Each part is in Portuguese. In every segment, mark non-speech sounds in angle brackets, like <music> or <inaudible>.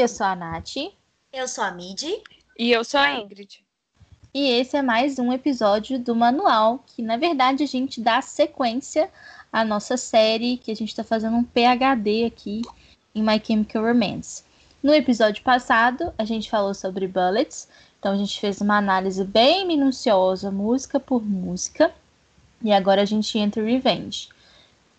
Oi, eu sou a Nath. Eu sou a Midi. E eu sou a Ingrid. E esse é mais um episódio do Manual, que na verdade a gente dá sequência à nossa série, que a gente está fazendo um PhD aqui em My Chemical Romance. No episódio passado, a gente falou sobre bullets, então a gente fez uma análise bem minuciosa, música por música, e agora a gente entra em Revenge.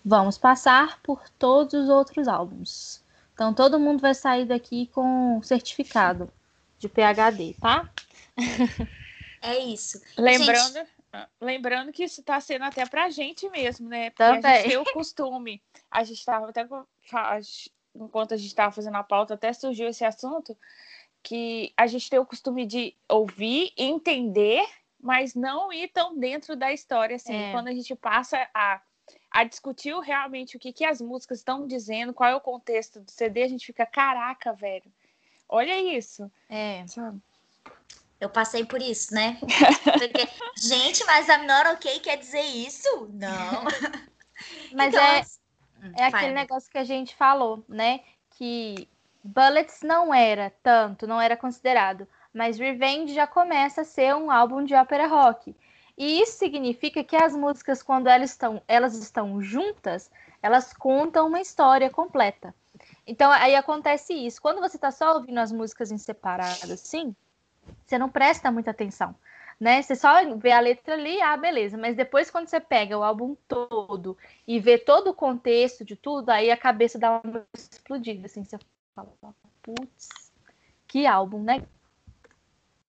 Vamos passar por todos os outros álbuns. Então todo mundo vai sair daqui com certificado de PhD, tá? <laughs> É isso. Lembrando, gente... lembrando que isso está sendo até para a gente mesmo, né? Porque Também. a gente tem o costume. A gente estava até enquanto a gente estava fazendo a pauta, até surgiu esse assunto que a gente tem o costume de ouvir, entender, mas não ir tão dentro da história assim. É. Quando a gente passa a a discutir realmente o que, que as músicas estão dizendo, qual é o contexto do CD, a gente fica, caraca, velho, olha isso. É. Sabe? Eu passei por isso, né? <laughs> Porque, gente, mas a menor ok quer dizer isso? Não. <laughs> Mas então, é, é aquele negócio que a gente falou, né? Que Bullets não era tanto, não era considerado. Mas Revenge já começa a ser um álbum de ópera rock. E isso significa que as músicas, quando elas estão, elas estão juntas, elas contam uma história completa. Então aí acontece isso. Quando você está só ouvindo as músicas em separado, assim, você não presta muita atenção, né? Você só vê a letra ali, ah, beleza. Mas depois, quando você pega o álbum todo e vê todo o contexto de tudo, aí a cabeça dá uma explodida, assim, você fala, putz, que álbum, né?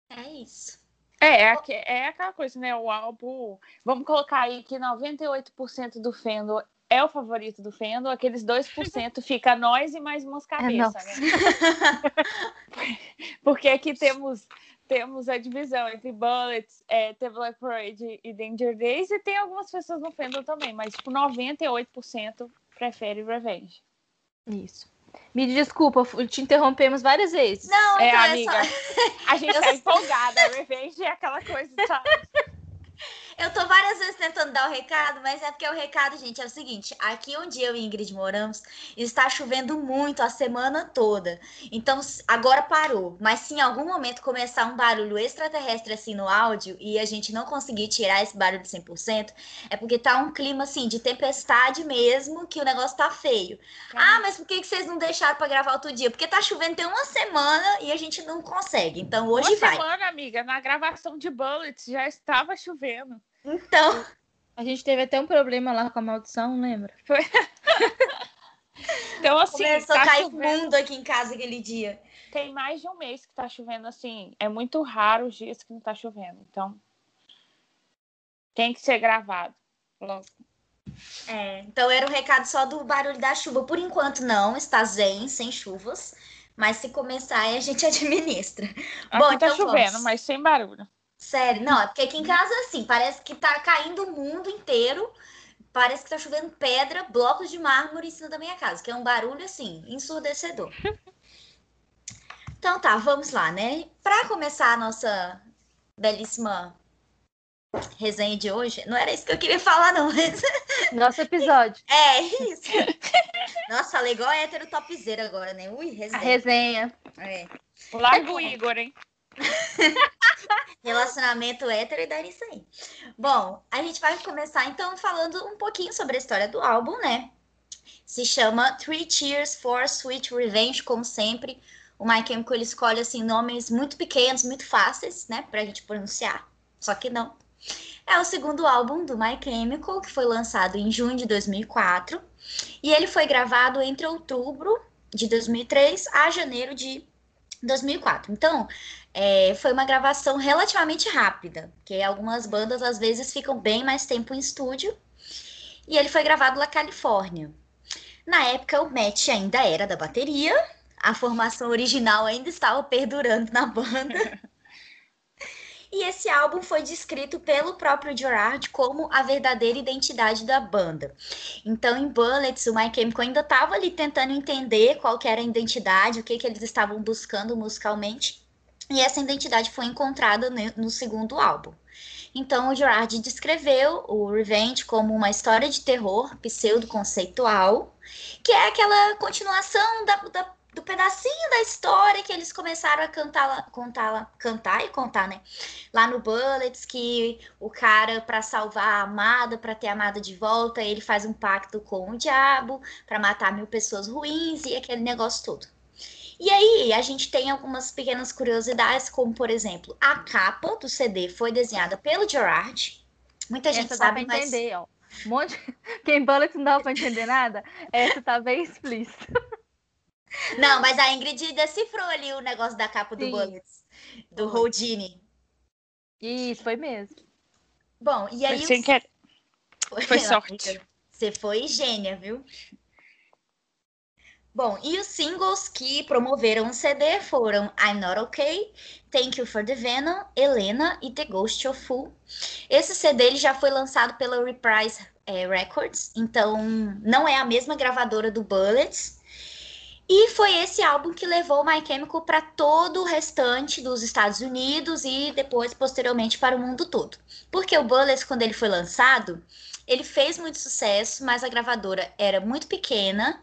É isso. É, é, é aquela coisa, né? O álbum. Vamos colocar aí que 98% do Fendo é o favorito do Fendo, aqueles 2% <laughs> fica nós e mais umas cabeças, é né? <laughs> Porque aqui temos temos a divisão entre Bullets, é, The Black Parade e Danger Days, e tem algumas pessoas no fandom também, mas tipo, 98% prefere Revenge. Isso. Me desculpa, te interrompemos várias vezes. Não, é, então amiga. É só... A gente <laughs> tá empolgada, Revenge é aquela coisa, sabe? Eu tô várias vezes tentando dar o recado, mas é porque o recado, gente, é o seguinte: aqui onde eu e Ingrid moramos, está chovendo muito a semana toda. Então, agora parou. Mas se em algum momento começar um barulho extraterrestre assim no áudio e a gente não conseguir tirar esse barulho 100%, é porque tá um clima assim de tempestade mesmo, que o negócio tá feio. Ah, mas por que vocês não deixaram para gravar outro dia? Porque tá chovendo tem uma semana e a gente não consegue. Então hoje uma vai. Uma semana, amiga, na gravação de Bullets já estava chovendo. Então. A gente teve até um problema lá com a maldição, lembra? Foi. <laughs> então, assim. Começou tá a cair chovendo... mundo aqui em casa aquele dia. Tem mais de um mês que tá chovendo assim. É muito raro os dias que não tá chovendo. Então. Tem que ser gravado. Logo. É, então era o um recado só do barulho da chuva. Por enquanto, não, está zen, sem chuvas. Mas se começar, a gente <laughs> administra. Aqui Bom, tá então chovendo, vamos. mas sem barulho. Sério, não, é porque aqui em casa, assim, parece que tá caindo o mundo inteiro. Parece que tá chovendo pedra, blocos de mármore em cima da minha casa, que é um barulho, assim, ensurdecedor. <laughs> Então tá, vamos lá, né? Para começar a nossa belíssima resenha de hoje, não era isso que eu queria falar, não. Mas... <laughs> Nosso episódio. É, isso. <laughs> Nossa, falei igual hétero topzera agora, né? Ui, resenha. A resenha. É. Larga o Igor, hein? <laughs> Relacionamento hétero e dar isso aí. Bom, a gente vai começar então falando um pouquinho sobre a história do álbum, né? Se chama Three Cheers for Sweet Revenge, como sempre. O My Chemical ele escolhe assim nomes muito pequenos, muito fáceis, né, pra gente pronunciar. Só que não. É o segundo álbum do My Chemical, que foi lançado em junho de 2004, e ele foi gravado entre outubro de 2003 a janeiro de 2004. Então, é, foi uma gravação relativamente rápida, porque algumas bandas às vezes ficam bem mais tempo em estúdio. E ele foi gravado na Califórnia. Na época, o Matt ainda era da bateria, a formação original ainda estava perdurando na banda. <laughs> E esse álbum foi descrito pelo próprio Gerard como a verdadeira identidade da banda. Então, em Bullets, o My Chemical ainda estava ali tentando entender qual que era a identidade, o que, que eles estavam buscando musicalmente. E essa identidade foi encontrada no segundo álbum. Então, o Gerard descreveu o Revenge como uma história de terror pseudo-conceitual, que é aquela continuação da, da do pedacinho da história que eles começaram a cantar, contar, cantar e contar, né? Lá no Bullets, que o cara, para salvar a amada, para ter a amada de volta, ele faz um pacto com o diabo para matar mil pessoas ruins e aquele negócio todo. E aí, a gente tem algumas pequenas curiosidades, como por exemplo, a capa do CD foi desenhada pelo Gerard. Muita Essa gente sabe, mas... entender, ó. Um monte... <laughs> Quem Bullets não dá pra entender nada, essa tá bem explícita. Não, mas a Ingrid decifrou ali o negócio da capa do Sim. Bullets, do Houdini. Isso, foi mesmo. Bom, e aí. Foi sem querer. <laughs> Foi, foi sorte. Você foi gênia, viu? Bom, e os singles que promoveram o CD foram I'm Not Okay, Thank You for the Venom, Helena e The Ghost of Fool. Esse CD ele já foi lançado pela Reprise é, Records, então não é a mesma gravadora do Bullets, e foi esse álbum que levou My Chemical para todo o restante dos Estados Unidos e depois, posteriormente, para o mundo todo. Porque o Bullets, quando ele foi lançado, ele fez muito sucesso, mas a gravadora era muito pequena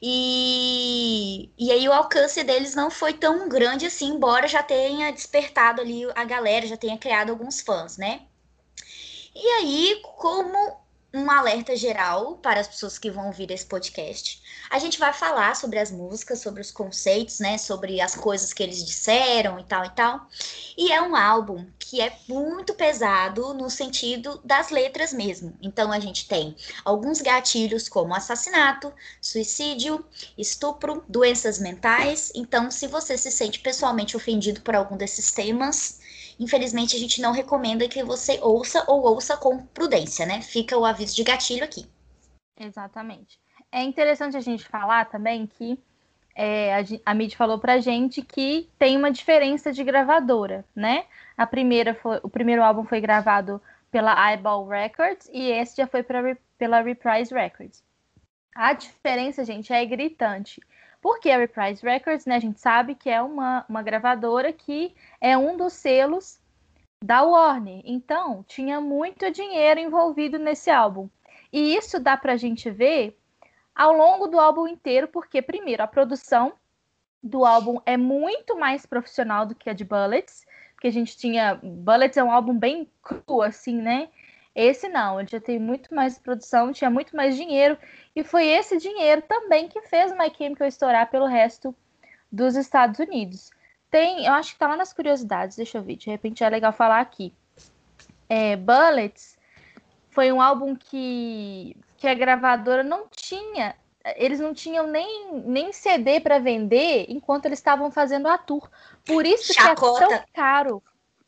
e, e aí o alcance deles não foi tão grande assim, embora já tenha despertado ali a galera, já tenha criado alguns fãs, né? E aí, como um alerta geral para as pessoas que vão ouvir esse podcast. A gente vai falar sobre as músicas, sobre os conceitos, né, sobre as coisas que eles disseram e tal e tal. E é um álbum que é muito pesado no sentido das letras mesmo. Então a gente tem alguns gatilhos como assassinato, suicídio, estupro, doenças mentais. Então, se você se sente pessoalmente ofendido por algum desses temas, Infelizmente, a gente não recomenda que você ouça ou ouça com prudência, né? Fica o aviso de gatilho aqui. Exatamente. É interessante a gente falar também que é, a, a Mid falou pra gente que tem uma diferença de gravadora, né? A primeira foi, o primeiro álbum foi gravado pela Eyeball Records e esse já foi pra, pela Reprise Records. A diferença, gente, é gritante. Porque a Reprise Records, né, a gente sabe que é uma, uma gravadora que é um dos selos da Warner. Então, tinha muito dinheiro envolvido nesse álbum. E isso dá pra gente ver ao longo do álbum inteiro, porque, primeiro, a produção do álbum é muito mais profissional do que a de Bullets, porque a gente tinha. Bullets é um álbum bem cru, assim, né? Esse não, ele já tem muito mais produção, tinha muito mais dinheiro, e foi esse dinheiro também que fez My Chemical estourar pelo resto dos Estados Unidos. Tem, eu acho que tá lá nas curiosidades, deixa eu ver, de repente é legal falar aqui. É, Bullets foi um álbum que, que a gravadora não tinha, eles não tinham nem, nem CD para vender enquanto eles estavam fazendo a tour. Por isso Chacota. que é tão caro.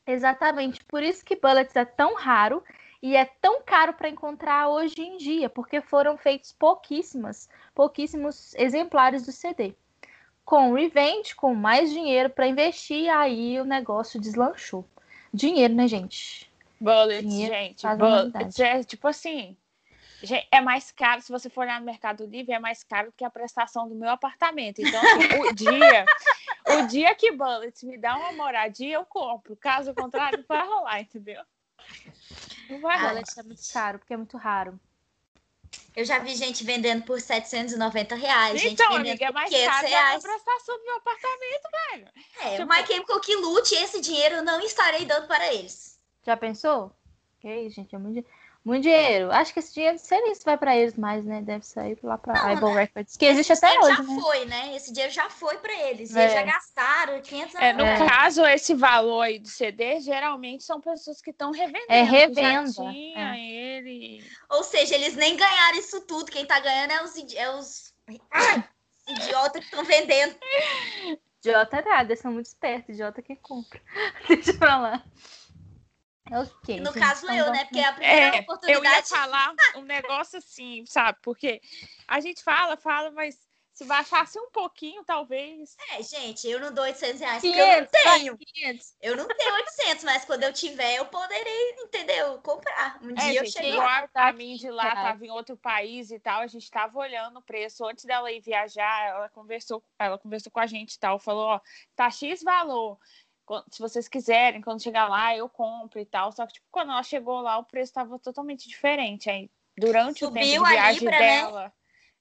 Exatamente, por isso que Bullets é tão raro e é tão caro para encontrar hoje em dia, porque foram feitos pouquíssimas, pouquíssimos exemplares do CD. Com Revenge, com mais dinheiro para investir, aí o negócio deslanchou. Dinheiro, né, gente? Bullets, dinheiro gente. Bullets é tipo assim. É mais caro, se você for olhar no Mercado Livre, é mais caro que a prestação do meu apartamento. Então, assim, o <laughs> dia, o dia que Bullets me dá uma moradia, eu compro. Caso contrário, vai rolar, entendeu? Não vai rolar. é muito caro, porque é muito raro. Eu já vi gente vendendo por 790 reais. Então, gente amiga, é mais caro reais. a prestação do meu apartamento, velho. É, tipo... o My Chemical que lute esse dinheiro não estarei dando para eles. Já pensou? Ok, gente, é muito muito dinheiro. Acho que esse dinheiro, sei nem se vai para eles mais, né? Deve sair lá para Eyeball né? Records, que existe até hoje. já né? foi, né? Esse dinheiro já foi para eles. É. Eles já gastaram 500 é, No é. caso, esse valor aí do CD, geralmente são pessoas que estão revendendo. É revenda. é. ele. Ou seja, eles nem ganharam isso tudo. Quem tá ganhando é os, é os... <laughs> idiotas que estão vendendo. Idiota nada, eles são muito espertos. Idiota que compra. <laughs> Deixa eu falar. Ok. No caso, então eu, né? Porque é a primeira é, oportunidade. Eu ia falar um negócio assim, sabe? Porque a gente fala, fala, mas se baixasse um pouquinho, talvez. É, gente, eu não dou 800 reais 500, porque eu não tenho. 500. Eu não tenho 800, mas quando eu tiver, eu poderei, entendeu? Comprar. Um é, dia gente, eu chego. A mim de lá estava em outro país e tal, a gente estava olhando o preço. Antes dela ir viajar, ela conversou, ela conversou com a gente e tal, falou, ó, tá X valor se vocês quiserem, quando chegar lá, eu compro e tal. Só que, tipo, quando ela chegou lá, o preço estava totalmente diferente. Aí, durante Subiu o tempo de viagem Libra, né? dela, né?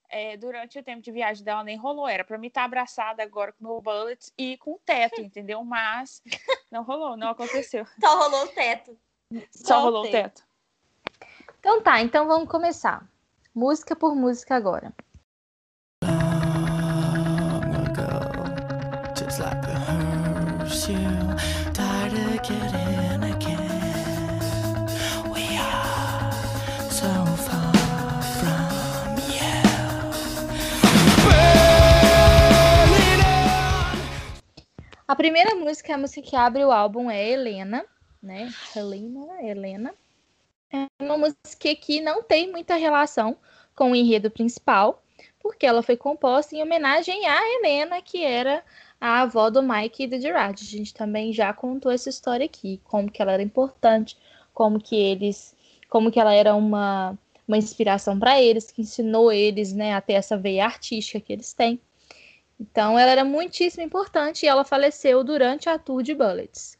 é, durante o tempo de viagem dela nem rolou. Era para mim estar tá abraçada agora com o Bullets e com o teto, entendeu? Mas não rolou, não aconteceu. <laughs> Só rolou o teto. Só, Só rolou o teto. Então tá, então vamos começar. Música por música agora. A primeira música, a música que abre o álbum é Helena, né? Helena, Helena. É uma música que não tem muita relação com o enredo principal, porque ela foi composta em homenagem a Helena, que era a avó do Mike e do Gerard. A gente também já contou essa história aqui, como que ela era importante, como que eles, como que ela era uma, uma inspiração para eles, que ensinou eles, né, a ter essa veia artística que eles têm. Então, ela era muitíssimo importante e ela faleceu durante a tour de Bullets.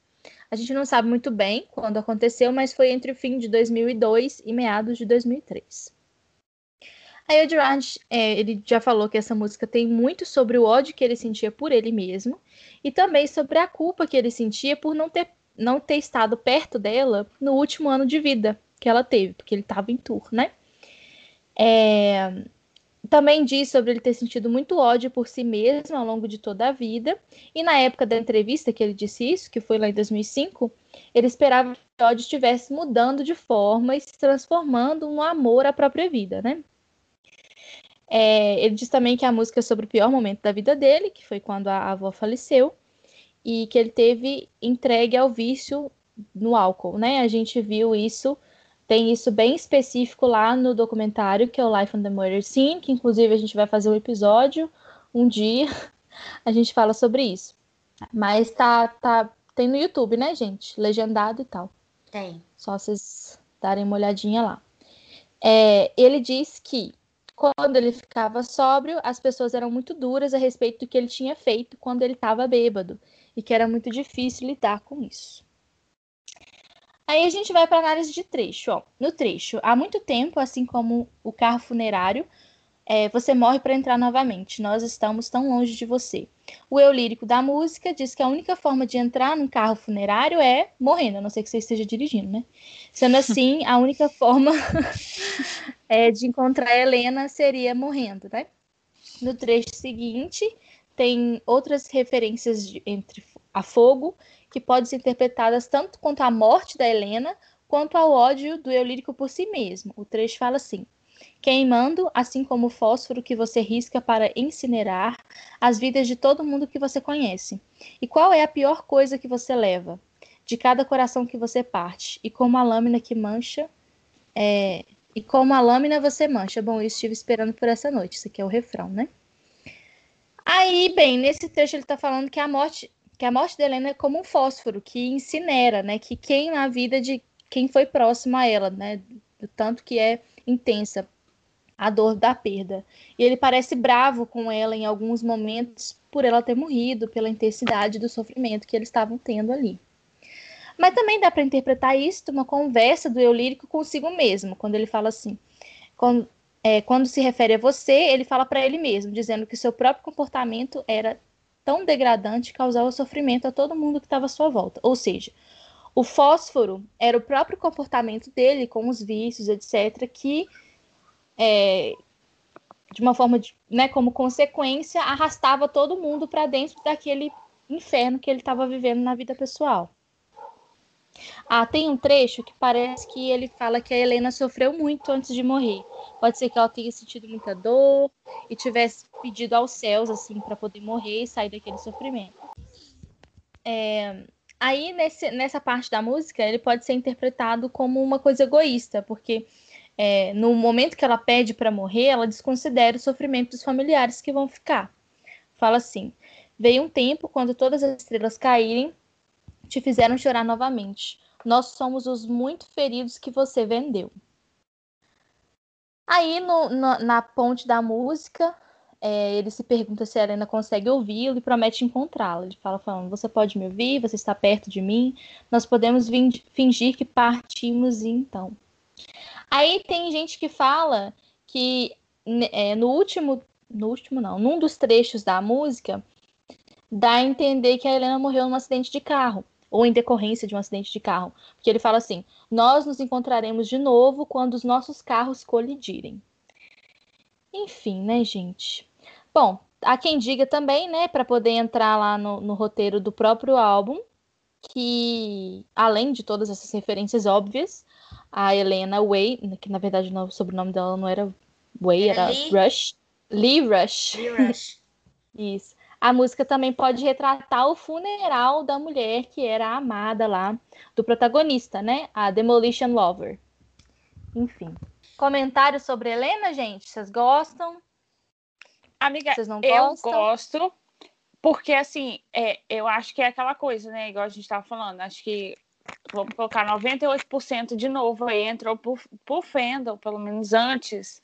A gente não sabe muito bem quando aconteceu, mas foi entre o fim de 2002 e meados de 2003. Aí o Gerard, é, ele já falou que essa música tem muito sobre o ódio que ele sentia por ele mesmo e também sobre a culpa que ele sentia por não ter, não ter estado perto dela no último ano de vida que ela teve, porque ele estava em tour, né? É, também diz sobre ele ter sentido muito ódio por si mesmo ao longo de toda a vida. E na época da entrevista que ele disse isso, que foi lá em 2005, ele esperava que o ódio estivesse mudando de forma e se transformando no amor à própria vida, né? É, ele diz também que a música é sobre o pior momento da vida dele, que foi quando a avó faleceu, e que ele teve entregue ao vício no álcool, né? A gente viu isso tem isso bem específico lá no documentário, que é o Life on the Murder Scene, que inclusive a gente vai fazer um episódio um dia, <laughs> a gente fala sobre isso. Mas tá, tá, tem no YouTube, né, gente? Legendado e tal. Tem. Só vocês darem uma olhadinha lá. É, ele diz que quando ele ficava sóbrio, as pessoas eram muito duras a respeito do que ele tinha feito quando ele estava bêbado e que era muito difícil lidar com isso. Aí a gente vai para análise de trecho. Ó. No trecho, há muito tempo, assim como o carro funerário, é, você morre para entrar novamente. Nós estamos tão longe de você. O eu lírico da música diz que a única forma de entrar num carro funerário é morrendo, a não ser que você esteja dirigindo, né? Sendo assim, a única <laughs> forma <laughs> é, de encontrar a Helena seria morrendo, né? No trecho seguinte, tem outras referências de, entre a fogo que podem ser interpretadas tanto quanto a morte da Helena, quanto ao ódio do eu lírico por si mesmo. O trecho fala assim: queimando, assim como o fósforo que você risca para incinerar as vidas de todo mundo que você conhece. E qual é a pior coisa que você leva? De cada coração que você parte, e como a lâmina que mancha, é... e como a lâmina você mancha. Bom, eu estive esperando por essa noite. Isso aqui é o refrão, né? Aí, bem, nesse trecho ele está falando que a morte que a morte de Helena é como um fósforo que incinera, né? Que queima a vida de quem foi próximo a ela, né? Do tanto que é intensa a dor da perda. E ele parece bravo com ela em alguns momentos por ela ter morrido, pela intensidade do sofrimento que eles estavam tendo ali. Mas também dá para interpretar isso uma conversa do eu lírico consigo mesmo, quando ele fala assim: quando, é, quando se refere a você, ele fala para ele mesmo, dizendo que seu próprio comportamento era tão degradante causava sofrimento a todo mundo que estava à sua volta. Ou seja, o fósforo era o próprio comportamento dele com os vícios, etc., que, é, de uma forma, de, né, como consequência, arrastava todo mundo para dentro daquele inferno que ele estava vivendo na vida pessoal. Ah, tem um trecho que parece que ele fala que a Helena sofreu muito antes de morrer. Pode ser que ela tenha sentido muita dor e tivesse pedido aos céus assim para poder morrer e sair daquele sofrimento. É, aí nesse, nessa parte da música ele pode ser interpretado como uma coisa egoísta, porque é, no momento que ela pede para morrer, ela desconsidera o sofrimento dos familiares que vão ficar. Fala assim: veio um tempo quando todas as estrelas caírem te fizeram chorar novamente. Nós somos os muito feridos que você vendeu. Aí, no, no, na ponte da música, é, ele se pergunta se a Helena consegue ouvi-lo e promete encontrá-la. Ele fala falando: "Você pode me ouvir? Você está perto de mim? Nós podemos fingir que partimos então." Aí tem gente que fala que é, no último, no último não, num dos trechos da música, dá a entender que a Helena morreu num acidente de carro ou em decorrência de um acidente de carro, porque ele fala assim: "Nós nos encontraremos de novo quando os nossos carros colidirem." Enfim, né, gente? Bom, há quem diga também, né, para poder entrar lá no, no roteiro do próprio álbum, que além de todas essas referências óbvias, a Helena Way, que na verdade o sobrenome dela não era Way, era, era Lee... Rush. Lee Rush. Lee Rush. <laughs> Isso. A música também pode retratar o funeral da mulher que era a amada lá do protagonista, né? A Demolition Lover. Enfim. Comentários sobre Helena, gente? Vocês gostam? Amiga, Vocês não eu gosto, porque assim, é, eu acho que é aquela coisa, né? Igual a gente estava falando, acho que vamos colocar 98% de novo aí entrou por, por Fendel, pelo menos antes,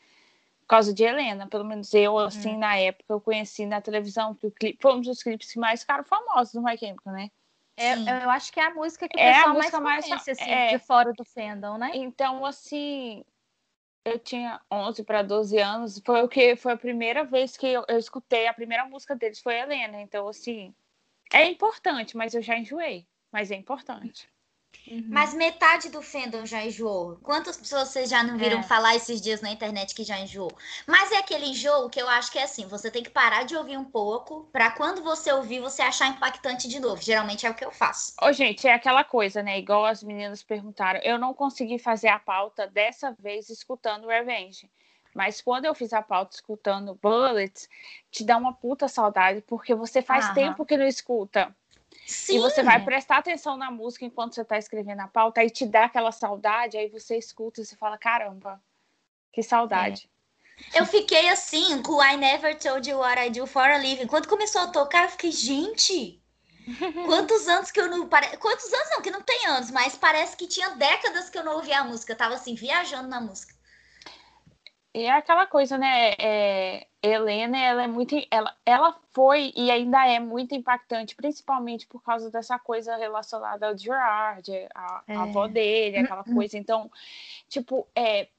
por causa de Helena. Pelo menos eu, assim, hum. na época, eu conheci na televisão, que o clipe foi um dos clipes que mais ficaram famosos do My Chemical, né? É, eu acho que é a música que o é pessoal a música mais conhece, mais, assim, é, de fora do fandom, né? Então, assim, eu tinha 11 para 12 anos, foi o que foi a primeira vez que eu, eu escutei, a primeira música deles foi Helena, então, assim, é importante, mas eu já enjoei, mas é importante. Uhum. Mas metade do fandom já enjoou. Quantas pessoas vocês já não viram é. falar esses dias na internet que já enjoou? Mas é aquele enjoo que eu acho que é assim: você tem que parar de ouvir um pouco, para quando você ouvir, você achar impactante de novo. Geralmente é o que eu faço. Ô, gente, é aquela coisa, né? Igual as meninas perguntaram. Eu não consegui fazer a pauta dessa vez escutando Revenge. Mas quando eu fiz a pauta escutando Bullets, te dá uma puta saudade, porque você faz Aham. tempo que não escuta. Sim. E você vai prestar atenção na música enquanto você está escrevendo a pauta, aí te dá aquela saudade, aí você escuta e você fala, caramba, que saudade. É. Eu fiquei assim com I Never Told You What I Do For a Living. Quando começou a tocar, eu fiquei, gente, quantos anos que eu não. Pare... Quantos anos não, que não tem anos, mas parece que tinha décadas que eu não ouvia a música. Eu tava assim, viajando na música. É aquela coisa, né? É, Helena, ela é muito, ela, ela foi e ainda é muito impactante, principalmente por causa dessa coisa relacionada ao Gerard, a, é. a avó dele, aquela uhum. coisa. Então, tipo, é,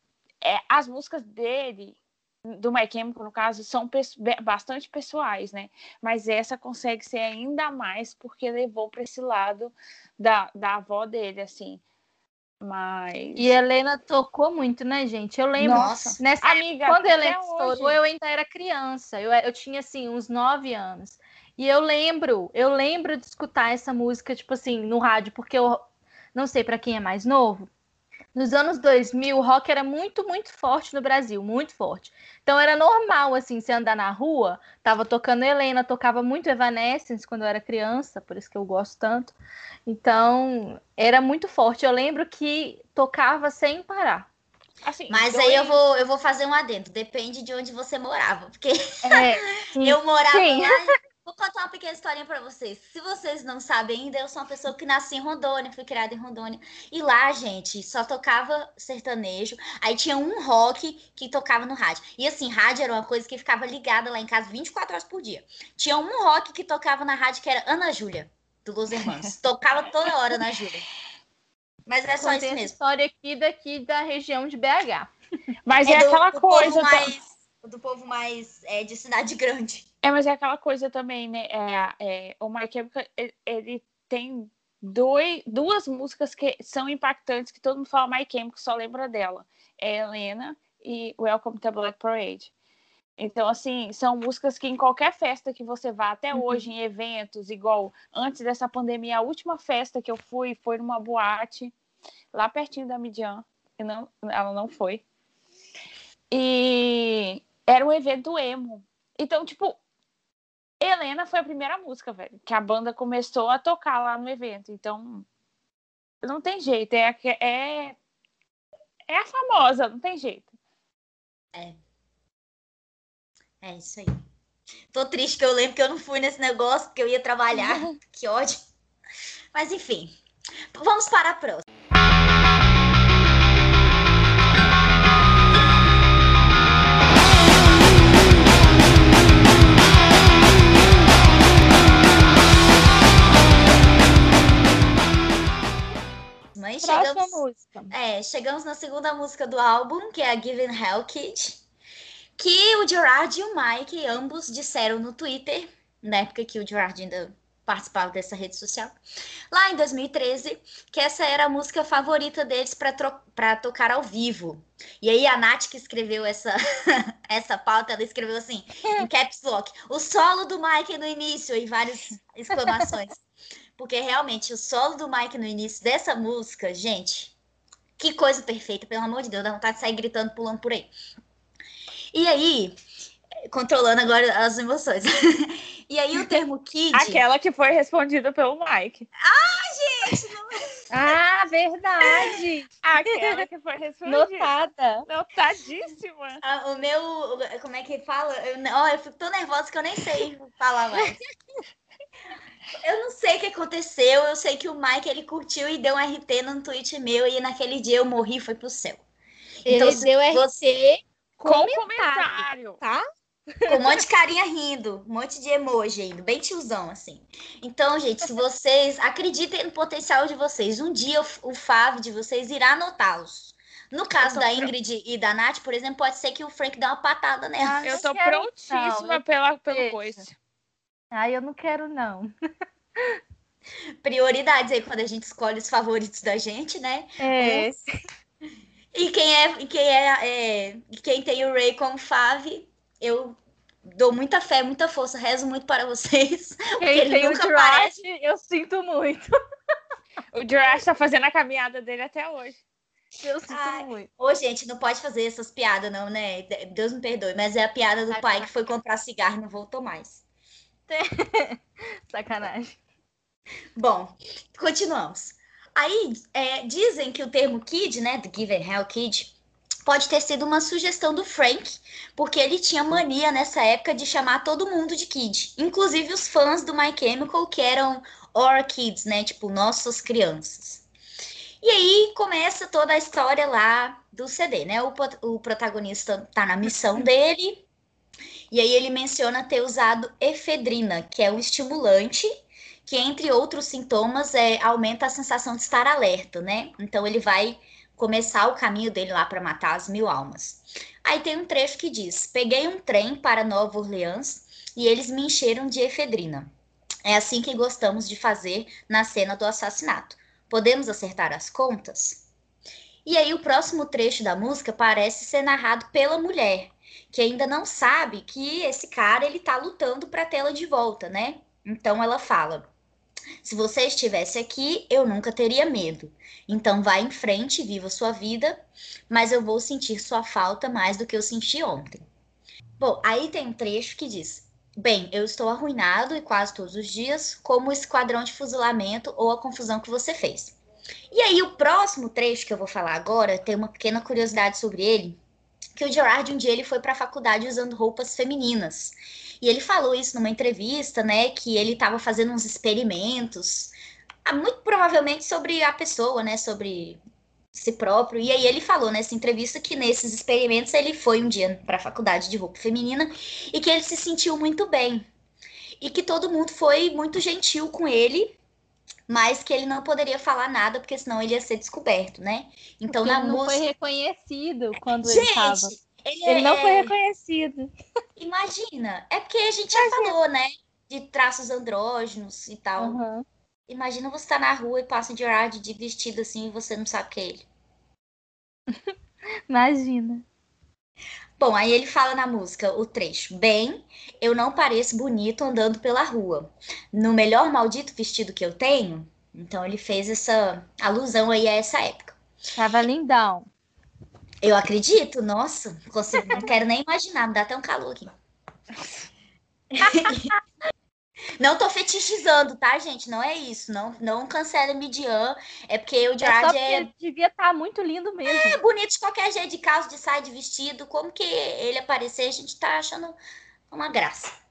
é, as músicas dele, do My Chemical, no caso, são bastante pessoais, né? Mas essa consegue ser ainda mais porque levou para esse lado da, da avó dele, assim. Mas. E Helena tocou muito, né, gente? Eu lembro. Nossa. Nessa Amiga, quando Helena estourou, eu ainda era criança. Eu, eu tinha, assim, uns nove anos. E eu lembro, eu lembro de escutar essa música, tipo assim, no rádio, porque eu não sei para quem é mais novo, nos anos 2000, o rock era muito, muito forte no Brasil, muito forte. Então era normal, assim, você andar na rua, tava tocando Helena, tocava muito Evanescence quando eu era criança, por isso que eu gosto tanto. Então, era muito forte. Eu lembro que tocava sem parar. Assim, Mas dois... aí eu vou, eu vou fazer um adendo. Depende de onde você morava. Porque é, <laughs> eu morava sim. lá Vou contar uma pequena historinha para vocês. Se vocês não sabem ainda, eu sou uma pessoa que nasci em Rondônia, fui criada em Rondônia. E lá, gente, só tocava sertanejo. Aí tinha um rock que tocava no rádio. E assim, rádio era uma coisa que ficava ligada lá em casa 24 horas por dia. Tinha um rock que tocava na rádio que era Ana Júlia, do Los Hermanos. <laughs> tocava toda hora na Júlia. Mas é só isso mesmo. história aqui daqui da região de BH. Mas é, é do, aquela do coisa. Povo mais, do povo mais é, de cidade grande. É, mas é aquela coisa também, né? É, é, o My Chemical, ele, tem dois, duas músicas que são impactantes, que todo mundo fala My Chemical, só lembra dela. É Helena e Welcome to Black Parade. Então, assim, são músicas que em qualquer festa que você vá, até uhum. hoje, em eventos, igual antes dessa pandemia, a última festa que eu fui foi numa boate, lá pertinho da Midian, e não, ela não foi. E era um evento emo. Então, tipo, Helena foi a primeira música, velho, que a banda começou a tocar lá no evento. Então, não tem jeito. É, é, é a famosa, não tem jeito. É. É isso aí. Tô triste que eu lembro que eu não fui nesse negócio, porque eu ia trabalhar. <laughs> que ódio. Mas enfim. Vamos para a próxima. Chegamos, música. É, chegamos na segunda música do álbum, que é a Given Hell Kid. Que o Gerard e o Mike, ambos disseram no Twitter, na época que o Gerard ainda participava dessa rede social, lá em 2013, que essa era a música favorita deles para tocar ao vivo. E aí a Nath que escreveu essa, <laughs> essa pauta, ela escreveu assim, em caps lock, o solo do Mike no início, e várias exclamações. Porque realmente o solo do Mike no início dessa música, gente, que coisa perfeita, pelo amor de Deus, dá vontade de sair gritando, pulando por aí. E aí, controlando agora as emoções. <laughs> e aí o termo kid. Aquela que foi respondida pelo Mike. Ah, gente! Não... ah, verdade! Aquela que foi respondida. Notada. Notadíssima. Ah, o meu. Como é que fala? Eu, oh, eu fico tão nervosa que eu nem sei falar mais. <laughs> Eu não sei o que aconteceu, eu sei que o Mike ele curtiu e deu um RT no tweet meu e naquele dia eu morri e foi pro céu. Então, ele deu você com comentário, comentário, tá? Com um monte de carinha rindo, um monte de emoji ainda, bem tiozão, assim. Então, gente, se vocês acreditem no potencial de vocês, um dia o, o Fábio de vocês irá anotá-los. No caso da Ingrid e da Nath, por exemplo, pode ser que o Frank dê uma patada nela. Eu tô prontíssima não, pela, pelo coice. Ai, eu não quero, não. Prioridades aí quando a gente escolhe os favoritos da gente, né? É. E quem é, quem é, é quem tem o Ray como Fave, eu dou muita fé, muita força, rezo muito para vocês. <laughs> Quem ele tem nunca o Jurash, eu sinto muito. o Jurash tá fazendo a caminhada dele até hoje. Eu sinto Ai, muito. Ô, gente, não pode fazer essas piadas, não, né? Deus me perdoe, mas é a piada do pai que foi comprar cigarro e não voltou mais. <laughs> Sacanagem. Bom, continuamos. Aí é, dizem que o termo kid, né, do Given Hell Kid, pode ter sido uma sugestão do Frank, porque ele tinha mania nessa época de chamar todo mundo de kid, inclusive os fãs do My Chemical, que eram our kids, né, tipo, nossas crianças. E aí começa toda a história lá do CD, né? O, o protagonista tá na missão dele, e aí ele menciona ter usado efedrina, que é um estimulante que entre outros sintomas é aumenta a sensação de estar alerta, né? Então ele vai começar o caminho dele lá para matar as mil almas. Aí tem um trecho que diz: Peguei um trem para Nova Orleans e eles me encheram de efedrina. É assim que gostamos de fazer na cena do assassinato. Podemos acertar as contas? E aí o próximo trecho da música parece ser narrado pela mulher, que ainda não sabe que esse cara ele tá lutando para tê-la de volta, né? Então ela fala: se você estivesse aqui, eu nunca teria medo. Então vá em frente, viva sua vida, mas eu vou sentir sua falta mais do que eu senti ontem. Bom, aí tem um trecho que diz: Bem, eu estou arruinado e quase todos os dias, como o esquadrão de fuzilamento ou a confusão que você fez. E aí, o próximo trecho que eu vou falar agora tem uma pequena curiosidade sobre ele, que o Gerard um dia ele foi para a faculdade usando roupas femininas. E ele falou isso numa entrevista, né, que ele estava fazendo uns experimentos, ah, muito provavelmente sobre a pessoa, né, sobre si próprio. E aí ele falou nessa entrevista que nesses experimentos ele foi um dia para a faculdade de roupa feminina e que ele se sentiu muito bem. E que todo mundo foi muito gentil com ele, mas que ele não poderia falar nada porque senão ele ia ser descoberto, né? Então porque na música não foi reconhecido quando Gente, ele estava ele, ele não é... foi reconhecido. Imagina. É porque a gente já falou, né? De traços andrógenos e tal. Uhum. Imagina você estar tá na rua e passa de Gerard de vestido assim e você não sabe que é ele. <laughs> Imagina. Bom, aí ele fala na música o trecho: Bem, eu não pareço bonito andando pela rua. No melhor maldito vestido que eu tenho. Então ele fez essa alusão aí a essa época. Tava lindão. Eu acredito, nossa, consigo, não quero nem imaginar, me dá até um calor aqui. <laughs> não tô fetichizando, tá, gente? Não é isso. Não, não cancela Midian. É porque o Gerard é. é... devia estar tá muito lindo mesmo. É bonito de qualquer jeito, de calça, de saia, de vestido. Como que ele aparecer, a gente tá achando uma graça.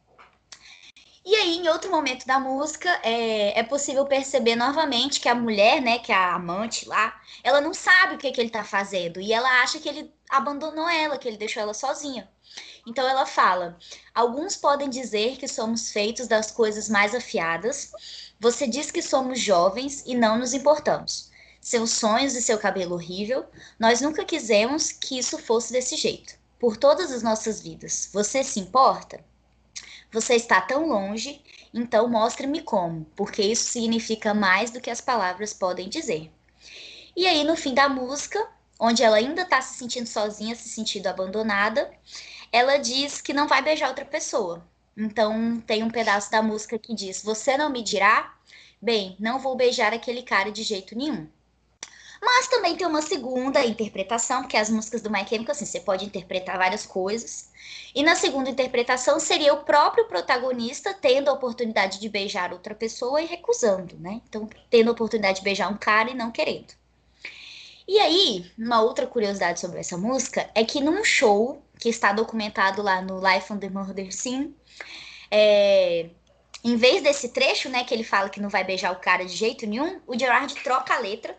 E aí, em outro momento da música, é, é possível perceber novamente que a mulher, né, que é a amante lá, ela não sabe o que, que ele tá fazendo. E ela acha que ele abandonou ela, que ele deixou ela sozinha. Então ela fala: Alguns podem dizer que somos feitos das coisas mais afiadas. Você diz que somos jovens e não nos importamos. seus sonhos e seu cabelo horrível, nós nunca quisemos que isso fosse desse jeito. Por todas as nossas vidas. Você se importa? Você está tão longe, então mostre-me como, porque isso significa mais do que as palavras podem dizer. E aí, no fim da música, onde ela ainda está se sentindo sozinha, se sentindo abandonada, ela diz que não vai beijar outra pessoa. Então, tem um pedaço da música que diz: Você não me dirá? Bem, não vou beijar aquele cara de jeito nenhum. Mas também tem uma segunda interpretação, porque as músicas do My Chemical, assim, você pode interpretar várias coisas. E na segunda interpretação seria o próprio protagonista tendo a oportunidade de beijar outra pessoa e recusando, né? Então, tendo a oportunidade de beijar um cara e não querendo. E aí, uma outra curiosidade sobre essa música é que num show que está documentado lá no Life on the Murder Scene, é, em vez desse trecho, né, que ele fala que não vai beijar o cara de jeito nenhum, o Gerard troca a letra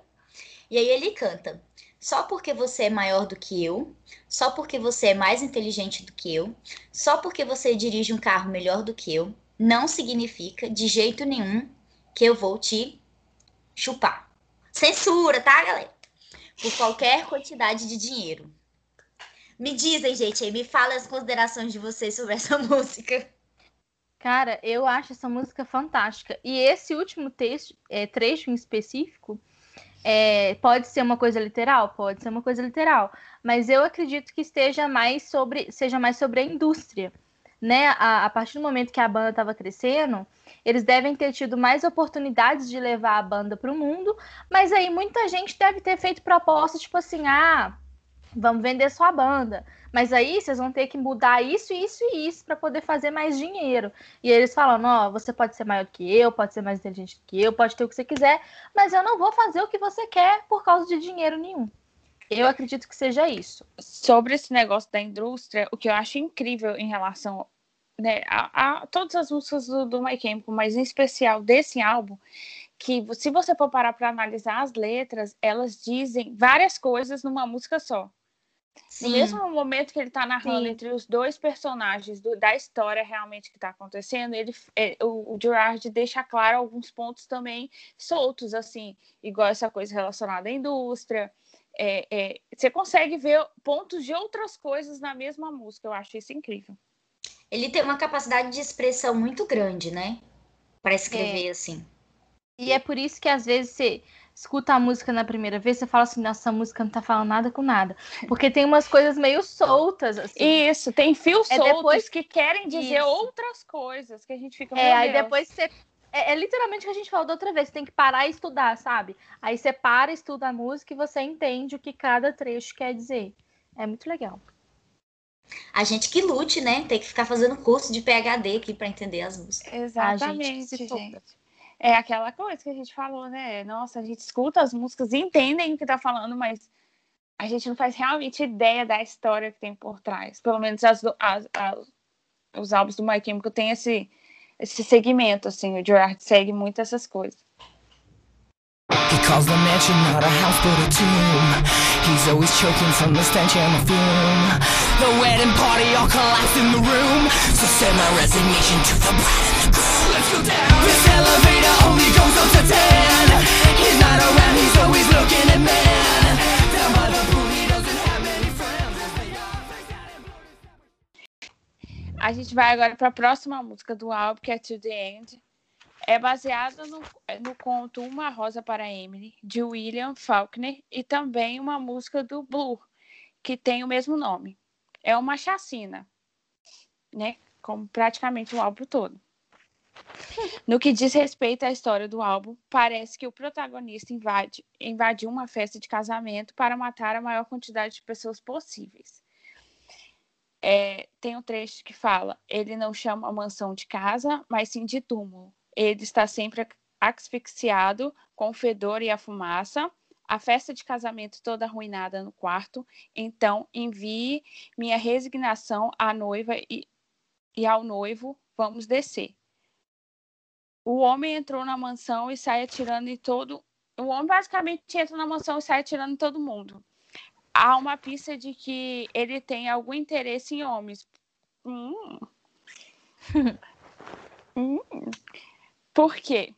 e aí ele canta: Só porque você é maior do que eu, só porque você é mais inteligente do que eu, só porque você dirige um carro melhor do que eu, não significa de jeito nenhum que eu vou te chupar. Censura, tá, galera? Por qualquer quantidade de dinheiro. Me dizem, gente, aí me fala as considerações de vocês sobre essa <laughs> música. Cara, eu acho essa música fantástica. E esse último texto, é, trecho em específico, é, pode ser uma coisa literal, pode ser uma coisa literal, mas eu acredito que esteja mais sobre, seja mais sobre a indústria, né? A, a partir do momento que a banda estava crescendo, eles devem ter tido mais oportunidades de levar a banda para o mundo, mas aí muita gente deve ter feito propostas tipo assim, ah, vamos vender sua banda. Mas aí vocês vão ter que mudar isso, isso e isso para poder fazer mais dinheiro. E eles falam: ó, você pode ser maior que eu, pode ser mais inteligente que eu, pode ter o que você quiser, mas eu não vou fazer o que você quer por causa de dinheiro nenhum. Eu acredito que seja isso. Sobre esse negócio da indústria, o que eu acho incrível em relação né, a, a todas as músicas do, do My Chemical, mas em especial desse álbum, que se você for parar para analisar as letras, elas dizem várias coisas numa música só. Sim. No mesmo momento que ele está narrando Sim. entre os dois personagens do, da história realmente que está acontecendo, ele, é, o, o Gerard deixa claro alguns pontos também soltos, assim, igual essa coisa relacionada à indústria. É, é, você consegue ver pontos de outras coisas na mesma música, eu acho isso incrível. Ele tem uma capacidade de expressão muito grande, né? Para escrever é. assim. E é por isso que às vezes você escuta a música na primeira vez, você fala assim, nossa, essa música não tá falando nada com nada. Porque tem umas coisas meio soltas, assim. Isso, tem fios é soltos depois... que querem dizer Isso. outras coisas, que a gente fica, É, aí depois você... É, é, literalmente o que a gente falou da outra vez, você tem que parar e estudar, sabe? Aí você para, estuda a música e você entende o que cada trecho quer dizer. É muito legal. A gente que lute, né? Tem que ficar fazendo curso de PHD aqui para entender as músicas. Exatamente, gente. gente. É aquela coisa que a gente falou, né? Nossa, a gente escuta as músicas entendem o que tá falando, mas a gente não faz realmente ideia da história que tem por trás. Pelo menos as, as, as, os álbuns do My Chemical tem esse, esse segmento, assim. O Gerard segue muito essas coisas. He calls the mansion not a house but a tomb He's always choking from the stench and the fume The wedding party all collapsed in the room So send my resignation to the bride and the groom Let's go down This elevator A gente vai agora para a próxima música do álbum, que é To The End é baseada no, no conto Uma Rosa para Emily, de William Faulkner, e também uma música do Blue, que tem o mesmo nome. É uma chacina, né? Como praticamente o álbum todo. <laughs> No que diz respeito à história do álbum, parece que o protagonista invade, invadiu uma festa de casamento para matar a maior quantidade de pessoas possíveis. É, tem um trecho que fala: ele não chama a mansão de casa, mas sim de túmulo ele está sempre asfixiado com o fedor e a fumaça, a festa de casamento toda arruinada no quarto, então envie minha resignação à noiva e, e ao noivo, vamos descer. O homem entrou na mansão e sai atirando em todo. O homem basicamente entra na mansão e sai atirando em todo mundo. Há uma pista de que ele tem algum interesse em homens. Hum. <laughs> hum. Por quê?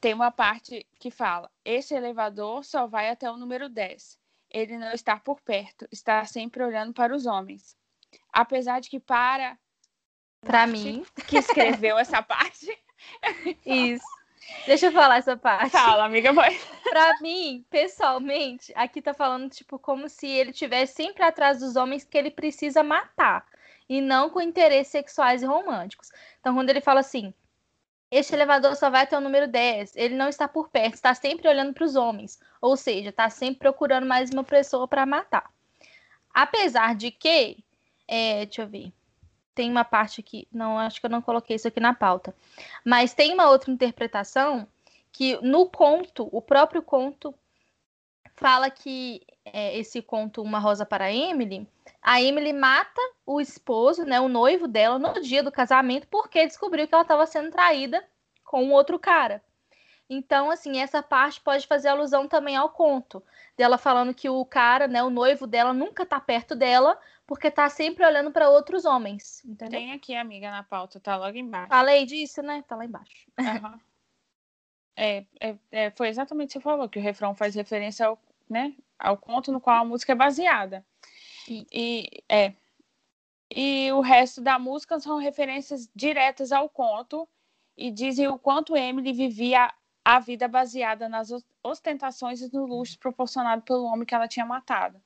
tem uma parte que fala: Esse elevador só vai até o número 10. Ele não está por perto, está sempre olhando para os homens. Apesar de que para para mim que escreveu essa <laughs> parte. Isso. Deixa eu falar essa parte. Fala, amiga, vai. Pra mim, pessoalmente, aqui tá falando, tipo, como se ele tivesse sempre atrás dos homens que ele precisa matar. E não com interesses sexuais e românticos. Então, quando ele fala assim, este elevador só vai até o número 10, ele não está por perto, está sempre olhando para os homens. Ou seja, está sempre procurando mais uma pessoa para matar. Apesar de que, é, deixa eu ver tem uma parte aqui, não acho que eu não coloquei isso aqui na pauta, mas tem uma outra interpretação que no conto, o próprio conto fala que é, esse conto Uma Rosa para Emily, a Emily mata o esposo, né, o noivo dela, no dia do casamento, porque descobriu que ela estava sendo traída com um outro cara. Então, assim, essa parte pode fazer alusão também ao conto, dela falando que o cara, né, o noivo dela, nunca tá perto dela, porque tá sempre olhando para outros homens. Entendeu? Tem aqui, amiga, na pauta, tá logo embaixo. Falei disso, né? Tá lá embaixo. Uhum. é, é, é, foi exatamente o que você falou, que o refrão faz referência ao, né, ao conto no qual a música é baseada. E, e, é, e o resto da música são referências diretas ao conto e dizem o quanto Emily vivia a vida baseada nas ostentações e no luxo proporcionado pelo homem que ela tinha matado.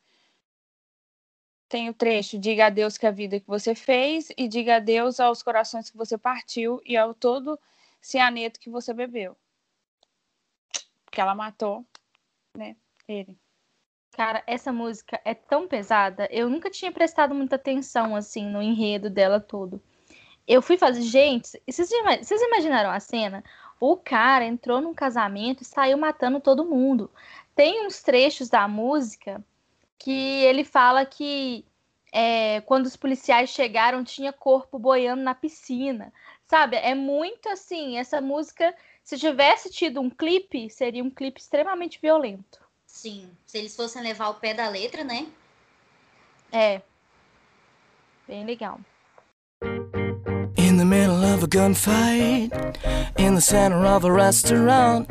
Tem o trecho: diga adeus que a vida que você fez e diga adeus aos corações que você partiu e ao todo cianeto que você bebeu. Que ela matou, né? Ele. Cara, essa música é tão pesada. Eu nunca tinha prestado muita atenção assim no enredo dela todo. Eu fui fazer, gente, vocês imaginaram a cena? O cara entrou num casamento e saiu matando todo mundo. Tem uns trechos da música que ele fala que é, quando os policiais chegaram tinha corpo boiando na piscina. Sabe? É muito assim. Essa música, se tivesse tido um clipe, seria um clipe extremamente violento. Sim. Se eles fossem levar o pé da letra, né? É. Bem legal. A gunfight, in the center of a restaurant,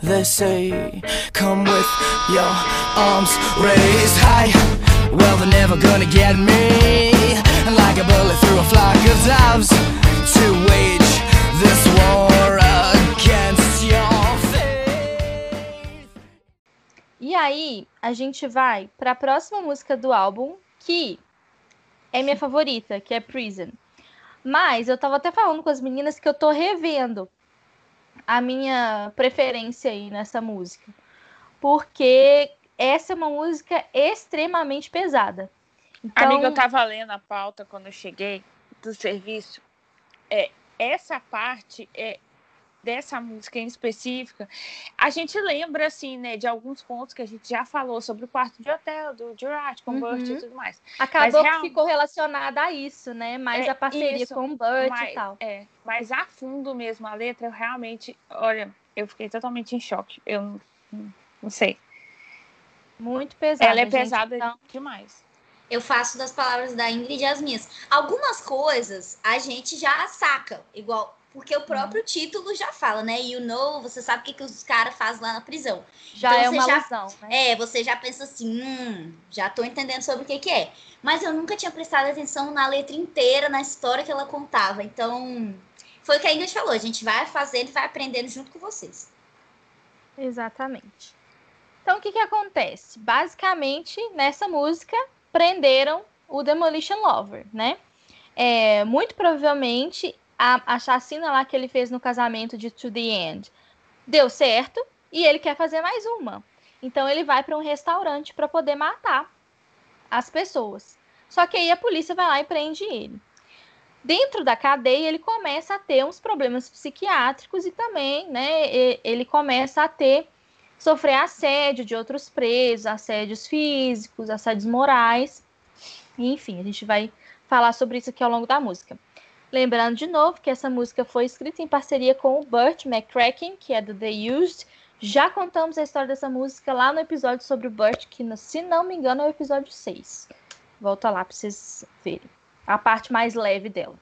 they say, Come with your arms raised high. Well, they're never gonna get me. Like a bullet through a flock of doves to wage this war against your faith. E aí, a gente vai para a próxima música do álbum, que é minha favorita, que é Prison. Mas eu tava até falando com as meninas que eu tô revendo a minha preferência aí nessa música. Porque essa é uma música extremamente pesada. Então... Amiga, eu tava lendo a pauta quando eu cheguei do serviço. É, essa parte é dessa música em específica, a gente lembra, assim, né, de alguns pontos que a gente já falou sobre o quarto de hotel, do Jurassic, com o Burt e tudo mais. Acabou mas, que real... ficou relacionada a isso, né? Mais é, a parceria isso, com o Burt mas, e tal. É, mas a fundo mesmo, a letra, eu realmente, olha, eu fiquei totalmente em choque. Eu não, não sei. Muito pesada. Ela é pesada gente, então... demais eu faço das palavras da Ingrid as minhas. Algumas coisas a gente já saca, igual porque o próprio uhum. título já fala, né? You know, você sabe o que, que os caras fazem lá na prisão. Já então, é uma já, alusão, né? É, você já pensa assim, hum, já tô entendendo sobre o que, que é. Mas eu nunca tinha prestado atenção na letra inteira, na história que ela contava. Então, foi o que a Ingrid falou, a gente vai fazendo e vai aprendendo junto com vocês. Exatamente. Então, o que, que acontece? Basicamente, nessa música, prenderam o Demolition Lover, né? É, muito provavelmente a, a chacina lá que ele fez no casamento de To The End deu certo e ele quer fazer mais uma. Então ele vai para um restaurante para poder matar as pessoas. Só que aí a polícia vai lá e prende ele. Dentro da cadeia, ele começa a ter uns problemas psiquiátricos e também, né, ele começa a ter sofrer assédio de outros presos, assédios físicos, assédios morais. Enfim, a gente vai falar sobre isso aqui ao longo da música. Lembrando de novo que essa música foi escrita em parceria com o Burt McCracken, que é do The Used. Já contamos a história dessa música lá no episódio sobre o Burt, que, se não me engano, é o episódio 6. Volta lá para vocês verem. A parte mais leve dela.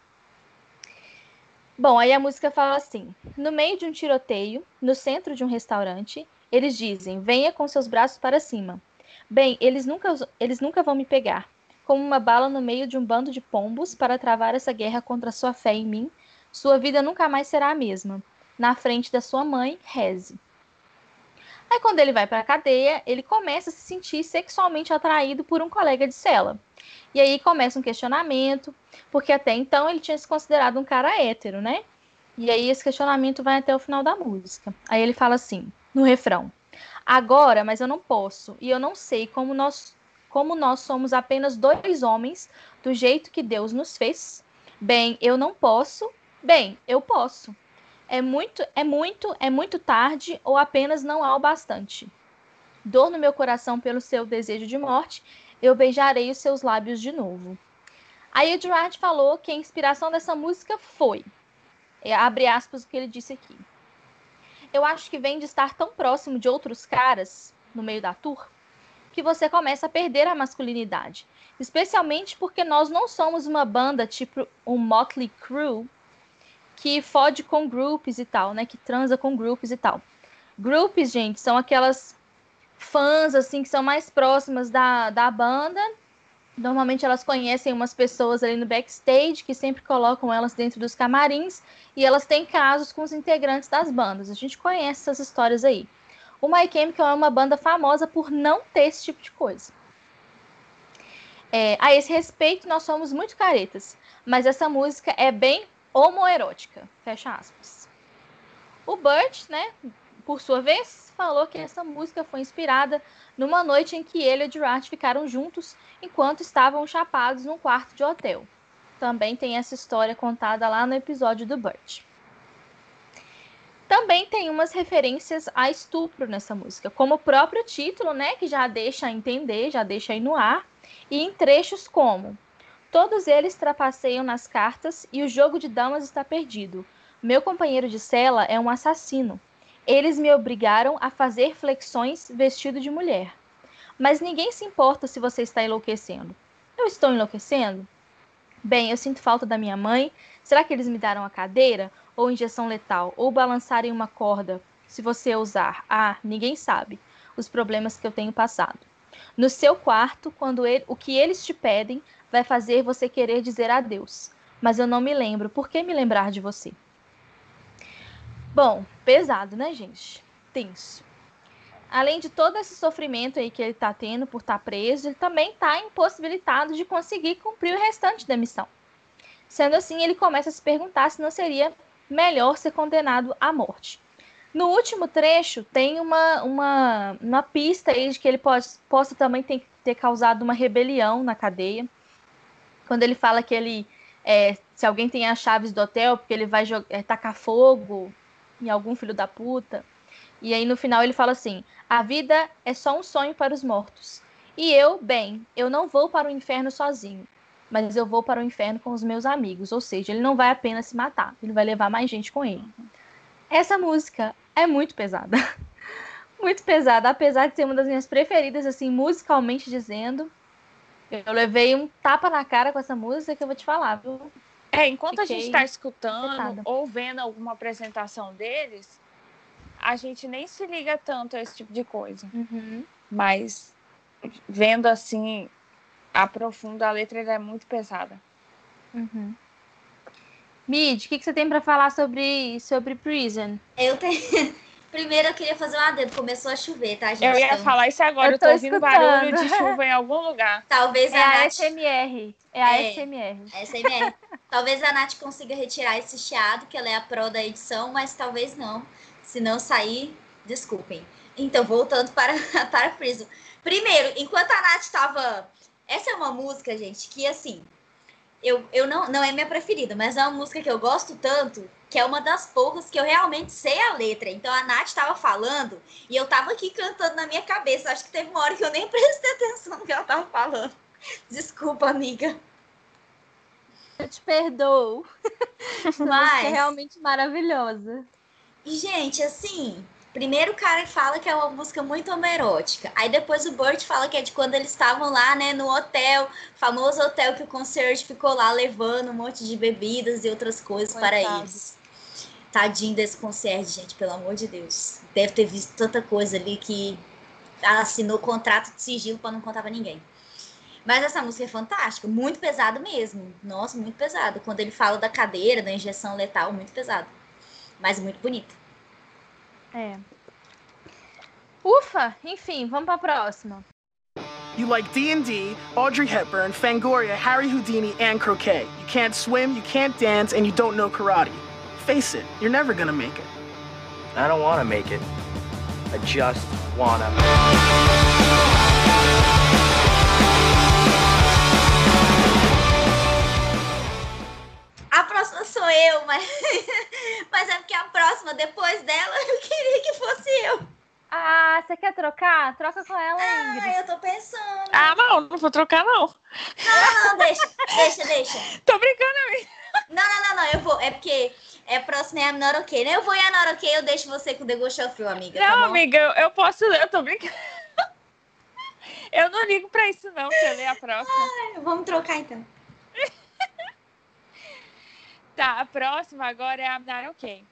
Bom, aí a música fala assim: no meio de um tiroteio, no centro de um restaurante, eles dizem: venha com seus braços para cima. Bem, eles nunca, eles nunca vão me pegar. Como uma bala no meio de um bando de pombos para travar essa guerra contra sua fé em mim, sua vida nunca mais será a mesma. Na frente da sua mãe, reze. Aí, quando ele vai para a cadeia, ele começa a se sentir sexualmente atraído por um colega de cela. E aí começa um questionamento, porque até então ele tinha se considerado um cara hétero, né? E aí esse questionamento vai até o final da música. Aí ele fala assim, no refrão: Agora, mas eu não posso, e eu não sei como nós como nós somos apenas dois homens, do jeito que Deus nos fez. Bem, eu não posso. Bem, eu posso. É muito, é muito, é muito tarde ou apenas não há o bastante. Dor no meu coração pelo seu desejo de morte, eu beijarei os seus lábios de novo. Aí Gerard falou que a inspiração dessa música foi, é, abre aspas o que ele disse aqui. Eu acho que vem de estar tão próximo de outros caras no meio da tour que você começa a perder a masculinidade, especialmente porque nós não somos uma banda tipo um Motley Crue que fode com grupos e tal, né? Que transa com grupos e tal. Grupos, gente, são aquelas fãs, assim, que são mais próximas da, da banda. Normalmente elas conhecem umas pessoas ali no backstage que sempre colocam elas dentro dos camarins e elas têm casos com os integrantes das bandas. A gente conhece essas histórias aí. O My Chemical é uma banda famosa por não ter esse tipo de coisa. É, a esse respeito, nós somos muito caretas, mas essa música é bem homoerótica. Fecha aspas. O Burt, né, por sua vez, falou que essa música foi inspirada numa noite em que ele e o Gerard ficaram juntos enquanto estavam chapados num quarto de hotel. Também tem essa história contada lá no episódio do Burt. Também tem umas referências a estupro nessa música, como o próprio título, né, que já deixa entender, já deixa aí no ar, e em trechos como Todos eles trapaceiam nas cartas e o jogo de damas está perdido. Meu companheiro de cela é um assassino. Eles me obrigaram a fazer flexões vestido de mulher. Mas ninguém se importa se você está enlouquecendo. Eu estou enlouquecendo? Bem, eu sinto falta da minha mãe. Será que eles me deram a cadeira? Ou injeção letal? Ou balançarem uma corda? Se você usar. Ah, ninguém sabe. Os problemas que eu tenho passado. No seu quarto, quando ele, o que eles te pedem, vai fazer você querer dizer adeus. Mas eu não me lembro. Por que me lembrar de você? Bom, pesado, né, gente? Tenso. Além de todo esse sofrimento aí que ele tá tendo por estar tá preso, ele também tá impossibilitado de conseguir cumprir o restante da missão. Sendo assim, ele começa a se perguntar se não seria melhor ser condenado à morte. No último trecho, tem uma, uma, uma pista aí de que ele pode, possa também ter, ter causado uma rebelião na cadeia quando ele fala que ele é, se alguém tem as chaves do hotel, porque ele vai é, tacar fogo em algum filho da puta. E aí no final ele fala assim: a vida é só um sonho para os mortos. E eu, bem, eu não vou para o inferno sozinho, mas eu vou para o inferno com os meus amigos. Ou seja, ele não vai apenas se matar, ele vai levar mais gente com ele. Essa música é muito pesada. <laughs> muito pesada, apesar de ser uma das minhas preferidas, assim, musicalmente dizendo. Eu levei um tapa na cara com essa música que eu vou te falar, viu? É, enquanto Fiquei a gente está escutando ou vendo alguma apresentação deles, a gente nem se liga tanto a esse tipo de coisa. Uhum. Mas vendo assim, aprofunda a letra, ela é muito pesada. Uhum. Mid, o que, que você tem para falar sobre, sobre Prison? Eu tenho. <laughs> Primeiro eu queria fazer um adendo, começou a chover, tá, gente? Eu ia então... falar isso agora, eu tô, eu tô ouvindo barulho de chuva em algum lugar. <laughs> Talvez é a, a Nath... SMR. É a é, SMR. É SMR. <laughs> talvez a Nath consiga retirar esse chiado, que ela é a pró da edição, mas talvez não. Se não sair, desculpem. Então, voltando para, para Prison. Primeiro, enquanto a Nath estava. Essa é uma música, gente, que assim. Eu, eu não, não é minha preferida, mas é uma música que eu gosto tanto que é uma das poucas que eu realmente sei a letra. Então a Nath estava falando e eu estava aqui cantando na minha cabeça. Acho que teve uma hora que eu nem <laughs> prestei atenção no que ela estava falando. Desculpa, amiga. Eu te perdoo. <laughs> Mas é realmente maravilhosa. E gente, assim, Primeiro o cara fala que é uma música muito homerótica. Aí depois o Burt fala que é de quando eles estavam lá, né, no hotel, famoso hotel que o concierge ficou lá levando um monte de bebidas e outras coisas Coitado. para eles. Tadinho desse concierge, gente, pelo amor de Deus. Deve ter visto tanta coisa ali que assinou contrato de sigilo para não contar pra ninguém. Mas essa música é fantástica, muito pesado mesmo. Nossa, muito pesado. Quando ele fala da cadeira, da injeção letal, muito pesado. Mas muito bonita. É. Ufa, enfim, vamos pra próxima. You like D&D, Audrey Hepburn, Fangoria, Harry Houdini, and croquet. You can't swim, you can't dance, and you don't know karate. Face it, you're never gonna make it. I don't wanna make it. I just wanna. Sou eu, mas, <laughs> mas é porque a próxima, depois dela, eu queria que fosse eu. Ah, você quer trocar? Troca com ela, ah, Ingrid. Ah, eu tô pensando. Ah, não, não vou trocar, não. Não, não, deixa, deixa, deixa. <laughs> Tô brincando, amiga. Não, não, não, não, eu vou. É porque é próximo é a Okay, né? Eu vou em a Okay, eu deixo você com o The Ghost of You, amiga. Tá não, tá amiga, eu, eu posso, eu tô brincando. <laughs> Eu não ligo pra isso, não, que eu ler a próxima. Ai, vamos trocar então. Tá, a próxima agora é a Not Okay.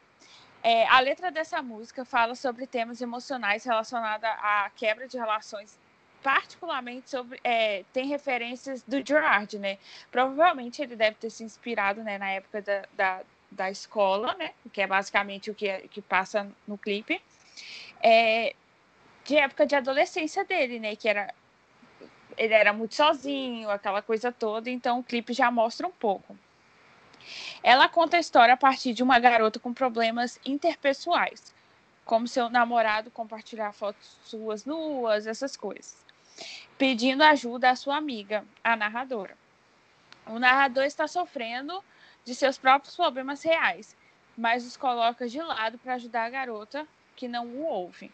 É, a letra dessa música fala sobre temas emocionais relacionados à quebra de relações particularmente sobre é, tem referências do Gerard, né? Provavelmente ele deve ter se inspirado, né, na época da, da, da escola, né? Que é basicamente o que, é, que passa no clipe. É, de época de adolescência dele, né? Que era ele era muito sozinho, aquela coisa toda. Então o clipe já mostra um pouco. Ela conta a história a partir de uma garota com problemas interpessoais, como seu namorado compartilhar fotos suas nuas, essas coisas, pedindo ajuda à sua amiga, a narradora. O narrador está sofrendo de seus próprios problemas reais, mas os coloca de lado para ajudar a garota que não o ouve.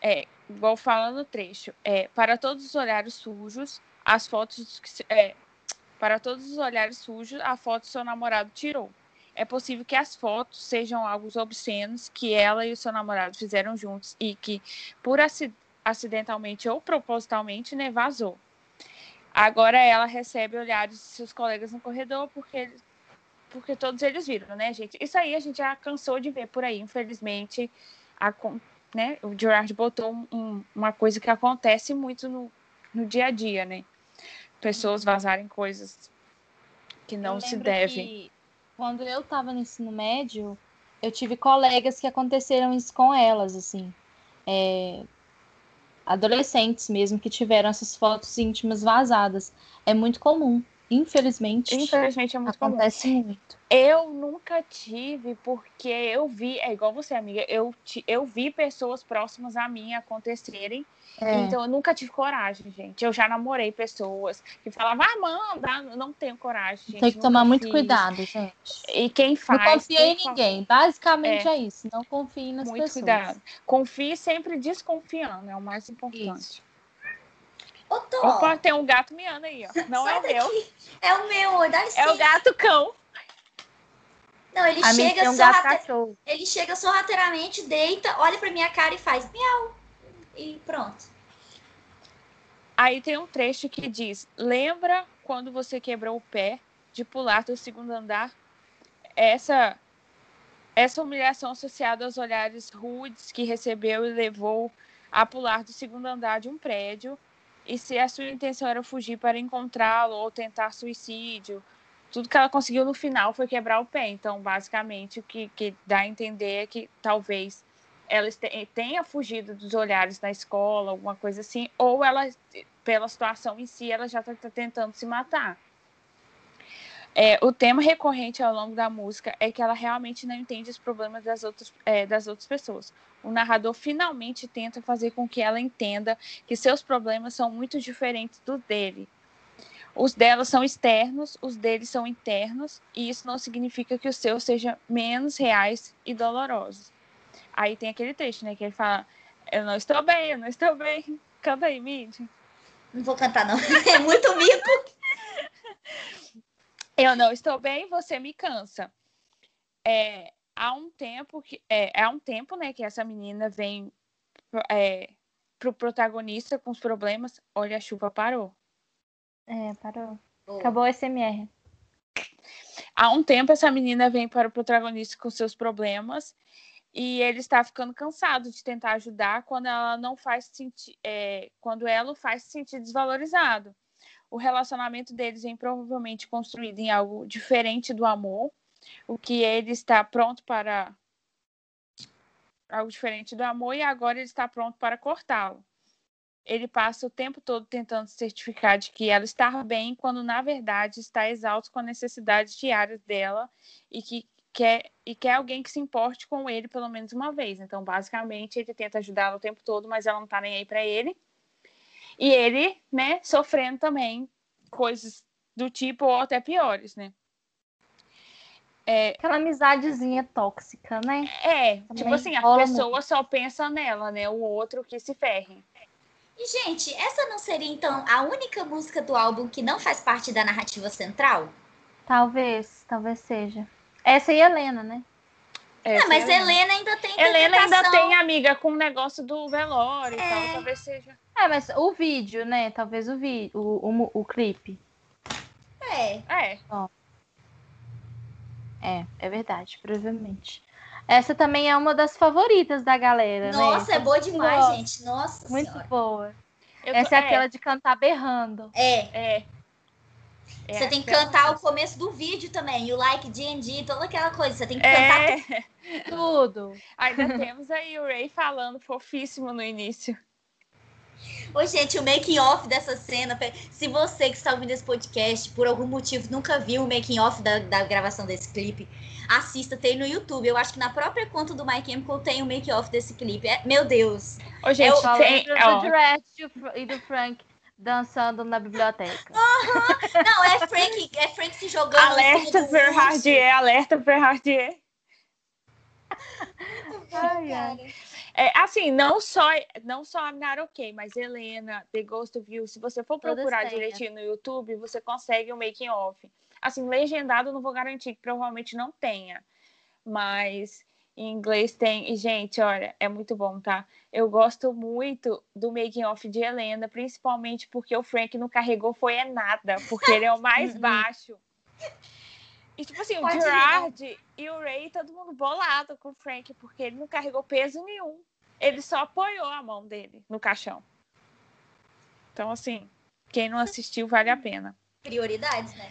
É, igual fala no trecho, é, para todos os olhares sujos, as fotos é, para todos os olhares sujos, a foto seu namorado tirou. É possível que as fotos sejam algo obscenos que ela e o seu namorado fizeram juntos e que, por acidentalmente ou propositalmente, né, vazou. Agora ela recebe olhares de seus colegas no corredor porque, porque todos eles viram, né, gente? Isso aí a gente já cansou de ver por aí, infelizmente. A, né, o Gerard botou um, uma coisa que acontece muito no, no dia a dia, né? Pessoas vazarem coisas que não se devem. quando eu estava no ensino médio, eu tive colegas que aconteceram isso com elas, assim. É, adolescentes mesmo que tiveram essas fotos íntimas vazadas. É muito comum. Infelizmente. Infelizmente é muito acontece comum. muito. Eu nunca tive, porque eu vi, é igual você, amiga, eu, eu vi pessoas próximas a mim acontecerem é. Então eu nunca tive coragem, gente. Eu já namorei pessoas que falavam, ah, manda, não tenho coragem, gente. Tem que tomar fiz. muito cuidado, gente. E quem faz. Não confia em ninguém. Basicamente é. é, isso. Não confie nas muito pessoas. Muito cuidado. Confie sempre desconfiando, é o mais importante. Isso. Ô, Opa, tem um gato miando aí, ó. Não Sai é o daqui. meu. É o meu, dá licença. É o gato cão. Não, ele a chega um sorrate... Ele chega sorrateiramente, deita, olha pra minha cara e faz miau e pronto. Aí tem um trecho que diz: Lembra quando você quebrou o pé de pular do segundo andar? Essa essa humilhação associada aos olhares rudes que recebeu e levou a pular do segundo andar de um prédio. E se a sua intenção era fugir para encontrá-lo ou tentar suicídio, tudo que ela conseguiu no final foi quebrar o pé. Então, basicamente, o que, que dá a entender é que talvez ela tenha fugido dos olhares na escola, alguma coisa assim, ou ela, pela situação em si, ela já está tá tentando se matar. É, o tema recorrente ao longo da música é que ela realmente não entende os problemas das outras, é, das outras pessoas. O narrador finalmente tenta fazer com que ela entenda que seus problemas são muito diferentes dos dele. Os dela são externos, os deles são internos, e isso não significa que os seus sejam menos reais e dolorosos. Aí tem aquele trecho, né? Que ele fala: Eu não estou bem, eu não estou bem. Canta aí, Mid. Não vou cantar, não. <laughs> É muito mico. <laughs> eu não estou bem, você me cansa. É, há um tempo que é, há um tempo, né, que essa menina vem é, pro protagonista com os problemas. Olha, a chuva parou. É, parou. Acabou o SMR. Há um tempo essa menina vem para o protagonista com seus problemas e ele está ficando cansado de tentar ajudar quando ela não faz sentir, é, quando ela o faz se sentir desvalorizado. O relacionamento deles vem provavelmente construído em algo diferente do amor, o que ele está pronto para algo diferente do amor e agora ele está pronto para cortá-lo. Ele passa o tempo todo tentando certificar de que ela está bem, quando na verdade está exausto com as necessidades diárias dela e que quer e quer alguém que se importe com ele pelo menos uma vez. Então, basicamente, ele tenta ajudá-la o tempo todo, mas ela não tá nem aí para ele. E ele, né, sofrendo também coisas do tipo ou até piores, né? É, Aquela amizadezinha tóxica, né? É, Também tipo assim, a pessoa muito. só pensa nela, né? O outro que se ferre. E, gente, essa não seria, então, a única música do álbum que não faz parte da narrativa central? Talvez, talvez seja. Essa e Helena, né? Essa não, mas Helena. Helena ainda tem Helena ainda tem amiga com o negócio do velório é. e tal, talvez seja. É, mas o vídeo, né? Talvez o vídeo, o, o, o clipe. É. É. Ó. É, é verdade, provavelmente. Essa também é uma das favoritas da galera, Nossa, né? Nossa, é boa demais, boa. gente. Nossa Muito senhora. boa. Tô... Essa é, é aquela de cantar berrando. É. É. É, você tem que cantar o começo do vídeo também, o like, D&D, toda aquela coisa. Você tem que cantar é. <laughs> tudo. Ainda temos aí o Ray falando fofíssimo no início. Ô, gente, o making off dessa cena. Se você que está ouvindo esse podcast, por algum motivo, nunca viu o making off da, da gravação desse clipe, assista, tem no YouTube. Eu acho que na própria conta do My Chemical tem o make off desse clipe. É, meu Deus. Ô, gente, é tem, do, do e do Frank dançando na biblioteca. Uhum. <laughs> Não, é Frank, é Frank se jogando. Alerta per Hardier, alerta per Hardier. Ai, ai. É, assim, não só, não só a Naroquei, mas Helena, The Ghost of You, se você for procurar direitinho no YouTube, você consegue o um making off. Assim, legendado não vou garantir que provavelmente não tenha, mas em inglês tem. E, gente, olha, é muito bom, tá? Eu gosto muito do making off de Helena, principalmente porque o Frank não carregou foi é nada, porque ele é o mais uhum. baixo. E, tipo assim, Pode o Gerard e o Ray, todo mundo bolado com o Frank, porque ele não carregou peso nenhum. Ele só apoiou a mão dele no caixão. Então, assim, quem não assistiu, vale a pena. Prioridades, né?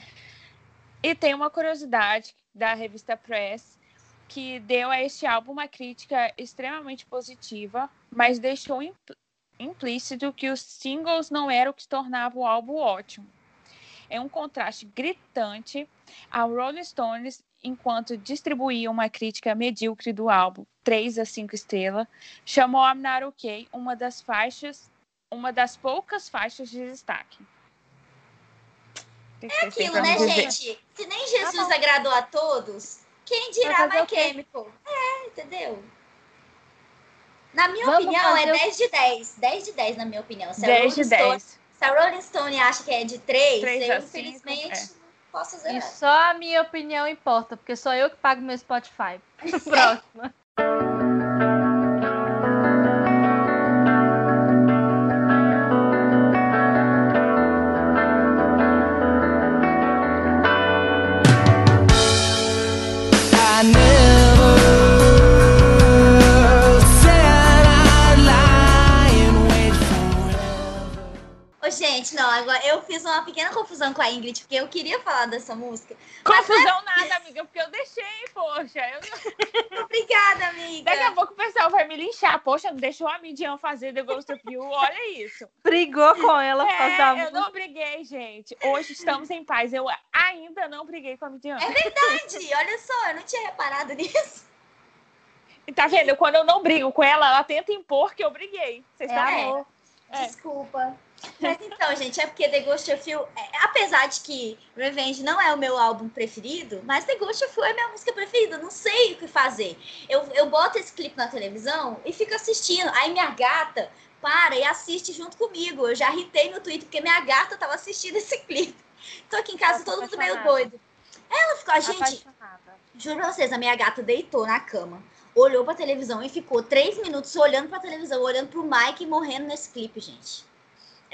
E tem uma curiosidade da revista Press que deu a este álbum uma crítica extremamente positiva, mas deixou implícito que os singles não eram o que tornava o álbum ótimo. É um contraste gritante ao Rolling Stones enquanto distribuía uma crítica medíocre do álbum, 3 a 5 estrelas, chamou I'm Not Okay uma das faixas, uma das poucas faixas de destaque. É aquilo, né, gente? Se nem Jesus tá agradou a todos, quem dirá My Chemical? É, entendeu? Na minha Vamos opinião, é 10 de 10. 10 de 10, na minha opinião. Se 10 de 10. se a Rolling Stone acha que é de 3, 3 eu, infelizmente, 5, é. posso zerar. E só a minha opinião importa, porque sou eu que pago meu Spotify. <laughs> Próxima. Não, agora eu fiz uma pequena confusão com a Ingrid, porque eu queria falar dessa música. Confusão mas... nada, amiga, porque eu deixei, poxa. Eu... <laughs> Obrigada, amiga. Daqui a pouco o pessoal vai me linchar. Poxa, não deixou a Midian fazer The Ghost of You, olha isso. Brigou com ela é, fazer Eu não briguei, gente. Hoje estamos em paz. Eu ainda não briguei com a Midian. É verdade, olha só, eu não tinha reparado nisso. E tá vendo? Quando eu não brigo com ela, ela tenta impor que eu briguei. Vocês é, sabem? É. Desculpa. Mas então, gente, é porque The Ghost of You, é, apesar de que Revenge não é o meu álbum preferido, mas The Ghost of You é minha música preferida. Não sei o que fazer. Eu, eu boto esse clipe na televisão e fico assistindo. Aí minha gata para e assiste junto comigo. Eu já irritei no Twitter porque minha gata tava assistindo esse clipe. Tô aqui em casa, todo mundo meio doido. Ela ficou, a gente, Apaixonada. juro pra vocês, a minha gata deitou na cama, olhou pra televisão e ficou três minutos olhando pra televisão, olhando pro Mike morrendo nesse clipe, gente.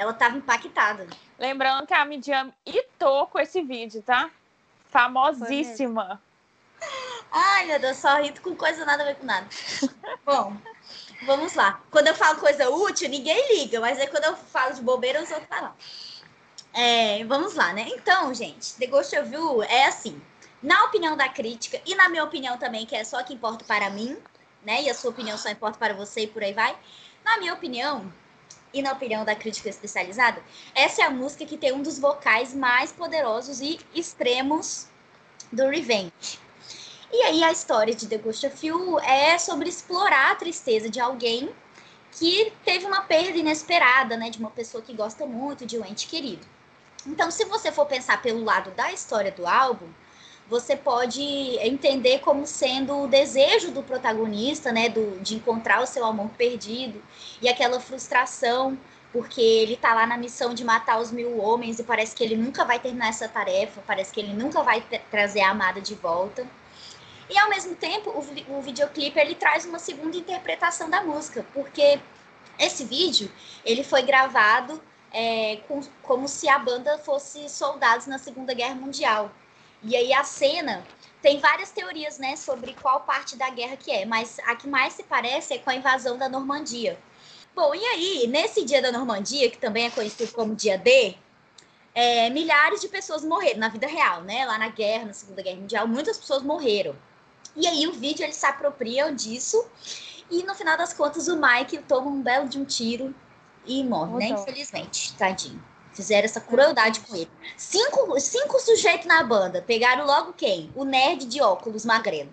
Ela tava impactada. Lembrando que a Midian hitou com esse vídeo, tá? Famosíssima. Ai, meu Deus, só rito com coisa nada a ver com nada. <laughs> Bom, vamos lá. Quando eu falo coisa útil, ninguém liga, mas aí quando eu falo de bobeira, os outros falam. É, vamos lá, né? Então, gente, The Ghost of You é assim. Na opinião da crítica, e na minha opinião também, que é só que importa para mim, né? E a sua opinião só importa para você e por aí vai. Na minha opinião, e na opinião da crítica especializada, essa é a música que tem um dos vocais mais poderosos e extremos do Revenge. E aí a história de The Ghost of You é sobre explorar a tristeza de alguém que teve uma perda inesperada, né, de uma pessoa que gosta muito de um ente querido. Então, se você for pensar pelo lado da história do álbum, você pode entender como sendo o desejo do protagonista, né, do, de encontrar o seu amor perdido e aquela frustração porque ele tá lá na missão de matar os mil homens e parece que ele nunca vai terminar essa tarefa, parece que ele nunca vai trazer a amada de volta. E ao mesmo tempo, o, o videoclipe ele traz uma segunda interpretação da música, porque esse vídeo ele foi gravado é, com, como se a banda fosse soldados na Segunda Guerra Mundial. E aí a cena tem várias teorias, né, sobre qual parte da guerra que é, mas a que mais se parece é com a invasão da Normandia. Bom, e aí, nesse dia da Normandia, que também é conhecido como dia D, é, milhares de pessoas morreram na vida real, né? Lá na guerra, na Segunda Guerra Mundial, muitas pessoas morreram. E aí o vídeo ele se apropria disso e no final das contas o Mike toma um belo de um tiro e morre, né? Infelizmente, tadinho. Fizeram essa crueldade com ele. Cinco, cinco sujeitos na banda. Pegaram logo quem? O nerd de óculos magrelo.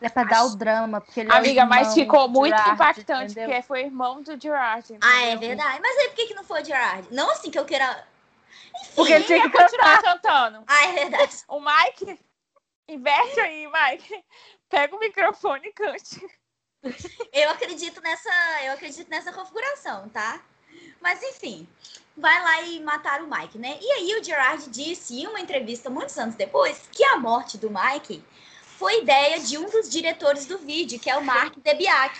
É pra dar o drama, porque ele Amiga, é mas ficou muito Gerard, impactante, entendeu? porque foi irmão do Gerard. Ah, é entendeu? verdade. Mas aí por que, que não foi o Gerard? Não assim que eu queira. Enfim. Porque ele tinha que Continuar cantando. Ah, é verdade. O Mike, inverte aí, Mike. Pega o microfone e cante. Eu acredito nessa, eu acredito nessa configuração, tá? Mas enfim, vai lá e matar o Mike, né? E aí o Gerard disse em uma entrevista muitos anos depois que a morte do Mike foi ideia de um dos diretores do vídeo, que é o Mark Debiak.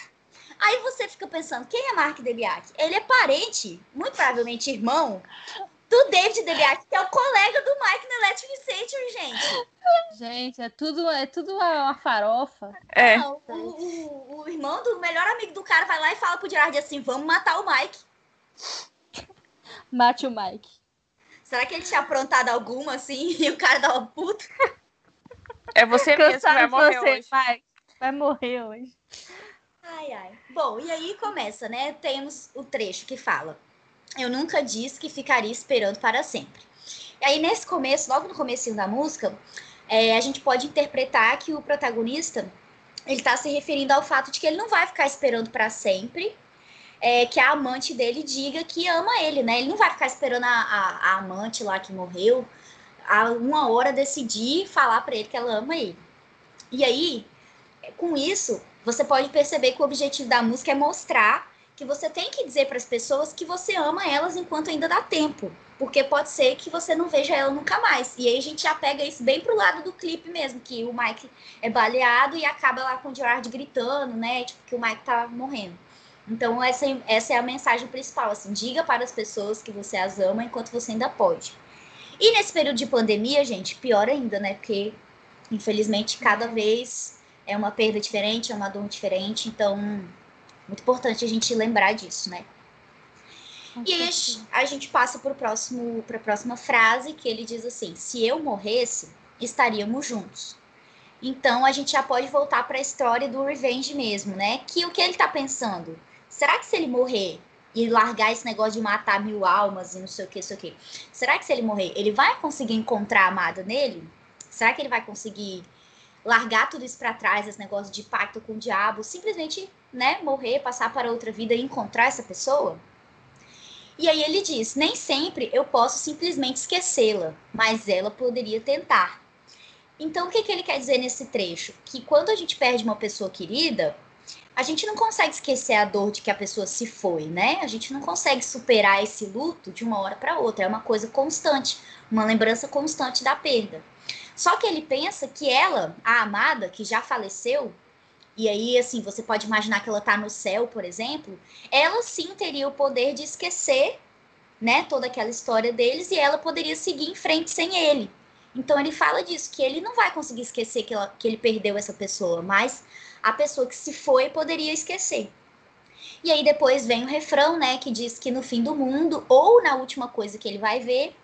Aí você fica pensando, quem é Mark Debiak? Ele é parente, muito provavelmente irmão, do David Debiak, que é o colega do Mike no Electric Century, gente. Gente, é tudo, é tudo uma farofa. É. Não, o, o- o irmão do melhor amigo do cara vai lá e fala pro Gerard assim, vamos matar o Mike. Mate o Mike. Será que ele tinha aprontado alguma assim <laughs> e o cara dá uma puta? É você mesmo que vai morrer você, hoje. Mike. Vai morrer hoje. Ai, ai. Bom, e aí começa, né? Temos o trecho que fala: Eu nunca disse que ficaria esperando para sempre. E aí, nesse começo, logo no comecinho da música, é, a gente pode interpretar que o protagonista ele tá se referindo ao fato de que ele não vai ficar esperando para sempre. É, que a amante dele diga que ama ele, né? Ele não vai ficar esperando a, a- a amante lá que morreu a uma hora decidir falar para ele que ela ama ele. E aí, com isso, você pode perceber que o objetivo da música é mostrar que você tem que dizer para as pessoas que você ama elas enquanto ainda dá tempo. Porque pode ser que você não veja ela nunca mais. E aí a gente já pega isso bem pro lado do clipe mesmo, que o Mike é baleado e acaba lá com o Gerard gritando, né? Tipo, que o Mike tá morrendo. Então essa, essa é a mensagem principal, assim, diga para as pessoas que você as ama enquanto você ainda pode. E nesse período de pandemia, gente, pior ainda, né? Porque, infelizmente, cada vez é uma perda diferente, é uma dor diferente, então muito importante a gente lembrar disso, né? E aí a gente- passa para a próxima frase, que ele diz assim: se eu morresse, estaríamos juntos. Então a gente já pode voltar para a história do Revenge mesmo, né? Que o que ele tá pensando? Será que se ele morrer e largar esse negócio de matar mil almas e não sei o que, não sei o que, será que se ele morrer, ele vai conseguir encontrar a amada nele? Será que ele vai conseguir largar tudo isso para trás, esse negócio de pacto com o diabo, simplesmente, né, morrer, passar para outra vida e encontrar essa pessoa? E aí ele diz: nem sempre eu posso simplesmente esquecê-la, mas ela poderia tentar. Então, o que, que ele quer dizer nesse trecho? Que quando a gente perde uma pessoa querida, a gente não consegue esquecer a dor de que a pessoa se foi, né? A gente não consegue superar esse luto de uma hora para outra. É uma coisa constante, uma lembrança constante da perda. Só que ele pensa que ela, a amada, que já faleceu, e aí, assim, você pode imaginar que ela tá no céu, por exemplo, ela sim teria o poder de esquecer, né, toda aquela história deles e ela poderia seguir em frente sem ele. Então ele fala disso, que ele não vai conseguir esquecer que, ela, que ele perdeu essa pessoa, mas a pessoa que se foi poderia esquecer. E aí depois vem o refrão, né, que diz que no fim do mundo, ou na última coisa que ele vai ver,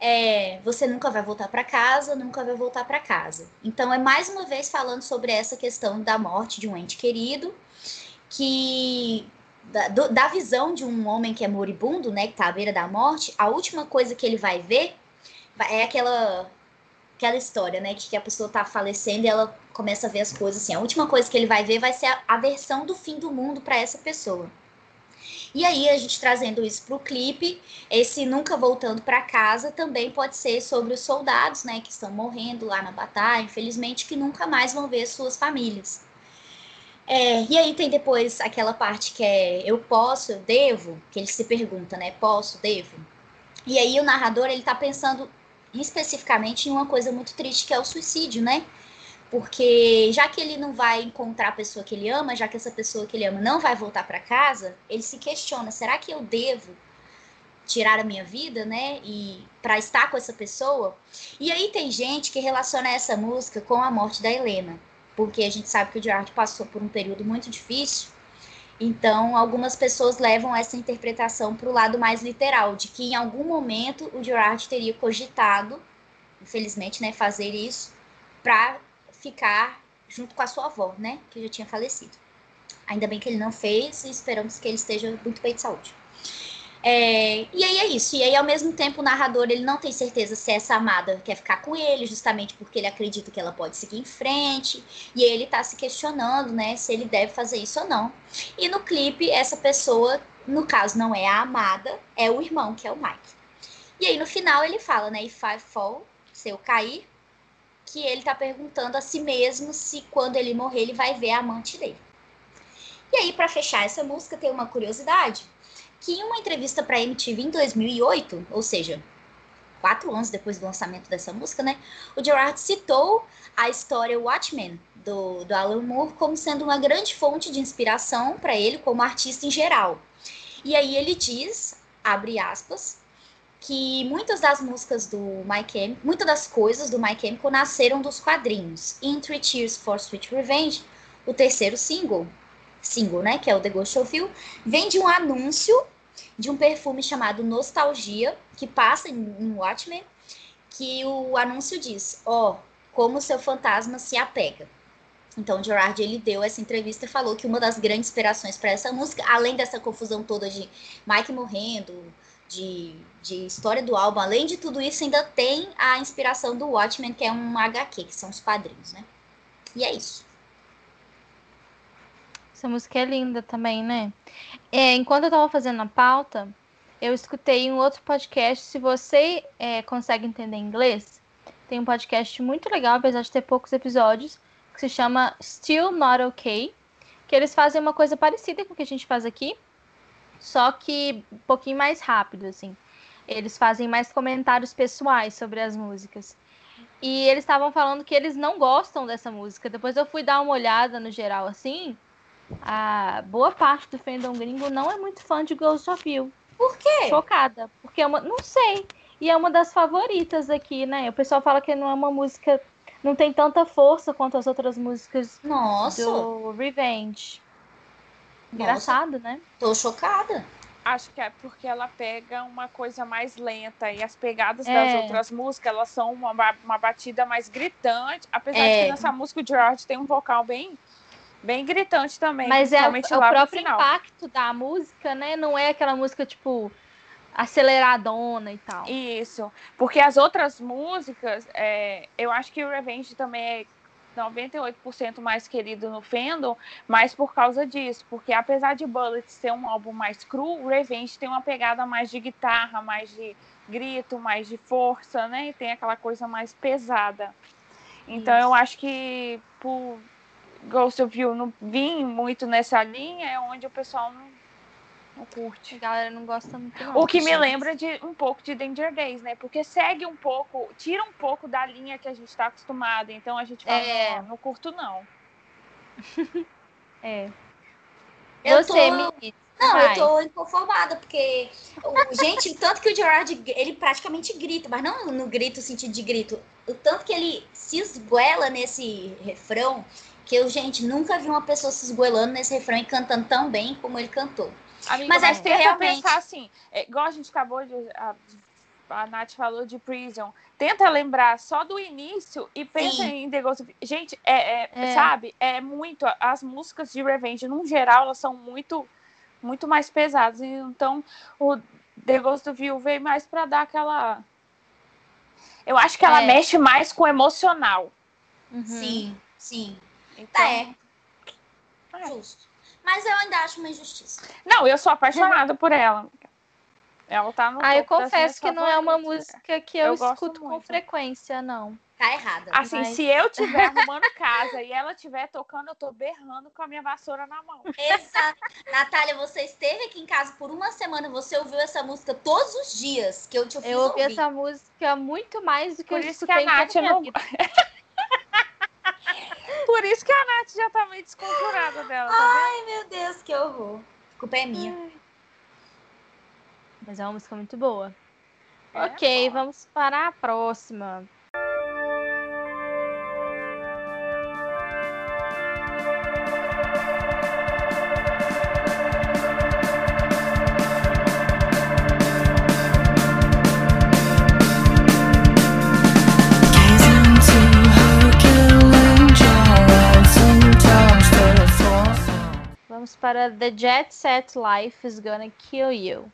é, você nunca vai voltar para casa, nunca vai voltar para casa. Então é mais uma vez falando sobre essa questão da morte de um ente querido, que da, do, da visão de um homem que é moribundo, né, que está à beira da morte, a última coisa que ele vai ver é aquela aquela história, né, que a pessoa está falecendo e ela começa a ver as coisas assim. A última coisa que ele vai ver vai ser a, a versão do fim do mundo para essa pessoa. E aí, a gente trazendo isso para o clipe, esse Nunca Voltando para Casa também pode ser sobre os soldados, né, que estão morrendo lá na batalha, infelizmente, que nunca mais vão ver suas famílias. É, e aí tem depois aquela parte que é eu posso, eu devo, que ele se pergunta, né, posso, devo. E aí o narrador, ele tá pensando especificamente em uma coisa muito triste, que é o suicídio, né? Porque já que ele não vai encontrar a pessoa que ele ama, já que essa pessoa que ele ama não vai voltar para casa, ele se questiona: será que eu devo tirar a minha vida, né? E para estar com essa pessoa? E aí tem gente que relaciona essa música com a morte da Helena, porque a gente sabe que o Gerard passou por um período muito difícil. Então, algumas pessoas levam essa interpretação para o lado mais literal, de que em algum momento o Gerard teria cogitado, infelizmente, né, fazer isso para ficar junto com a sua avó, né? Que já tinha falecido. Ainda bem que ele não fez e esperamos que ele esteja muito bem de saúde. É, e aí é isso. E aí, ao mesmo tempo, o narrador ele não tem certeza se essa amada quer ficar com ele, justamente porque ele acredita que ela pode seguir em frente. E ele tá se questionando, né, se ele deve fazer isso ou não. E no clipe, essa pessoa, no caso, não é a amada, é o irmão, que é o Mike. E aí, no final, ele fala, né, if I fall, se eu cair, que ele tá perguntando a si mesmo se quando ele morrer ele vai ver a amante dele. E aí, para fechar essa música, tem uma curiosidade, que em uma entrevista para MTV em 2008, ou seja, quatro anos depois do lançamento dessa música, né, o Gerard citou a história Watchmen do, do Alan Moore como sendo uma grande fonte de inspiração para ele como artista em geral. E aí ele diz, abre aspas, que muitas das músicas do My Chemical, muitas das coisas do My Chemical nasceram dos quadrinhos. In Three Cheers for Sweet Revenge, o terceiro single, single, né, que é o The Ghost of You, vem de um anúncio de um perfume chamado Nostalgia, que passa em, Watchmen, que o anúncio diz, ó, oh, como seu fantasma se apega. Então, Gerard ele deu essa entrevista e falou que uma das grandes inspirações para essa música, além dessa confusão toda de Mike morrendo, de, de história do álbum, além de tudo isso, ainda tem a inspiração do Watchmen, que é um HQ, que são os quadrinhos, né? E é isso. Essa música é linda também, né? É, enquanto eu tava fazendo a pauta, eu escutei um outro podcast. Se você é, consegue entender inglês, tem um podcast muito legal, apesar de ter poucos episódios, que se chama Still Not Okay. Que eles fazem uma coisa parecida com o que a gente faz aqui, só que um pouquinho mais rápido, assim. Eles fazem mais comentários pessoais sobre as músicas. E eles estavam falando que eles não gostam dessa música. Depois eu fui dar uma olhada no geral, assim. A boa parte do fandom gringo não é muito fã de Ghost of You. Por quê? Chocada. Porque é uma. Não sei. E é uma das favoritas aqui, né? O pessoal fala que não é uma música. Não tem tanta força quanto as outras músicas Nossa. do Revenge. Engraçado, Nossa, né? Tô chocada. Acho que é porque ela pega uma coisa mais lenta e as pegadas É. das outras músicas, elas são uma, uma batida mais gritante. Apesar de É. que nessa música o George tem um vocal bem, bem gritante também. Mas é o, é o próprio impacto da música, né? Não é aquela música, tipo, aceleradona e tal. Isso. Porque as outras músicas, é, eu acho que o Revenge também é 98% mais querido no fandom, mas por causa disso. Porque apesar de Bullet ser um álbum mais cru, o Revenge tem uma pegada mais de guitarra, mais de grito, mais de força, né? E tem aquela coisa mais pesada. Então eu acho que por Ghost of You não vim muito nessa linha, é onde o pessoal não, não curte. A galera não gosta muito. Não, o que me lembra de um pouco de Danger Days, né? Porque segue um pouco, tira um pouco da linha que a gente está acostumado. Então a gente fala, é... não, não curto, não. <laughs> é. Eu Você, tô... me não, Vai. eu tô inconformada, porque, o, gente, o tanto que o Gerard, ele praticamente grita, mas não no grito, sentido de grito, o tanto que ele se esguela nesse refrão, que eu, gente, nunca vi uma pessoa se esguelando nesse refrão e cantando tão bem como ele cantou. Amiga, mas acho que realmente... pensar assim, é, igual a gente acabou de... A, a Nath falou de Prison. Tenta lembrar só do início e pensa Sim. em The Ghost of... Gente, é, é, é, sabe? É muito... As músicas de Revenge, no geral, elas são muito muito mais pesadas. Então, o The Ghost of You veio mais para dar aquela. Eu acho que ela é. mexe mais com o emocional. Uhum. Sim, sim. Então... É. é. Justo. Mas eu ainda acho uma injustiça. Não, eu sou apaixonada por ela. Ela tá no. Ah, eu confesso que não é uma música que eu, eu escuto com frequência, não tá errada. Assim, mas... se eu estiver arrumando casa e ela estiver tocando, eu tô berrando com a minha vassoura na mão. Exato. Natália, você esteve aqui em casa por uma semana, você ouviu essa música todos os dias que eu te fiz Eu ouvi ouvir. essa música muito mais do que por eu isso que a Nath não... Por isso que a Nath já tá meio desconjurada dela. Tá Ai, meu Deus, que horror. A culpa é minha. Ai. Mas é uma música muito boa. É, ok, vamos para a próxima. Vamos para The Jet Set Life is Gonna Kill You.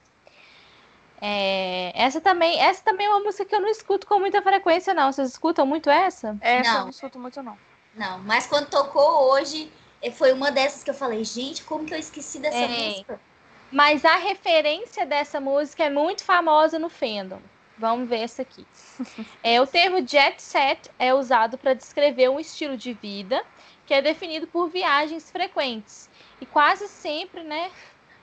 É, essa também, essa também é uma música que eu não escuto com muita frequência, não. Vocês escutam muito essa? Essa não. eu não escuto muito, não. Não, mas quando tocou hoje, eh, foi uma dessas que eu falei, gente, como que eu esqueci dessa é, música? Mas a referência dessa música é muito famosa no fandom. Vamos ver essa aqui. <laughs> é, o termo jet set é usado para descrever um estilo de vida que é definido por viagens frequentes quase sempre, né,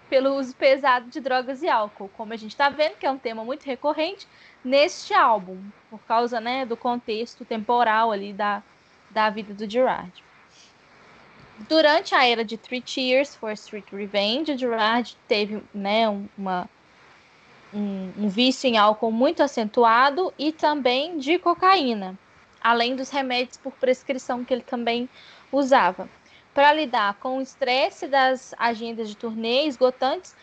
pelo uso pesado de drogas e álcool, como a gente está vendo, que é um tema muito recorrente neste álbum, por causa, né, do contexto temporal ali da, da vida do Gerard. Durante a era de Three Cheers for Street Revenge, o Gerard teve, né, uma, um, um vício em álcool muito acentuado e também de cocaína, além dos remédios por prescrição que ele também usava para lidar com o estresse das agendas de turnê esgotantes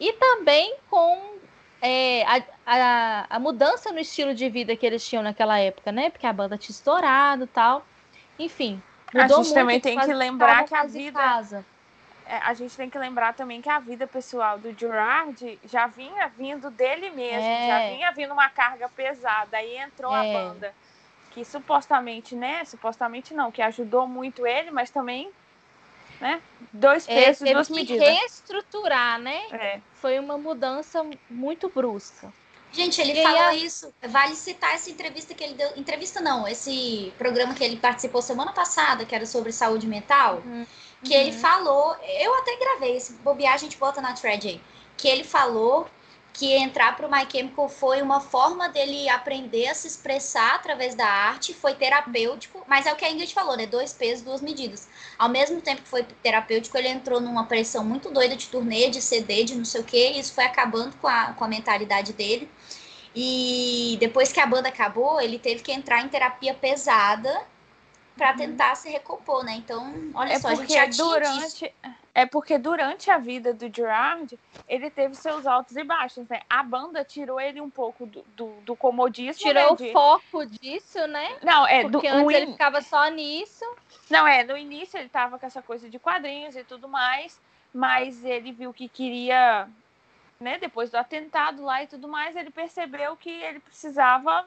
e também com é, a, a, a, mudança no estilo de vida que eles tinham naquela época, né? Porque a banda tinha estourado e tal. Enfim. a gente também tem que lembrar que a vida. Casa. É, a gente tem que lembrar também que a vida pessoal do Gerard já vinha vindo dele mesmo, é. já vinha vindo uma carga pesada. Aí entrou é. a banda que supostamente, né? Supostamente não, que ajudou muito ele, mas também né? Dois é, pesos, é, duas medidas. reestruturar, né? É. Foi uma mudança muito brusca. Gente, ele e falou a... isso. Vale citar essa entrevista que ele deu. Entrevista não, esse programa que ele participou semana passada, que era sobre saúde mental. Uhum. Que uhum. ele falou. Eu até gravei, esse bobear a gente bota na thread aí. Que ele falou que entrar para o My Chemical foi uma forma dele aprender a se expressar através da arte, foi terapêutico, mas é o que a Ingrid falou, né? Dois pesos, duas medidas. Ao mesmo tempo que foi terapêutico, ele entrou numa pressão muito doida de turnê, de CD, de não sei o quê, e isso foi acabando com a, com a mentalidade dele. E depois que a banda acabou, ele teve que entrar em terapia pesada para uhum. tentar se recompor, né? Então, olha é só, a gente já durante disso. É porque durante a vida do Gerard, ele teve seus altos e baixos, né? A banda tirou ele um pouco do, do, do comodismo. Tirou né? de... o foco disso, né? Não, é porque do, antes in... ele ficava só nisso. Não, é, no início ele tava com essa coisa de quadrinhos e tudo mais, mas ele viu que queria, né, depois do atentado lá e tudo mais, ele percebeu que ele precisava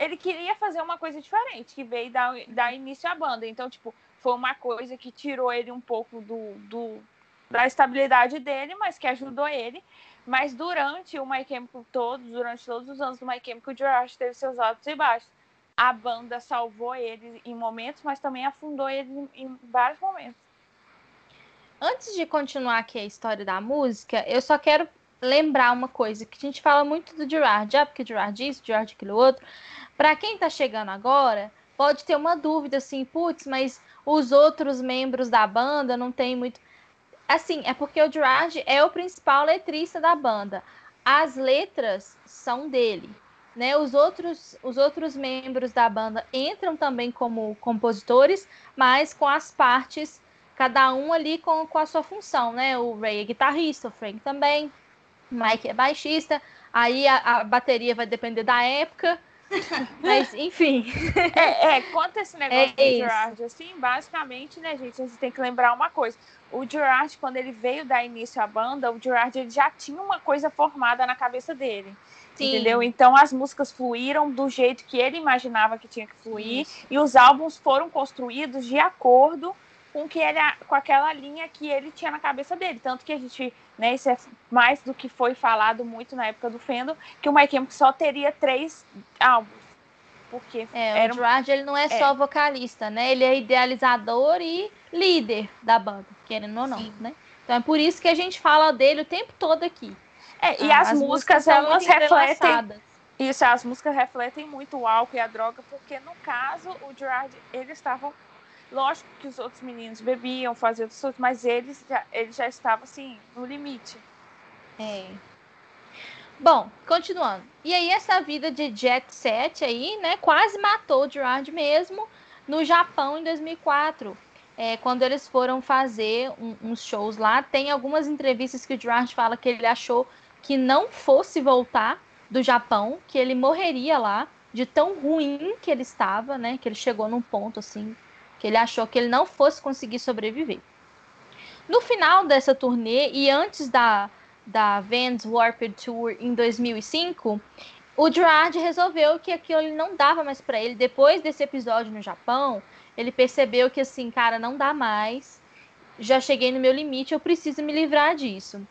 ele queria fazer uma coisa diferente, que veio dar, dar início à banda. Então, tipo, foi uma coisa que tirou ele um pouco do, do da estabilidade dele, mas que ajudou ele. Mas durante o My Chemical todo, durante todos os anos do My Chemical, o Josh teve seus altos e baixos. a banda salvou ele em momentos, mas também afundou ele em vários momentos. Antes de continuar aqui a história da música, eu só quero lembrar uma coisa, que a gente fala muito do Gerard, já porque Gerard isso, Gerard aquilo outro. Para quem está chegando agora, pode ter uma dúvida assim, putz, mas os outros membros da banda não tem muito. Assim, é porque o Gerard é o principal letrista da banda. As letras são dele. Né, os, outros, os outros membros da banda entram também como compositores, mas com as partes, cada um ali com, com a sua função, né? O Ray é guitarrista, o Frank também, o Mike é baixista, aí a, a bateria vai depender da época, <laughs> mas, enfim. É, é, quanto esse negócio é do Gerard, assim, basicamente, né, gente, a gente tem que lembrar uma coisa. O Gerard, quando ele veio dar início à banda, o Gerard ele já tinha uma coisa formada na cabeça dele. Sim. Entendeu? Então as músicas fluíram do jeito que ele imaginava que tinha que fluir Isso. e os álbuns foram construídos de acordo com que ele com aquela linha que ele tinha na cabeça dele, tanto que a gente, né, isso é mais do que foi falado muito na época do Fendo, que o Mike só teria três álbuns. Porque é, era o Gerard, ele não é, é, só vocalista, né? Ele é idealizador e líder da banda, querendo ou não, Sim. né? Então é por isso que a gente fala dele o tempo todo aqui. É, e ah, as, as, músicas, elas refletem. Isso, as músicas refletem muito o álcool e a droga, porque no caso, o Gerard, ele estava. Lógico que os outros meninos bebiam, faziam coisas, mas eles já, ele já estava assim, no limite. É. Bom, continuando. E aí, essa vida de jet set aí, né, quase matou o Gerard mesmo no Japão em 2004 é, quando eles foram fazer um, uns shows lá, tem algumas entrevistas que o Gerard fala que ele achou que não fosse voltar do Japão, que ele morreria lá, de tão ruim que ele estava, né? Que ele chegou num ponto assim, que ele achou que ele não fosse conseguir sobreviver. No final dessa turnê e antes da, da Vans Warped Tour em 2005, o Gerard resolveu que aquilo não dava mais para ele. Depois desse episódio no Japão, ele percebeu que assim, cara, não dá mais. Já cheguei no meu limite, eu preciso me livrar disso.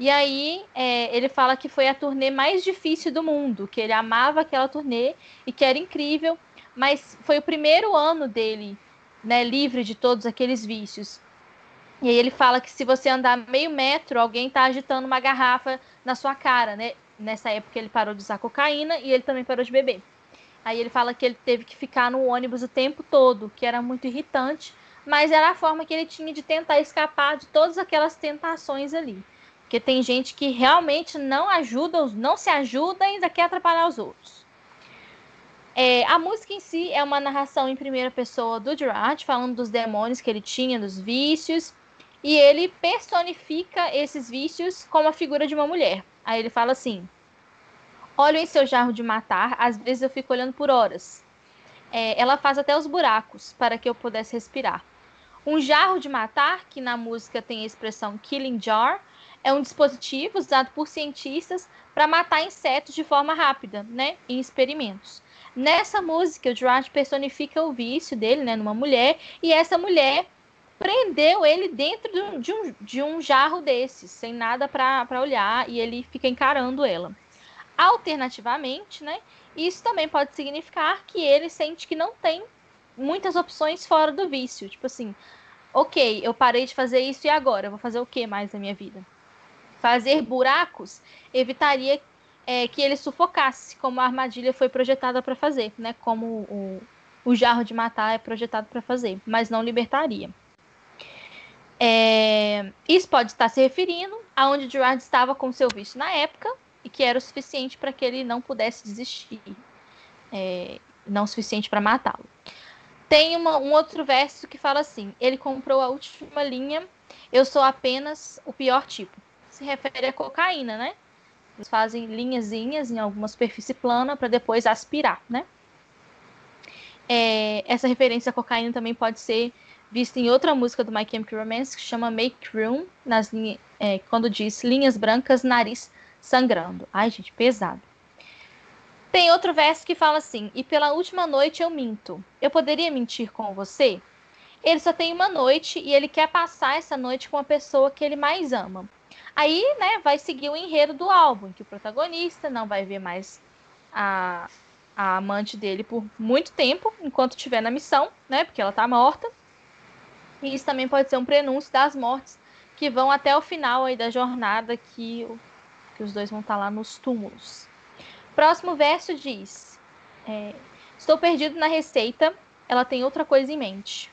E aí é, ele fala que foi a turnê mais difícil do mundo, que ele amava aquela turnê e que era incrível, mas foi o primeiro ano dele, né, livre de todos aqueles vícios. E aí ele fala que se você andar meio metro, alguém está agitando uma garrafa na sua cara, né? Nessa época ele parou de usar cocaína e ele também parou de beber. Aí ele fala que ele teve que ficar no ônibus o tempo todo, que era muito irritante, mas era a forma que ele tinha de tentar escapar de todas aquelas tentações ali. Porque tem gente que realmente não ajuda, não se ajuda e ainda quer atrapalhar os outros. É, a música em si é uma narração em primeira pessoa do Gerard, falando dos demônios que ele tinha, dos vícios, e ele personifica esses vícios como a figura de uma mulher. Aí ele fala assim: Olho em seu jarro de matar, às vezes eu fico olhando por horas. É, ela faz até os buracos para que eu pudesse respirar. Um jarro de matar, que na música tem a expressão killing jar, é um dispositivo usado por cientistas para matar insetos de forma rápida, né, em experimentos. Nessa música, o Gerard personifica o vício dele, né, numa mulher, e essa mulher prendeu ele dentro de um, de um, jarro desses, sem nada para olhar, e ele fica encarando ela. Alternativamente, né, isso também pode significar que ele sente que não tem muitas opções fora do vício. Tipo assim, ok, eu parei de fazer isso e agora? Eu vou fazer o que mais na minha vida? Fazer buracos evitaria é, que ele sufocasse, como a armadilha foi projetada para fazer, né? Como o, o jarro de matar é projetado para fazer, mas não libertaria. É, isso pode estar se referindo aonde Gerard estava com seu vício na época, e que era o suficiente para que ele não pudesse desistir, é, não o suficiente para matá-lo. Tem uma, um outro verso que fala assim: ele comprou a última linha, eu sou apenas o pior tipo. Se refere à cocaína, né? Eles fazem linhazinhas em alguma superfície plana para depois aspirar, né? É, essa referência à cocaína também pode ser vista em outra música do My Chemical Romance que chama Make Room, nas linha, é, quando diz linhas brancas, nariz sangrando. Ai, gente, pesado. Tem outro verso que fala assim: E pela última noite eu minto. Eu poderia mentir com você? Ele só tem uma noite e ele quer passar essa noite com a pessoa que ele mais ama. Aí, né, vai seguir o enredo do álbum, que o protagonista não vai ver mais a, a amante dele por muito tempo, enquanto estiver na missão, né? Porque ela tá morta. E isso também pode ser um prenúncio das mortes que vão até o final aí da jornada que, que os dois vão estar tá lá nos túmulos. Próximo verso diz: é, Estou perdido na receita, ela tem outra coisa em mente.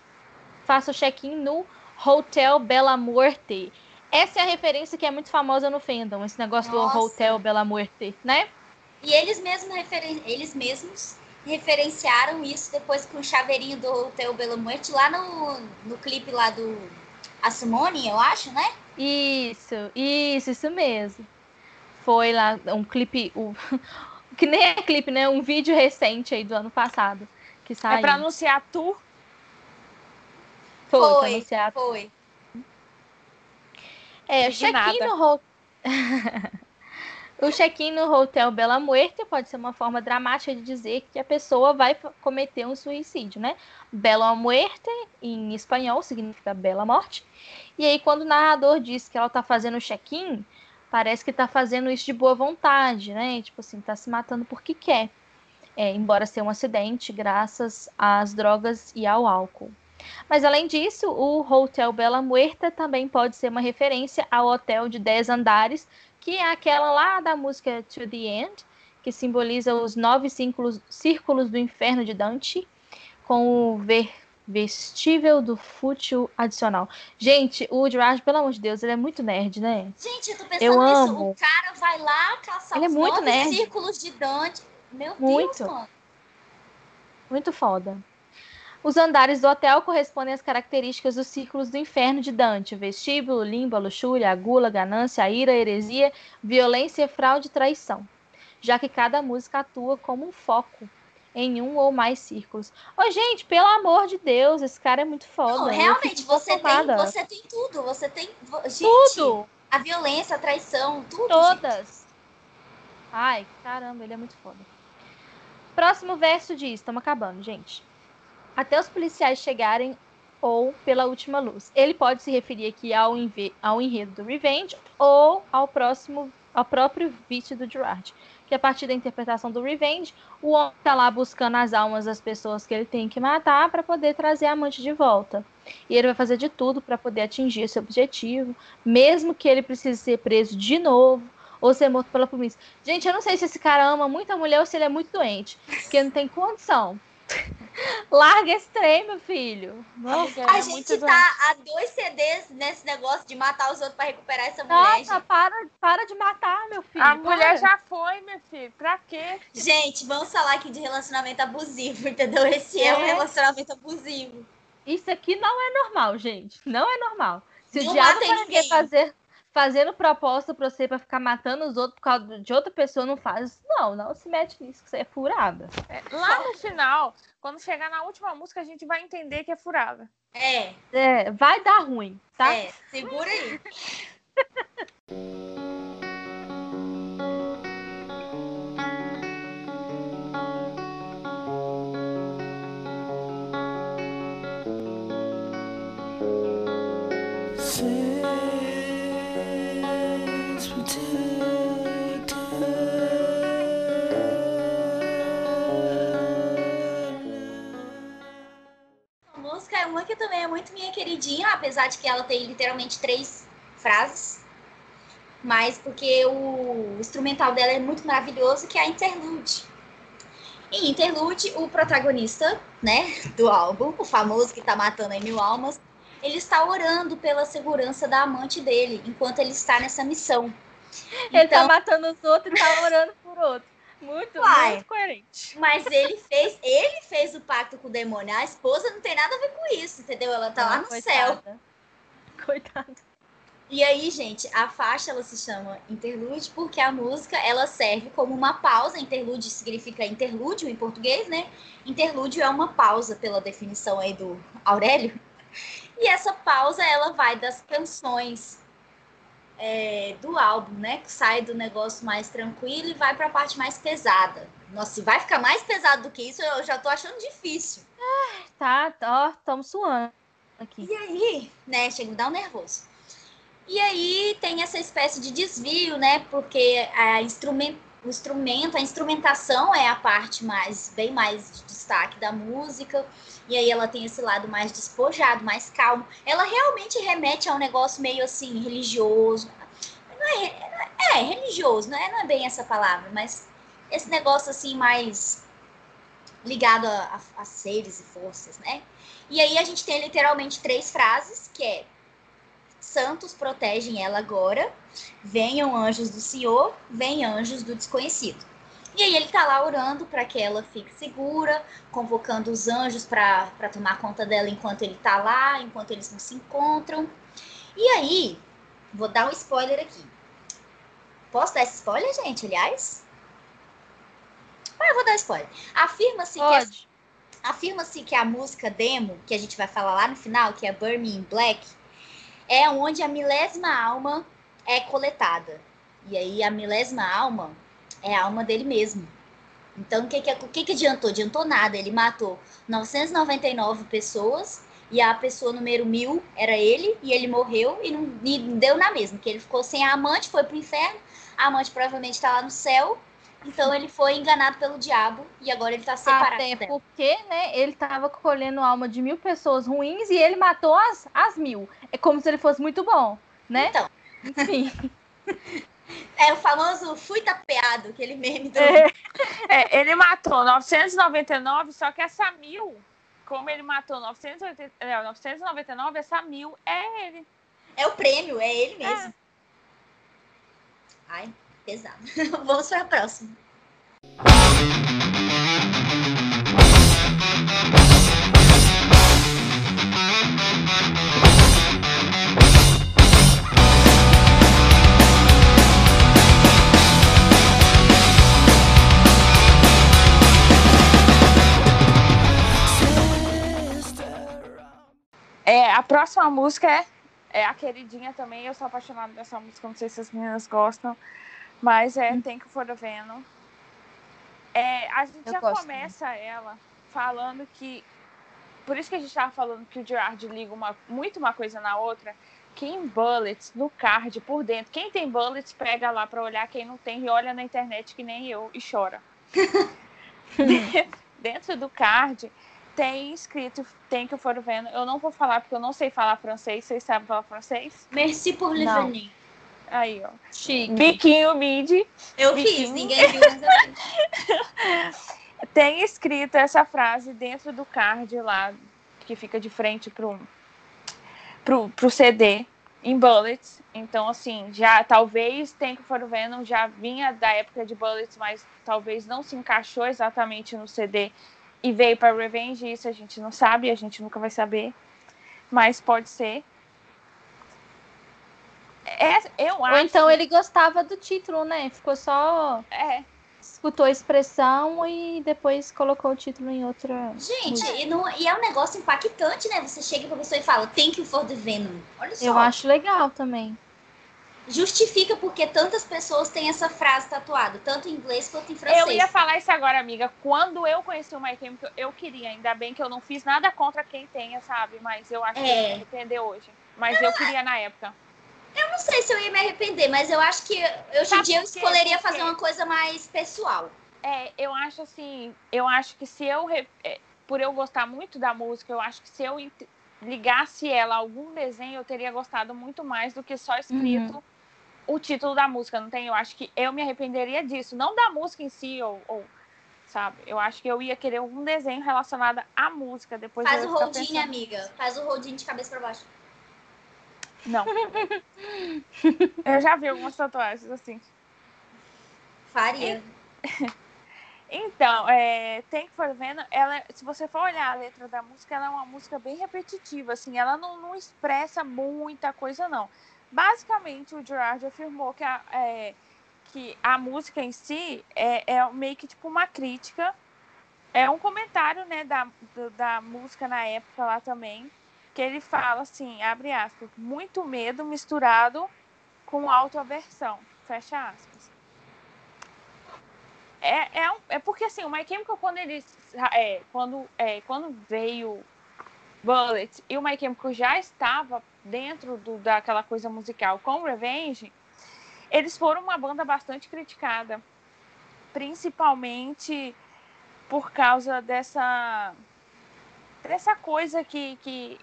Faça o check-in no Hotel Bela Muerte. Essa é a referência que é muito famosa no fandom, esse negócio Nossa. do Hotel Bela Muerte, né? E eles mesmos, referen eles mesmos referenciaram isso depois com o chaveirinho do Hotel Bela Muerte lá no, no clipe lá do a Simone, eu acho, né? Isso, isso, isso mesmo. Foi lá um clipe, o, <laughs> que nem é clipe, né? Um vídeo recente aí do ano passado que saiu. É para anunciar tu? Foi, foi. Anunciar foi. É, check-in no <laughs> O check-in no Hotel Bela Muerte pode ser uma forma dramática de dizer que a pessoa vai cometer um suicídio, né? Bela Muerte, em espanhol, significa bela morte. E aí, quando o narrador diz que ela está fazendo o check-in, parece que está fazendo isso de boa vontade, né? Tipo assim, está se matando porque quer. É, embora seja um acidente, graças às drogas e ao álcool. Mas além disso, o Hotel Bela Muerta também pode ser uma referência ao hotel de 10 andares que é aquela lá da música To the End, que simboliza os nove círculos, círculos do inferno de Dante, com o ver, vestível do fútil adicional. Gente, o Gerard, pelo amor de Deus, ele é muito nerd, né? Gente, eu tô pensando eu nisso. Amo. O cara vai lá caçar ele é os é muito nove nerd. círculos de Dante. Meu muito. Deus, mano. Muito foda. Os andares do hotel correspondem às características dos círculos do inferno de Dante: vestíbulo, limbo, luxúria, a gula, a ganância, a ira, heresia, violência, fraude e traição, já que cada música atua como um foco em um ou mais círculos. Ô, gente, pelo amor de Deus, esse cara é muito foda. Não, realmente, você tem, você tem tudo. Você tem. Gente, tudo! A violência, a traição, tudo. Todas. Gente. Ai, caramba, ele é muito foda. Próximo verso diz: estamos acabando, gente até os policiais chegarem ou pela última luz. Ele pode se referir aqui ao, ao enredo do Revenge ou ao próximo ao próprio vício do Gerard. Que a partir da interpretação do Revenge, o homem está lá buscando as almas das pessoas que ele tem que matar para poder trazer a amante de volta. E ele vai fazer de tudo para poder atingir esse objetivo, mesmo que ele precise ser preso de novo ou ser morto pela polícia. Gente, eu não sei se esse cara ama muito a mulher ou se ele é muito doente, porque não tem condição. Larga esse trem, meu filho. Nossa, a é gente tá a dois CDs nesse negócio de matar os outros para recuperar essa mulher. Nossa, para, para de matar, meu filho. A para. mulher já foi, meu filho. Pra quê? Gente, vamos falar aqui de relacionamento abusivo, <laughs> entendeu? Esse é, é um relacionamento abusivo. Isso aqui não é normal, gente. Não é normal. Se não o diabo quer fazer fazendo proposta pra você pra ficar matando os outros por causa de outra pessoa, não faz. Não, não se mete nisso, que você é furada. É, lá no final, quando chegar na última música, a gente vai entender que é furada. É. É, vai dar ruim, tá? É, segura aí. <laughs> é muito minha queridinha, apesar de que ela tem literalmente três frases. Mas porque o instrumental dela é muito maravilhoso, que é a Interlude. Em Interlude, o protagonista, né, do álbum, o famoso que tá matando em mil almas, ele está orando pela segurança da amante dele, enquanto ele está nessa missão. Ele tá então... tá matando os outros e tá orando por outro. Muito, Uai, muito coerente. Mas ele fez, ele fez o pacto com o demônio. A esposa não tem nada a ver com isso, entendeu? Ela tá ah, lá no coitada. céu. Coitada. E aí, gente, a faixa ela se chama interlude porque a música ela serve como uma pausa. Interlude significa interlúdio em português, né? Interlúdio é uma pausa pela definição aí do Aurélio. E essa pausa ela vai das canções é, do álbum, né? Que sai do negócio mais tranquilo e vai para a parte mais pesada. Nossa, se vai ficar mais pesado do que isso, eu já tô achando difícil. tá, ó, estamos suando aqui. E aí, né? Chega a me dar um nervoso. E aí tem essa espécie de desvio, né? Porque a instrumento o instrumento, a instrumentação é a parte mais, bem mais de destaque da música. E aí ela tem esse lado mais despojado, mais calmo. Ela realmente remete a um negócio meio assim, religioso. Não é, é, é religioso, não é, não é bem essa palavra, mas esse negócio assim mais ligado a, a, a seres e forças, né? E aí a gente tem literalmente três frases, que é santos protegem ela agora, venham anjos do Senhor, venham anjos do desconhecido. E aí ele tá lá orando para que ela fique segura, convocando os anjos para tomar conta dela enquanto ele tá lá, enquanto eles não se encontram. E aí, vou dar um spoiler aqui. Posso dar esse spoiler, gente, aliás? Ah, eu vou dar spoiler. Afirma-se que, afirma-se que a música demo, que a gente vai falar lá no final, que é Burn Me in Black, é onde a milésima alma é coletada. E aí a milésima alma é a alma dele mesmo. Então, o que, que, que, que adiantou? Adiantou nada. Ele matou 999 pessoas e a pessoa número mil era ele e ele morreu e não, e deu na mesma. Que ele ficou sem a amante, foi pro inferno. A amante provavelmente está lá no céu então ele foi enganado pelo diabo e agora ele tá separado. Até porque, né, ele tava colhendo alma de mil pessoas ruins e ele matou as, as mil. É como se ele fosse muito bom, né? Então. Enfim. <laughs> É o famoso fui tapeado, aquele meme do. É, é, ele matou 999, só que essa mil, como ele matou 980, é, 999, essa mil é ele. É o prêmio, é ele mesmo. É. Ai, pesado. <laughs> Vamos para a próxima. É, a próxima música é, é a queridinha também. Eu sou apaixonada dessa música, não sei se as meninas gostam. Mas é hum. Thank You for the Venom. É, a gente Eu já gosto, começa né? ela falando que. Por isso que a gente estava falando que o Gerard liga uma, muito uma coisa na outra. Que em bullets, no card, por dentro. Quem tem bullets, pega lá para olhar. Quem não tem, e olha na internet que nem eu e chora. <laughs> <laughs> dentro do card tem escrito Thank You for Venom. Eu não vou falar porque eu não sei falar francês. Vocês sabem falar francês? Merci pour le venir. Aí, ó. Chique. Biquinho mid. Eu biquinho. fiz, ninguém viu. <laughs> Tem escrito essa frase dentro do card lá, que fica de frente pro, pro, pro CD, em Bullets. Então, assim, já talvez Tank for Venom já vinha da época de Bullets, mas talvez não se encaixou exatamente no CD e veio para Revenge. Isso a gente não sabe, a gente nunca vai saber. Mas pode ser. É, eu acho. Ou então ele gostava do título, né? Ficou só. É. Escutou a expressão e depois colocou o título em outra. Gente, e, não, e, é um negócio impactante, né? Você chega pra pessoa e fala, Thank you for the Venom. Olha só. Eu acho legal também. Justifica porque tantas pessoas têm essa frase tatuada, tanto em inglês quanto em francês. Eu ia falar isso agora, amiga. Quando eu conheci o My Chemical, eu queria, ainda bem que eu não fiz nada contra quem tenha, sabe? Mas eu acho é. que eu arrepender hoje. Mas eu, eu queria na época. Eu não sei se eu ia me arrepender, mas eu acho que hoje em dia eu escolheria fazer uma coisa mais pessoal. É, eu acho assim, eu acho que se eu, é, por eu gostar muito da música, eu acho que se eu ligasse ela a algum desenho, eu teria gostado muito mais do que só escrito uhum. o título da música, não tem? Eu acho que eu me arrependeria disso, não da música em si, ou, ou sabe? Eu acho que eu ia querer algum desenho relacionado à música depois. Faz o holdinho, amiga. Faz o holdinho de cabeça para baixo. Não. <laughs> eu já vi algumas tatuagens assim. Faria. <laughs> Então, é, tem que for vendo, ela, se você for olhar a letra da música, ela é uma música bem repetitiva, assim, ela não, não expressa muita coisa, não. Basicamente, o Gerard afirmou que a, é, que a música em si é, é meio que tipo uma crítica, é um comentário, né, da, da música na época lá também, que ele fala assim, abre aspas, muito medo misturado com autoaversão, fecha aspas. É, é, é porque assim, o My Chemical, quando ele é, quando, é, quando veio Bullet e o My Chemical já estava dentro do, daquela coisa musical com Revenge, eles foram uma banda bastante criticada. principalmente por causa dessa dessa coisa que, que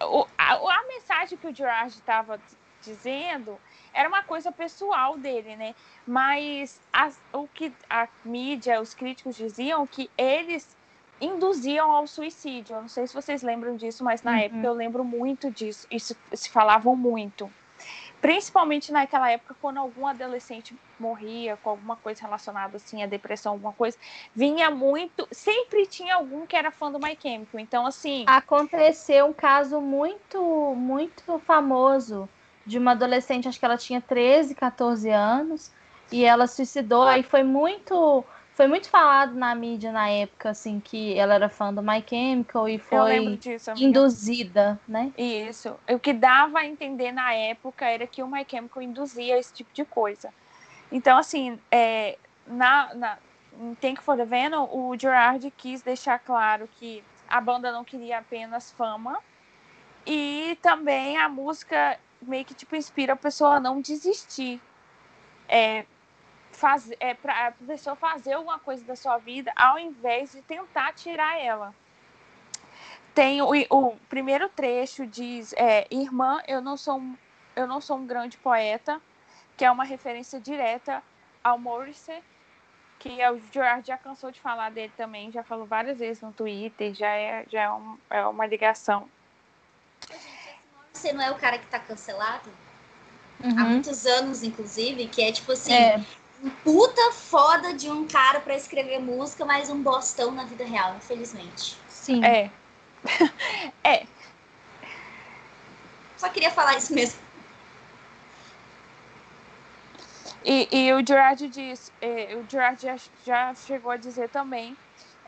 o, a, a mensagem que o Gerard estava dizendo era uma coisa pessoal dele, né? Mas as, o que a mídia, os críticos diziam que eles induziam ao suicídio. Eu não sei se vocês lembram disso, mas na uhum. época eu lembro muito disso. Isso se falavam muito. Principalmente naquela época, quando algum adolescente morria com alguma coisa relacionada assim, a depressão, alguma coisa, vinha muito. Sempre tinha algum que era fã do My Chemical. Então, assim. Aconteceu um caso muito, muito famoso de uma adolescente, acho que ela tinha 13, 14 anos, e ela suicidou. Aí foi muito foi muito falado na mídia na época, assim, que ela era fã do My Chemical e foi disso, induzida, né? Isso. O que dava a entender na época era que o My Chemical induzia esse tipo de coisa. Então, assim, é, na, na, em Thank for the Venom, o Gerard quis deixar claro que a banda não queria apenas fama e também a música meio que, tipo, inspira a pessoa a não desistir. É, fazer, é, para a pessoa fazer alguma coisa da sua vida ao invés de tentar tirar ela. Tem o, o primeiro trecho diz é, irmã eu não sou um, eu não sou um grande poeta que é uma referência direta ao Morrissey que é o Gerard já cansou de falar dele também já falou várias vezes no Twitter já é já é, um, é uma ligação você não é o cara que está cancelado uhum. há muitos anos inclusive que é tipo assim é um puta foda de um cara para escrever música, mas um bostão na vida real, infelizmente. Sim. É. <laughs> é. Só queria falar isso mesmo. E, e o Gerard diz, é, o Gerard já, já chegou a dizer também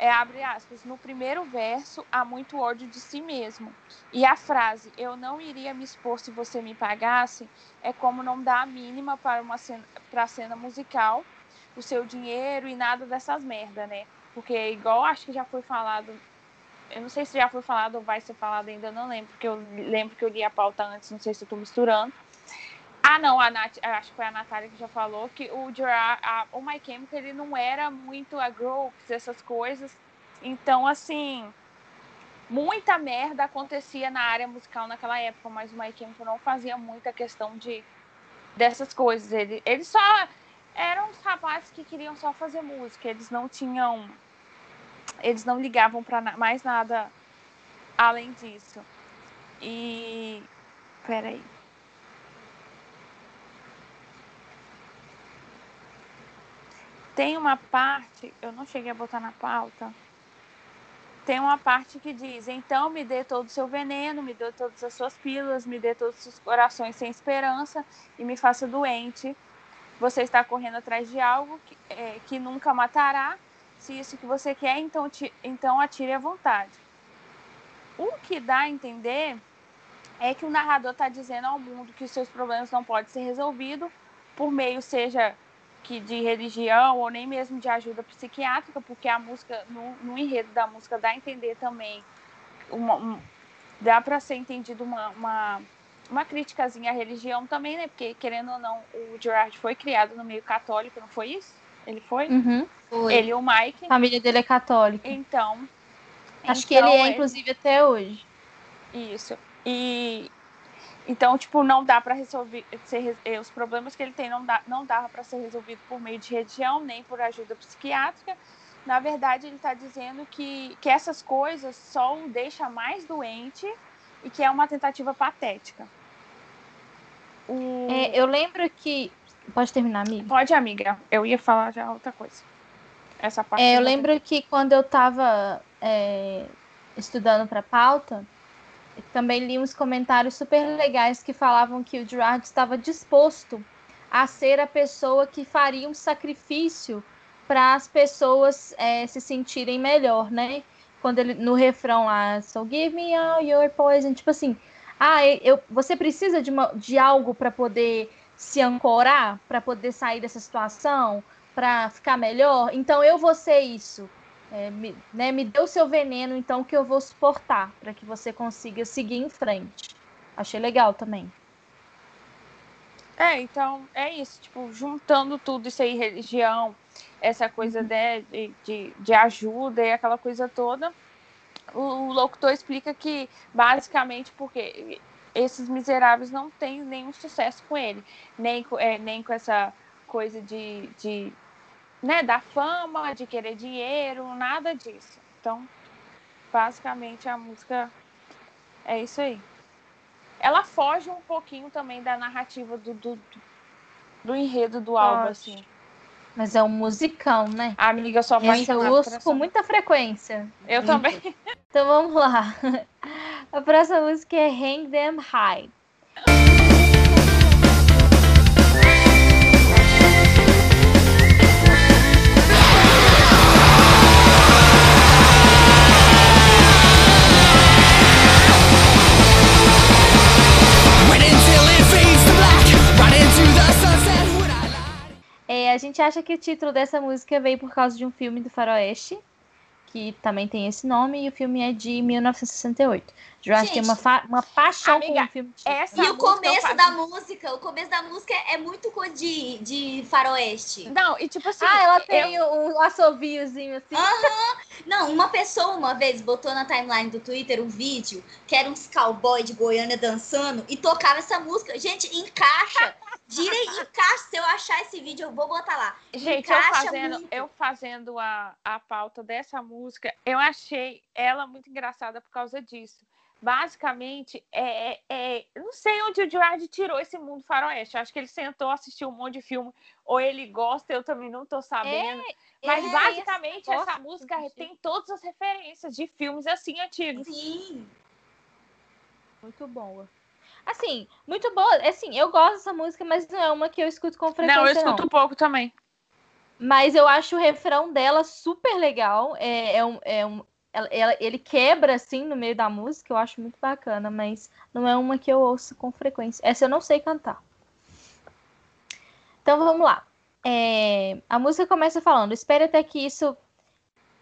é, abre aspas, no primeiro verso há muito ódio de si mesmo. E a frase, eu não iria me expor se você me pagasse, é como não dar a mínima para uma cena, para a cena musical, o seu dinheiro e nada dessas merda, né? Porque igual acho que já foi falado, eu não sei se já foi falado ou vai ser falado ainda, não lembro, porque eu lembro que eu li a pauta antes, não sei se eu tô misturando. Ah, não, a Nath, acho que foi a Natália que já falou que o Gerard, a, o My Chemical, ele não era muito a groups, essas coisas. Então, assim, muita merda acontecia na área musical naquela época, mas o My Chemical não fazia muita questão de dessas coisas. Ele, eles só eram os rapazes que queriam só fazer música, eles não tinham eles não ligavam para mais nada além disso. E peraí. Tem uma parte, eu não cheguei a botar na pauta. Tem uma parte que diz: então me dê todo o seu veneno, me dê todas as suas pílulas, me dê todos os seus corações sem esperança e me faça doente. Você está correndo atrás de algo que, é, que nunca matará. Se isso que você quer, então, te, então atire à vontade. O que dá a entender é que o narrador está dizendo ao mundo que os seus problemas não podem ser resolvidos por meio, seja que de religião ou nem mesmo de ajuda psiquiátrica, porque a música, no, no enredo da música, dá a entender também, uma, um, dá para ser entendido uma, uma, uma criticazinha à religião também, né? Porque, querendo ou não, o Gerard foi criado no meio católico, não foi isso? Ele foi? Uhum, foi. Ele e o Mike. A família dele é católica. Então. Acho então, que ele é, inclusive, até hoje. Isso. E, então, tipo, não dá para resolver ser, eh, os problemas que ele tem não dá, não dava para ser resolvido por meio de religião nem por ajuda psiquiátrica. Na verdade, ele está dizendo que, que essas coisas só o deixa mais doente e que é uma tentativa patética. O... É, eu lembro que pode terminar, amiga. Pode, amiga. Eu ia falar já outra coisa. Essa parte. É, eu lembro que quando eu estava é, estudando para pauta também li uns comentários super legais que falavam que o Gerard estava disposto a ser a pessoa que faria um sacrifício para as pessoas é, se sentirem melhor, né? Quando ele no refrão lá, so give me all your poison, tipo assim, ah, eu, você precisa de, uma, de algo para poder se ancorar, para poder sair dessa situação, para ficar melhor. Então eu vou ser isso é, me, né, me dê o seu veneno, então, que eu vou suportar, para que você consiga seguir em frente. Achei legal também. É, então é isso, tipo, juntando tudo isso aí, religião, essa coisa uhum. né, de, de, de ajuda e aquela coisa toda, o, o locutor explica que basicamente porque esses miseráveis não têm nenhum sucesso com ele, nem, é, nem com essa coisa de, de né, da fama, de querer dinheiro, nada disso. Então, basicamente a música é isso aí. Ela foge um pouquinho também da narrativa do, do, do enredo do álbum, assim. Mas é um musicão, né? A amiga só vai eu uso com muita frequência. Eu também. Então vamos lá. <laughs> A próxima música é Hang Them High. É, a gente acha que o título dessa música veio por causa de um filme do Faroeste, que também tem esse nome, e o filme é de 1968. Eu acho que tem uma, uma paixão amiga, com o filme. e o começo da música, o começo da música é muito de, de faroeste. Não, e tipo assim... Ah, ela tem eu... um assoviozinho assim. Aham. Uhum. <laughs> Não, uma pessoa uma vez botou na timeline do Twitter um vídeo que era uns cowboy de Goiânia dançando e tocava essa música. Gente, encaixa Gira e encaixa. Se eu achar esse vídeo, eu vou botar lá. Gente, eu fazendo, eu fazendo a, a pauta dessa música, eu achei ela muito engraçada por causa disso. Basicamente, é, é, é não sei onde o Gerard tirou esse mundo faroeste. Acho que ele sentou, assistiu um monte de filme, ou ele gosta, eu também não tô sabendo. É, Mas é, basicamente essa música tem todas as referências de filmes assim antigos. Sim. Muito boa. Assim, muito boa. Assim, eu gosto dessa música, mas não é uma que eu escuto com frequência. Não, eu escuto não. pouco também. Mas eu acho o refrão dela super legal. É, é um, é um, ela, ele quebra assim no meio da música, eu acho muito bacana, mas não é uma que eu ouço com frequência. Essa eu não sei cantar. Então vamos lá. É, a música começa falando: espere até que isso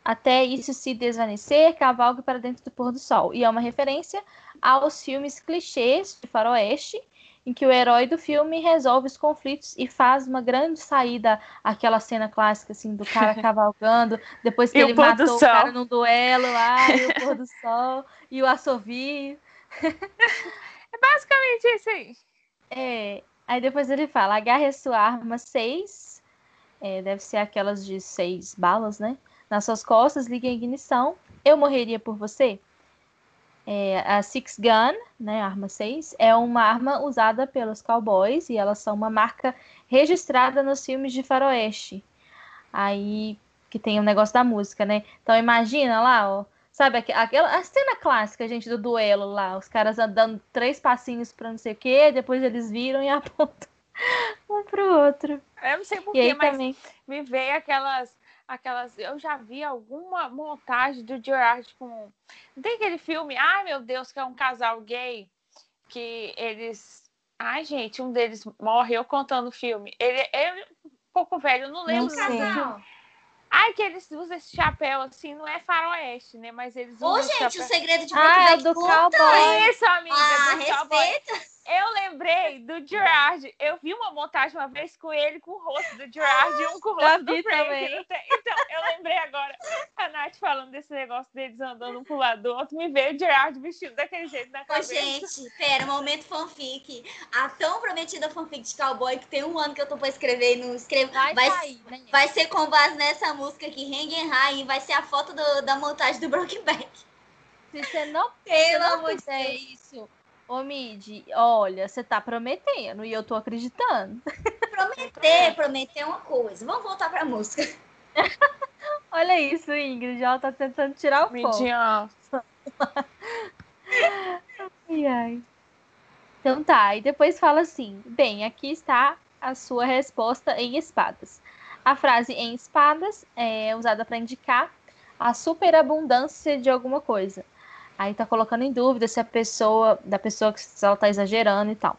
até isso se desvanecer, cavalgue para dentro do pôr do sol. E é uma referência aos filmes clichês de faroeste, em que o herói do filme resolve os conflitos e faz uma grande saída, aquela cena clássica assim do cara <laughs> cavalgando, depois que ele matou o cara num duelo lá, e o pôr do sol, e o assovio. <laughs> é basicamente isso aí. É, aí depois ele fala, agarre a sua arma 6, é, deve ser aquelas de seis balas, né? Nas suas costas, ligue a ignição. Eu morreria por você? É, a Six Gun, né, arma 6, é uma arma usada pelos cowboys e elas são uma marca registrada nos filmes de faroeste. Aí que tem o um negócio da música, né? Então imagina lá, ó, sabe aquela a cena clássica, gente, do duelo lá, os caras andando três passinhos para não sei o quê, depois eles viram e <laughs> apontam um pro outro. Eu não sei porquê, mas também... me veio aquelas aquelas. Eu já vi alguma montagem do Gerard com. Não tem aquele filme, ai meu Deus, que é um casal gay, que eles. Ai, gente, um deles morreu contando o filme. Ele é um pouco velho, eu não lembro. Não casal. Ai, que eles usam esse chapéu assim, não é faroeste, né? Mas eles usam. Ô, gente, chapéu... o segredo de ah, é do cowboy. Isso, amiga. Ah, do respeita. Cowboy. Eu lembrei do Gerard. Eu vi uma montagem uma vez com ele com o rosto do Gerard e um com o rosto do Frank. Então, eu lembrei agora a Nath falando desse negócio deles andando um pro lado do outro. Me veio o Gerard vestido daquele jeito na cabeça. Ô, gente, pera, momento fanfic. A tão prometida fanfic de cowboy que tem um ano que eu tô pra escrever e não escrevo. Vai, vai, sair, né? vai ser com base nessa música aqui, Hang and High, e vai ser a foto do, da montagem do Brokeback. Se você não, Pelo amor de isso Ô, Mid, olha, você tá prometendo e eu tô acreditando. Prometer, prometer é uma coisa. Vamos voltar pra música. <laughs> olha isso, Ingrid. Ela tá tentando tirar o Midian. foco. <laughs> ai, ai. Então tá, e depois fala assim: bem, aqui está a sua resposta em espadas. A frase em espadas é usada para indicar a superabundância de alguma coisa. Aí tá colocando em dúvida se a pessoa, da pessoa que ela tá exagerando e tal.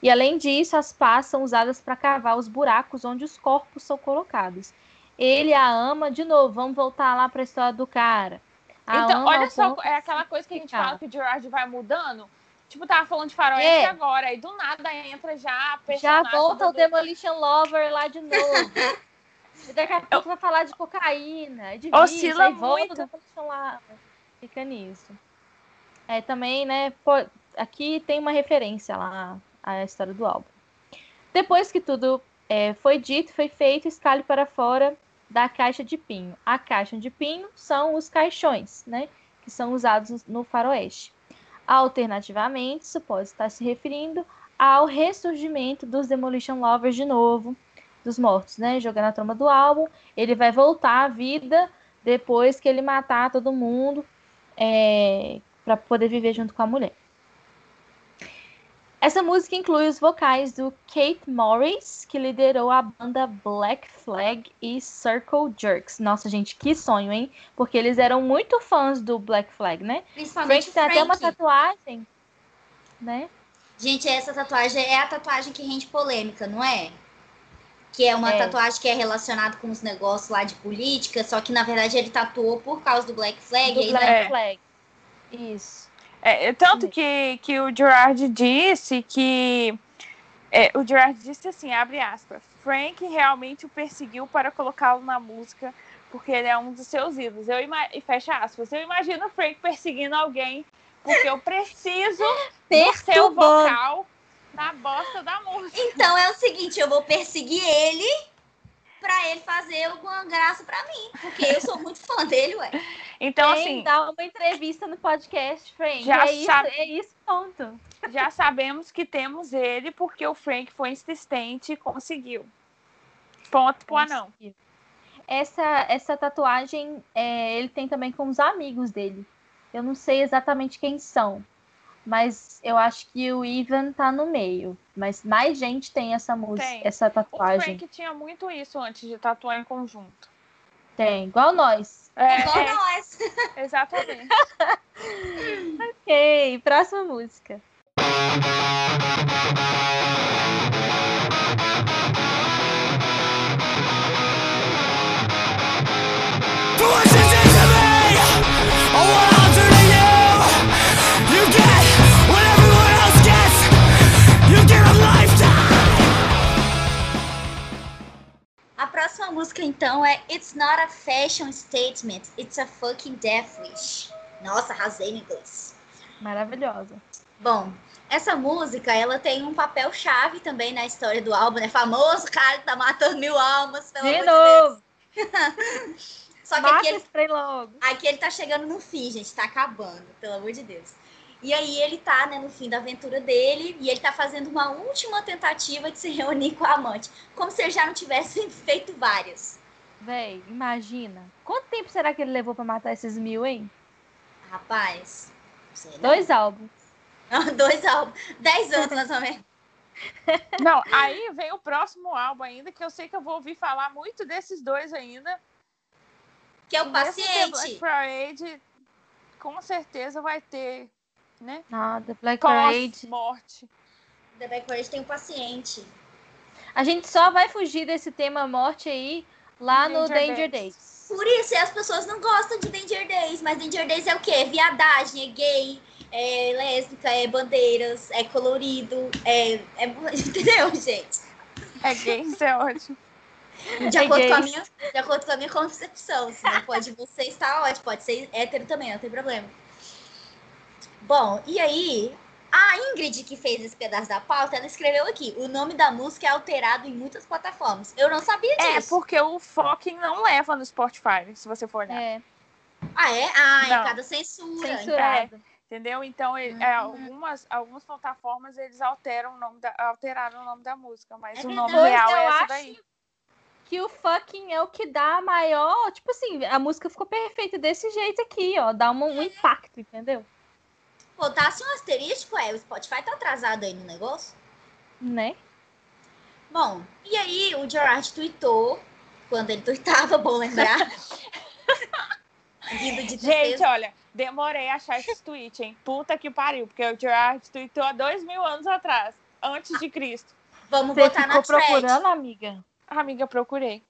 E além disso, as pás são usadas para cavar os buracos onde os corpos são colocados. Ele a ama, de novo, vamos voltar lá para a história do cara. A então, olha só, é aquela coisa que a gente fala que o Gerard vai mudando. Tipo, tava falando de faroeste é. agora, aí do nada entra já Já volta o Demolition Lover lá de novo. <laughs> e daqui a pouco vai falar de cocaína, de Oscila vício, muito. volta o Demolition Lover. Fica nisso. É, também, né, pô, aqui tem uma referência lá à história do álbum. Depois que tudo é, foi dito, foi feito, escale para fora da caixa de pinho. A caixa de pinho são os caixões, né? Que são usados no faroeste. Alternativamente, isso pode estar se referindo ao ressurgimento dos Demolition Lovers de novo, dos mortos, né? Jogando a trama do álbum. Ele vai voltar à vida depois que ele matar todo mundo é, para poder viver junto com a mulher. Essa música inclui os vocais do Kate Morris, que liderou a banda Black Flag e Circle Jerks. Nossa, gente, que sonho, hein? Porque eles eram muito fãs do Black Flag, né? Principalmente Frank tem até uma tatuagem, né? Gente, essa tatuagem é a tatuagem que rende polêmica, não é? Que é uma é. tatuagem que é relacionada com os negócios lá de política, só que na verdade ele tatuou por causa do Black Flag. Do Black é. Flag. Isso. É, tanto que, que o Gerard disse que. É, o Gerard disse assim, abre aspas, Frank realmente o perseguiu para colocá-lo na música, porque ele é um dos seus ídolos. Eu e fecha aspas. Eu imagino o Frank perseguindo alguém, porque eu preciso do <laughs> seu vocal na bosta da música. Então é o seguinte, eu vou perseguir ele para ele fazer alguma graça para mim, porque eu sou muito fã dele, ué. Então, Tem, assim. Dá uma entrevista no podcast, Frank. Já é, sabe... isso, é isso, ponto. Já sabemos que temos ele, porque o Frank foi insistente e conseguiu. Ponto pro anão. Essa, essa tatuagem é, ele tem também com os amigos dele. Eu não sei exatamente quem são, mas eu acho que o Ivan tá no meio. Mas mais gente tem essa música, tem. essa tatuagem. O Frank tinha muito isso antes de tatuar em conjunto. Tem, igual nós. É, igual é, nós. <laughs> <laughs> Exatamente. ok, próxima música. Música, então, é It's Not a Fashion Statement, It's a Fucking Death Wish. Nossa, arrasei no inglês. Maravilhosa. Bom, essa música, ela tem um papel chave também na história do álbum, né? Famoso cara que tá matando mil almas, pelo De novo! <laughs> Só que Mata aqui ele, logo. aqui ele tá chegando no fim, gente, tá acabando, pelo amor de Deus. E aí ele tá, né, no fim da aventura dele, e ele tá fazendo uma última tentativa de se reunir com a amante. Como se ele já não tivesse <laughs> feito várias. Véi, imagina. Quanto tempo será que ele levou para matar esses mil, hein? Rapaz. Dois álbuns. <laughs> Dois álbuns. Dez anos, mais ou menos. <laughs> Não, aí vem o próximo álbum ainda, que eu sei que eu vou ouvir falar muito desses dois ainda. Que é o Paciente. Black Parade, com certeza vai ter né? Ah, The Black Parade. morte. The Black Parade tem um paciente. A gente só vai fugir desse tema morte aí lá Danger no Danger Days. Days. Por isso, as pessoas não gostam de Danger Days, mas Danger Days é o quê? Viadagem, é gay, é lésbica, é bandeiras, é colorido, é. é... <laughs> Entendeu, gente? É gay, isso é ótimo. De é acordo, com a minha, de acordo com a minha concepção. Se não pode você estar ótimo, pode ser hétero também, não tem problema. Bom, e aí, a Ingrid, que fez esse pedaço da pauta, ela escreveu aqui: o nome da música é alterado em muitas plataformas. Eu não sabia é, disso. É, porque o fucking não leva no Spotify, se você for olhar. É. Ah, é? Ah, não. é cada censura. Censurado. É, entendeu? Então, é, uhum. algumas, algumas plataformas eles alteram o nome da, alteraram o nome da música, mas é o nome real é essa daí. Que o fucking é o que dá a maior. Tipo assim, a música ficou perfeita desse jeito aqui, ó. Dá um, um impacto, entendeu? Botasse um asterisco, é, o Spotify tá atrasado aí no negócio. Né? Bom, e aí o Gerard tweetou, quando ele tweetava, <laughs> bom lembrar. de Gente, olha, demorei a achar esse tweet, hein? Puta que pariu, porque o Gerard tweetou há dois mil anos atrás, antes de Cristo. Vamos Você botar na procurando, amiga? Amiga, procurei.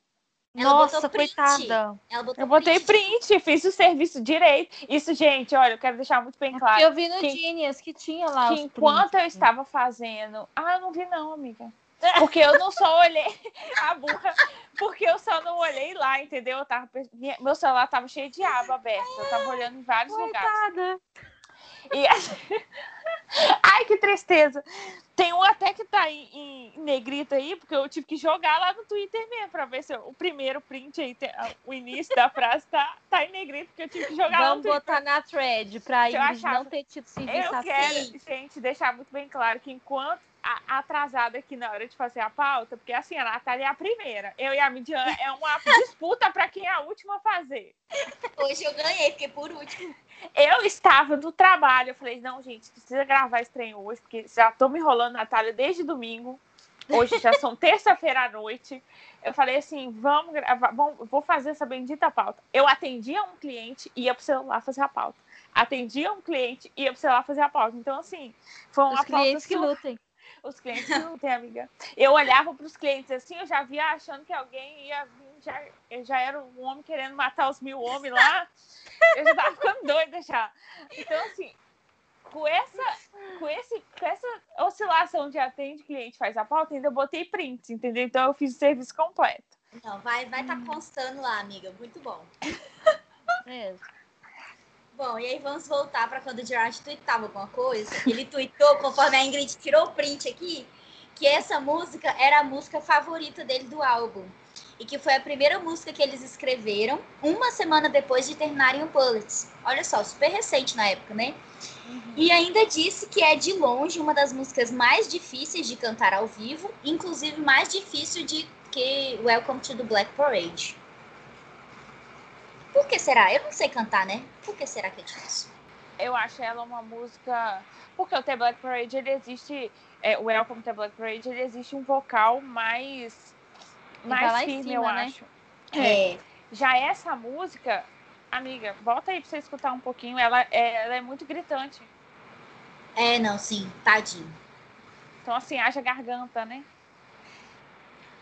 Ela Nossa, coitada. Eu botei print. print, fiz o serviço direito. Isso, gente, olha, eu quero deixar muito bem claro. Eu vi no que- Genius que tinha lá que enquanto eu prints. estava fazendo. Ah, eu não vi, não, amiga. Porque eu não só olhei <laughs> a burra, porque eu só não olhei lá, entendeu? Eu tava, meu celular tava cheio de aba aberta. Eu tava olhando em vários lugares. E... <laughs> Ai, que tristeza. Tem um até que tá em, em negrito aí, porque eu tive que jogar lá no Twitter mesmo, pra ver se eu- o primeiro print aí, o início da frase tá, tá em negrito, porque eu tive que jogar lá no Vamos Twitter. botar na thread pra achava- não ter tido serviço Eu assim. quero, gente, deixar muito bem claro que enquanto a- atrasada aqui na hora de fazer a pauta, porque assim, a Natália é a primeira. Eu e a Midian é uma disputa para quem é a última a fazer. Hoje eu ganhei, fiquei por último. Eu estava no trabalho, eu falei, não, gente, precisa gravar esse trem hoje, porque já tô me enrolando, Natália, desde domingo. Hoje já são terça-feira à noite. Eu falei assim, vamos gravar, vamos, vou fazer essa bendita pauta. Eu atendia um cliente e ia pro celular fazer a pauta. Atendia um cliente e ia pro celular fazer a pauta. Então, assim, foi uma Os clientes pauta que sur- lutem. Os clientes não tem, amiga. Eu olhava para os clientes assim, eu já via achando que alguém ia vir, já, eu já era um homem querendo matar os mil homens lá. Eu já tava ficando doida já. Então, assim, com essa, com esse, com essa oscilação de atende cliente faz a pauta, ainda botei prints, entendeu? Então eu fiz o serviço completo. Não, vai vai tá constando lá, amiga. Muito bom. É. Bom, e aí vamos voltar para quando o Gerard tweetava alguma coisa. Ele tweetou, conforme a Ingrid tirou o print aqui, que essa música era a música favorita dele do álbum. E que foi a primeira música que eles escreveram uma semana depois de terminarem o Bullets. Olha só, super recente na época, né? E ainda disse que é de longe uma das músicas mais difíceis de cantar ao vivo, inclusive mais difícil de que Welcome to the Black Parade. Por que será? Eu não sei cantar, né? Por que será que é difícil? Eu acho ela uma música. Porque o The Black Parade ele existe. É, o Welcome to the Black Parade ele existe um vocal mais. vai mais firme, cima, eu né? acho. É, Já essa música, amiga, bota aí pra você escutar um pouquinho. Ela é, ela é muito gritante. é, não, sim, tadinho. Então, assim, haja garganta, né?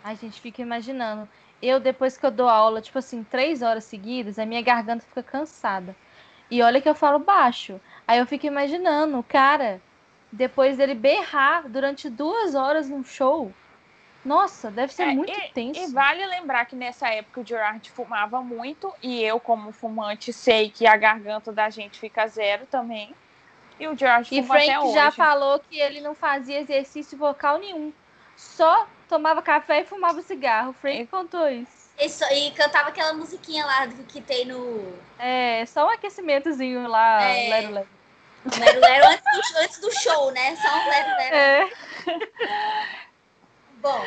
A gente fica imaginando. Eu, depois que eu dou aula, tipo assim, três horas seguidas, a minha garganta fica cansada. E olha que eu falo baixo. Aí eu fico imaginando o cara, depois dele berrar durante duas horas num show. Nossa, deve ser É, muito e, tenso. E vale lembrar que nessa época o Gerard fumava muito. E eu, como fumante, sei que a garganta da gente fica zero também. E o Gerard E fuma até Frank hoje. já falou que ele não fazia exercício vocal nenhum. Só tomava café e fumava cigarro. O Frank contou isso. Isso, e cantava aquela musiquinha lá que tem no É, só um aquecimentozinho lá, É. lero, lero. Lero Lero antes do, antes do show, né? Só um Lero Lero. É. <laughs> Bom,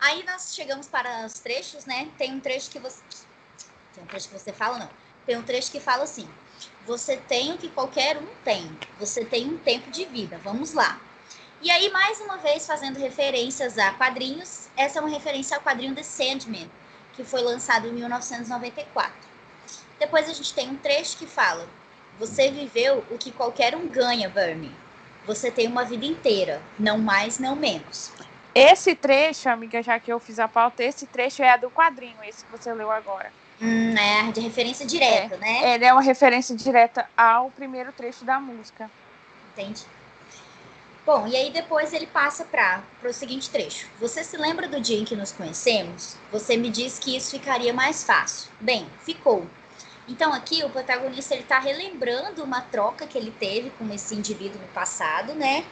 aí nós chegamos para os trechos, né? Tem um trecho que você. Tem um trecho que você fala, não. Tem um trecho que fala assim: Você tem o que qualquer um tem. Você tem um tempo de vida. Vamos lá. E aí, mais uma vez, fazendo referências a quadrinhos, essa é uma referência ao quadrinho The Sandman, que foi lançado em 1994. Depois a gente tem um trecho que fala: Você viveu o que qualquer um ganha, Burmy. Você tem uma vida inteira, não mais, não menos. Esse trecho, amiga, já que eu fiz a pauta, esse trecho é a do quadrinho, esse que você leu agora. Hum, é de referência direta, né? Ele é uma referência direta ao primeiro trecho da música. Entende? Bom, e aí depois ele passa para o seguinte trecho. Você se lembra do dia em que nos conhecemos? Você me disse que isso ficaria mais fácil. Bem, ficou. Então aqui o protagonista ele está relembrando uma troca que ele teve com esse indivíduo no passado, né?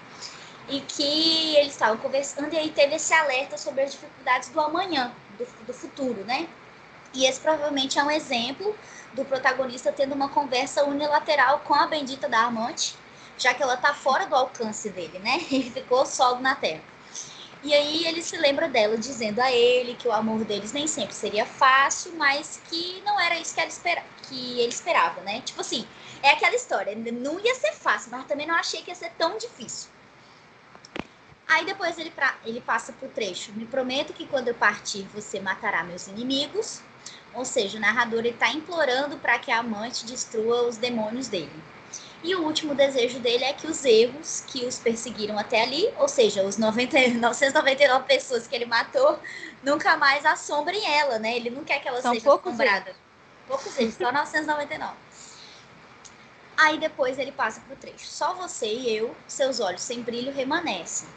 E que eles estavam conversando e aí teve esse alerta sobre as dificuldades do amanhã, do, do futuro, né? E esse provavelmente é um exemplo do protagonista tendo uma conversa unilateral com a bendita da amante, já que ela tá fora do alcance dele, né? <laughs> Ele ficou solo na terra. E aí ele se lembra dela dizendo a ele que o amor deles nem sempre seria fácil, mas que não era isso que, espera, que ele esperava, né? Tipo assim, é aquela história, não ia ser fácil, mas também não achei que ia ser tão difícil. Aí depois ele, pra, ele passa pro trecho. Me prometo que quando eu partir você matará meus inimigos. Ou seja, o narrador está implorando para que a amante destrua os demônios dele. E o último desejo dele é que os erros que os perseguiram até ali, ou seja, os 90, 999 <laughs> pessoas que ele matou, nunca mais assombrem ela, né? Ele não quer que ela São seja poucos assombrada. Poucos erros, só <laughs> 999. Aí depois ele passa pro trecho. Só você e eu, seus olhos sem brilho remanescem.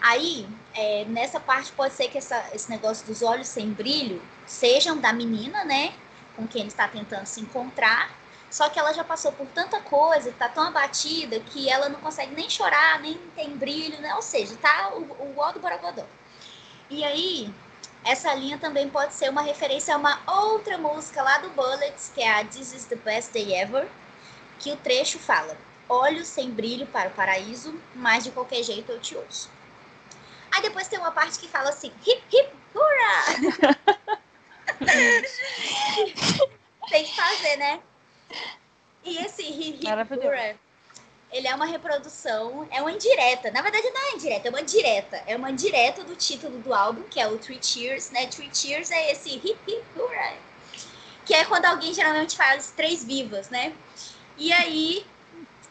Aí, é, nessa parte, pode ser que essa, esse negócio dos olhos sem brilho sejam da menina, né? Com quem ele está tentando se encontrar. Só que ela já passou por tanta coisa, tá tão abatida, que ela não consegue nem chorar, nem tem brilho, né? Ou seja, tá o, o do Borogodó. E aí, essa linha também pode ser uma referência a uma outra música lá do Bullets, que é a This is the Best Day Ever, que o trecho fala: Olhos sem brilho para o paraíso, mas de qualquer jeito eu te ouço. Aí depois tem uma parte que fala assim: hip hip hurra! <laughs> tem que fazer, né? E esse hurra, ele é uma reprodução, é uma indireta. Na verdade, não é indireta, é uma direta. É uma direta do título do álbum, que é o Three Cheers, né? Three Cheers é esse hurra. Que é quando alguém geralmente faz três vivas, né? E aí,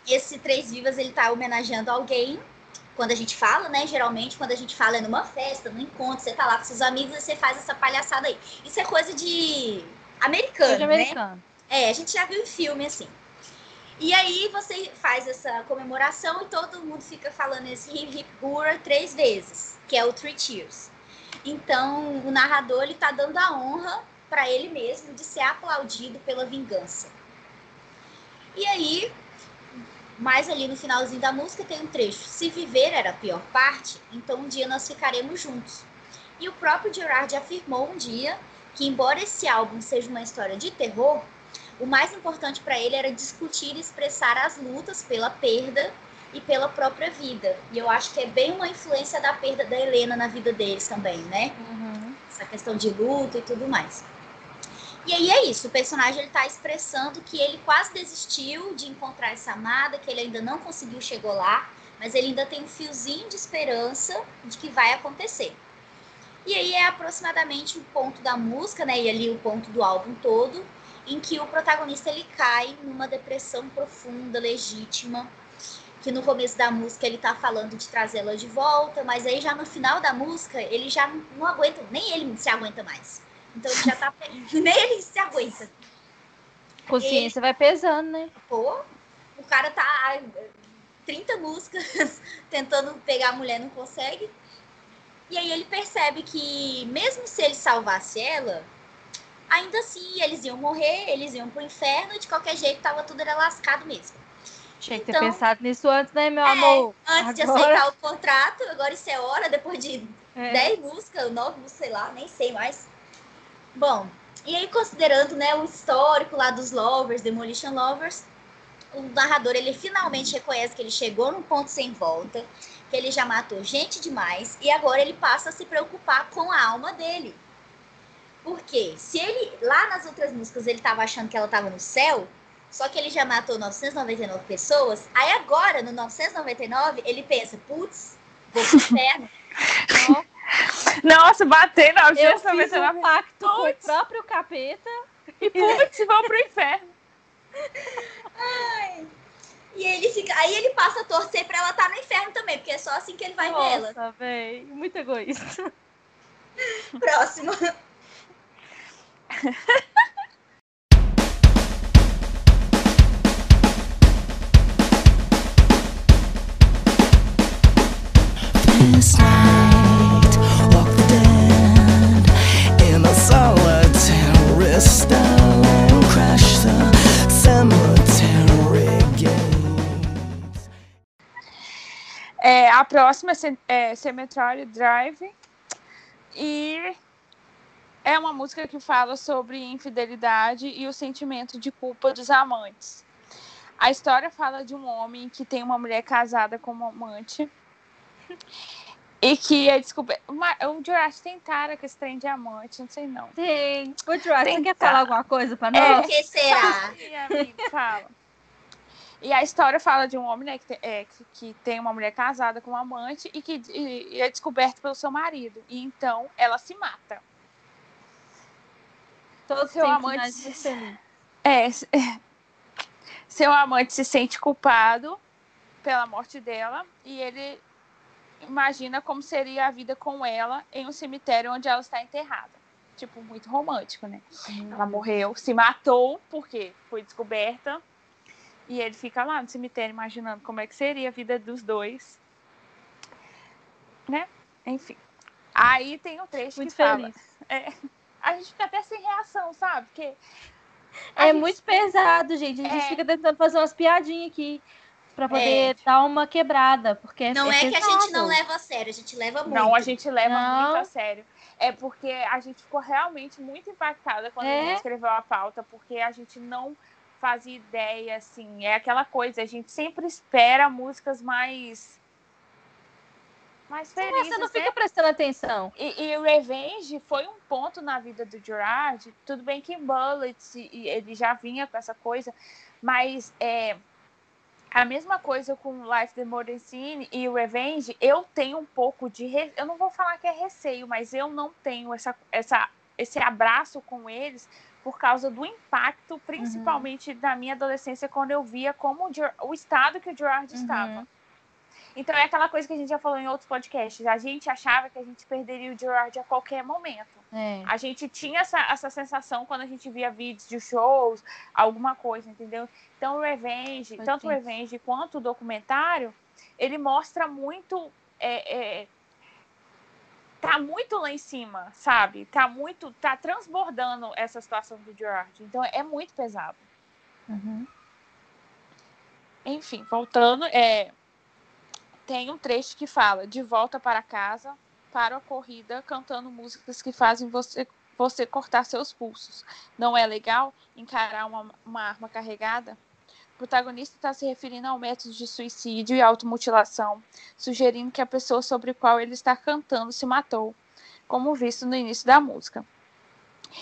esse três vivas, ele tá homenageando alguém. Quando a gente fala, né? Geralmente, quando a gente fala é numa festa, num encontro, você tá lá com seus amigos e você faz essa palhaçada aí. Isso é coisa de americano, né? americano. É, a gente já viu em filme assim. E aí você faz essa comemoração e todo mundo fica falando esse hip hip hurra três vezes, que é o Three Cheers. Então, o narrador ele tá dando a honra para ele mesmo de ser aplaudido pela vingança. E aí, mais ali no finalzinho da música tem um trecho: Se viver era a pior parte, então um dia nós ficaremos juntos. E o próprio Gerard afirmou um dia que, embora esse álbum seja uma história de terror, o mais importante para ele era discutir e expressar as lutas pela perda e pela própria vida. E eu acho que é bem uma influência da perda da Helena na vida deles também, né? Uhum. Essa questão de luta e tudo mais. E aí é isso, o personagem ele tá expressando que ele quase desistiu de encontrar essa amada, que ele ainda não conseguiu chegar lá, mas ele ainda tem um fiozinho de esperança de que vai acontecer. E aí é aproximadamente o ponto da música, né, e ali o ponto do álbum todo, em que o protagonista ele cai numa depressão profunda, legítima, que no começo da música ele tá falando de trazê-la de volta, mas aí já no final da música ele já não aguenta, nem ele se aguenta mais. Então ele já tá. <laughs> nem ele se aguenta. Consciência vai pesando, né? Pô, o cara tá ai, 30 músicas <laughs> tentando pegar a mulher, não consegue. E aí ele percebe que mesmo se ele salvasse ela, ainda assim eles iam morrer, eles iam pro inferno e de qualquer jeito tava tudo era lascado mesmo. Tinha que ter Então- pensado nisso antes, né, meu É, amor? Antes de Agora- aceitar o contrato, agora isso é hora, depois de É. 10 músicas, 9 músicas, sei lá, nem sei mais. Bom, e aí considerando né, o histórico lá dos Lovers, Demolition Lovers, o narrador ele finalmente reconhece que ele chegou num ponto sem volta, que ele já matou gente demais e agora ele passa a se preocupar com a alma dele. Porque se ele, lá nas outras músicas, ele tava achando que ela tava no céu, só que ele já matou 999 pessoas, aí agora, no 999, ele pensa, putz, vou pro inferno. <laughs> Nossa, bater na Eu fiz um 999 pacto com o próprio capeta. e putz, vão pro inferno. <laughs> E ele fica, aí ele passa a torcer pra ela estar no inferno também, porque é só assim que ele vai ver ela. Nossa, véi. Muito egoísta. Próximo. É, a próxima é é Cemetery Drive. E é uma música que fala sobre infidelidade e o sentimento de culpa dos amantes. A história fala de um homem que tem uma mulher casada com uma amante. <laughs> E que é descoberto. O Jurassic tem tara com esse trem de amante, não sei não. Tem. Tem você quer que falar alguma coisa pra Por nós? que será? <laughs> E, amigo, fala. E a história fala de um homem né, que, tem, é, que, que tem uma mulher casada com um amante e que e- e é descoberto pelo seu marido. E então ela se mata. Todos seu amante-. É, se- seu amante se sente culpado pela morte dela e ele imagina como seria a vida com ela em um cemitério onde ela está enterrada. Tipo, muito romântico, né? Uhum. Ela morreu, se matou porque foi descoberta. E ele fica lá no cemitério imaginando como é que seria a vida dos dois. Né? Enfim. Aí tem o trecho muito que feliz. fala. É, a gente fica até sem reação, sabe? Porque é gente... muito pesado, gente. A gente é... fica tentando fazer umas piadinhas aqui para poder é. dar uma quebrada, porque é não é, é que a gente não leva a sério, a gente leva muito. Não, a gente leva não. muito a sério. É porque a gente ficou realmente muito impactada quando é. a gente escreveu a pauta, porque a gente não fazia ideia, assim, é aquela coisa, a gente sempre espera músicas mais mais felizes, Sim, você não né? fica prestando atenção. E, e Revenge foi um ponto na vida do Gerard, tudo bem que Bullets, ele já vinha com essa coisa, mas é, a mesma coisa com Life the Modern Scene e Revenge, eu tenho um pouco de. Re... Eu não vou falar que é receio, mas eu não tenho essa, essa, esse abraço com eles por causa do impacto, principalmente uhum. da minha adolescência, quando eu via como o, o estado que o Gerard uhum. estava. Então é aquela coisa que a gente já falou em outros podcasts. A gente achava que a gente perderia o Gerard a qualquer momento. É. A gente tinha essa, essa sensação quando a gente via vídeos de shows, alguma coisa, entendeu? Então o Revenge, Foi tanto o Revenge quanto o documentário, ele mostra muito. É, é, tá muito lá em cima, sabe? Tá muito. tá transbordando essa situação do Gerard. Então é muito pesado. Uhum. Enfim, voltando, é, tem um trecho que fala de volta para casa, para a corrida, cantando músicas que fazem você, você cortar seus pulsos. Não é legal encarar uma, uma arma carregada? O protagonista está se referindo ao método de suicídio e automutilação, sugerindo que a pessoa sobre a qual ele está cantando se matou, como visto no início da música.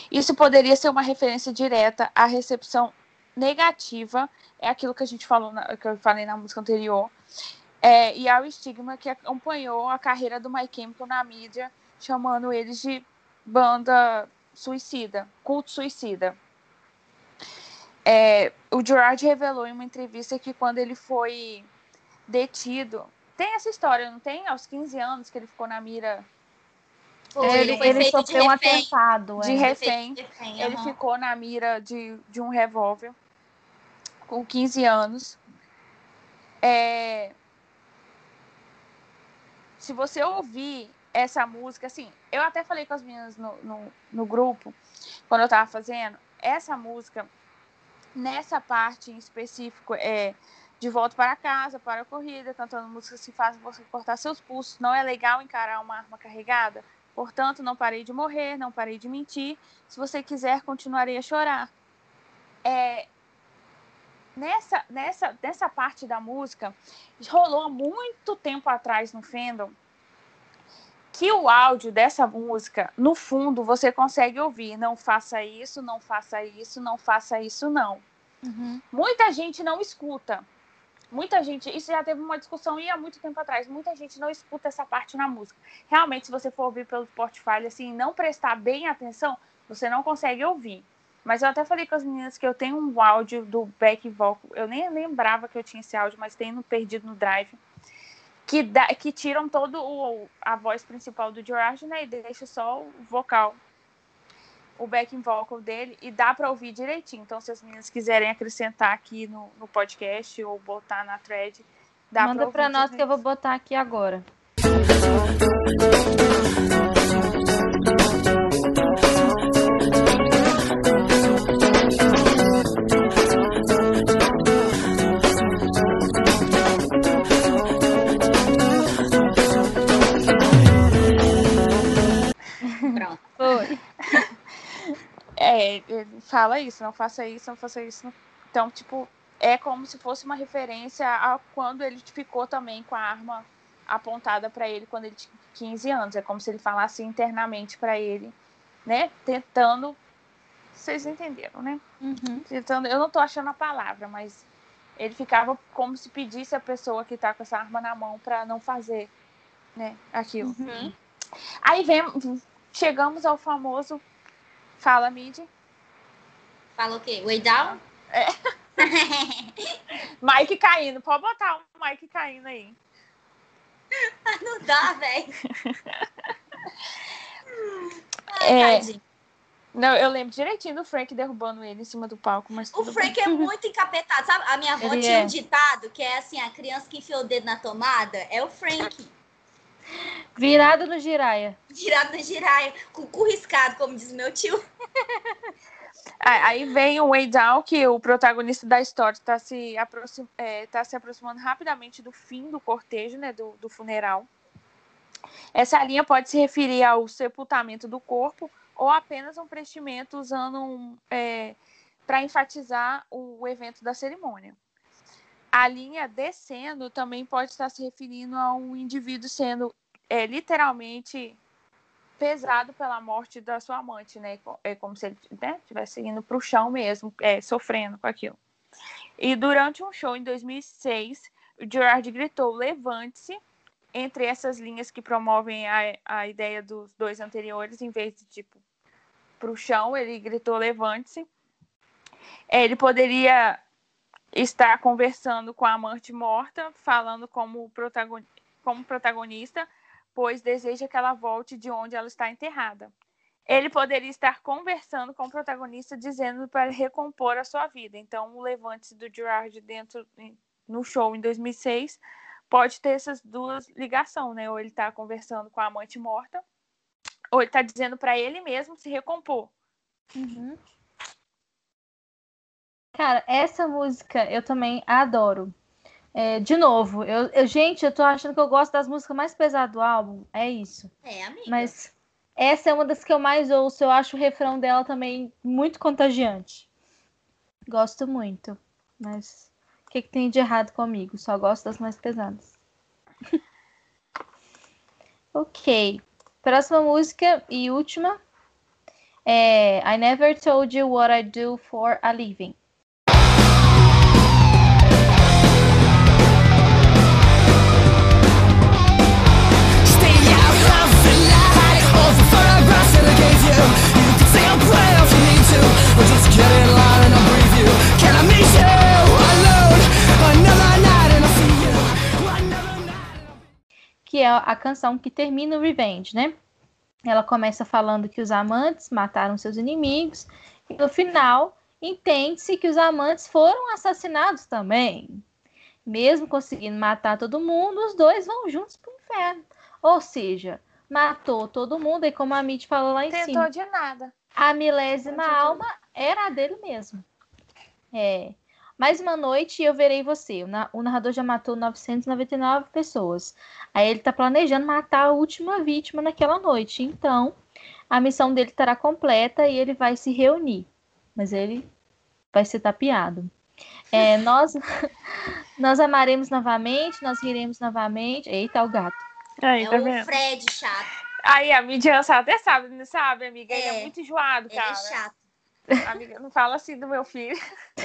Isso poderia ser uma referência direta à recepção negativa, é aquilo que a gente falou, na, que eu falei na música anterior, é, e ao estigma que acompanhou a carreira do Mike Chemical na mídia, chamando eles de banda suicida, culto suicida. É, o Gerard revelou em uma entrevista que quando ele foi detido, tem essa história, não tem? Aos 15 anos que ele ficou na mira. Foi, ele, ele sofreu um atentado. De é. refém. De refém ele uhum. ficou na mira de, de um revólver com 15 anos. É, se você ouvir essa música, assim, eu até falei com as meninas no, no, no grupo, quando eu tava fazendo, essa música, nessa parte em específico, é de volta para casa, para a corrida, cantando músicas que fazem você cortar seus pulsos. Não é legal encarar uma arma carregada? Portanto, não parei de morrer, não parei de mentir. Se você quiser, continuarei a chorar. É, nessa, nessa, nessa parte da música, rolou muito tempo atrás no fandom que o áudio dessa música, no fundo, você consegue ouvir. Não faça isso, não faça isso, não faça isso, não. Uhum. Muita gente não escuta. Muita gente, isso já teve uma discussão e há muito tempo atrás, muita gente não escuta essa parte na música. Realmente, se você for ouvir pelo Spotify, assim, não prestar bem atenção, você não consegue ouvir. Mas eu até falei com as meninas que eu tenho um áudio do back vocal. Eu nem lembrava que eu tinha esse áudio, mas tem no perdido no drive. Que, da, que tiram todo o, a voz principal do George, né? E deixa só o vocal. O backing vocal dele. E dá para ouvir direitinho. Então, se as meninas quiserem acrescentar aqui no, no podcast ou botar na thread, dá Manda para nós que eu vou botar aqui agora. É, ele fala isso, não faça isso, não faça isso. Então, tipo, é como se fosse uma referência a quando ele ficou também com a arma apontada para ele quando ele tinha 15 anos. É como se ele falasse internamente para ele, né? Tentando. Vocês entenderam, né? Uhum. Tentando. Eu não tô achando a palavra, mas ele ficava como se pedisse a pessoa que tá com essa arma na mão para não fazer, né? Aquilo. Uhum. Aí vem, chegamos ao famoso Fala, Mid. Fala o quê? Way down? É. <laughs> Mike caindo, pode botar o Mike caindo aí. <laughs> Não dá, velho. <laughs> É, não, eu lembro direitinho do Frank derrubando ele em cima do palco, mas O Frank bem. é muito encapetado, sabe? A minha avó ele tinha é. um ditado que é assim, a criança que enfiou o dedo na tomada é o Frank. Virado no giraia. Virado no giraia, com o cu riscado, como diz meu tio. Aí vem o Wade Down, que o protagonista da história está se, aproxim, é, tá se aproximando rapidamente do fim do cortejo, né, do, do funeral. Essa linha pode se referir ao sepultamento do corpo ou apenas um preenchimento usando um, é, para enfatizar o evento da cerimônia. A linha descendo também pode estar se referindo a um indivíduo sendo é, literalmente pesado pela morte da sua amante, né? É como se ele né, indo para o chão mesmo, é, sofrendo com aquilo. E durante um show em 2006, o Gerard gritou: levante-se entre essas linhas que promovem a, a ideia dos dois anteriores, em vez de tipo para o chão, ele gritou: levante-se. É, ele poderia estar conversando com a amante morta, falando como, como protagonista, pois deseja que ela volte de onde ela está enterrada. Ele poderia estar conversando com o protagonista, dizendo para recompor a sua vida. Então, o levante do Gerard dentro no show em 2006 pode ter essas duas ligações, né? Ou ele está conversando com a amante morta, ou ele está dizendo para ele mesmo se recompor. Uhum. Cara, essa música eu também adoro. É, de novo, eu, eu, gente, eu tô achando que eu gosto das músicas mais pesadas do álbum. É isso. É, amiga. Mas essa é uma das que eu mais ouço. Eu acho o refrão dela também muito contagiante. Gosto muito. Mas o que, que tem de errado comigo? Só gosto das mais pesadas. <laughs> ok. Próxima música e última é I Never Told You What I Do for a Living. Que é a canção que termina o Revenge, né? Ela começa falando que os amantes mataram seus inimigos e no final entende-se que os amantes foram assassinados também. Mesmo conseguindo matar todo mundo, os dois vão juntos para o inferno. Ou seja, matou todo mundo e como a Mitch falou lá em Tentou cima. de nada. A milésima alma era a dele mesmo. É. Mais uma noite e eu verei você. O narrador já matou 999 pessoas. Aí ele está planejando matar a última vítima naquela noite. Então, a missão dele estará completa e ele vai se reunir. Mas ele vai ser tapeado. É, nós, <laughs> nós amaremos novamente, nós riremos novamente. Eita, o gato. Aí, é tá o vendo? Fred chato. Aí a mídia <laughs> até sabe, sabe, amiga? É. Ele é muito enjoado, cara. Ele é chato. <laughs> Amiga, não fala assim do meu filho. <laughs>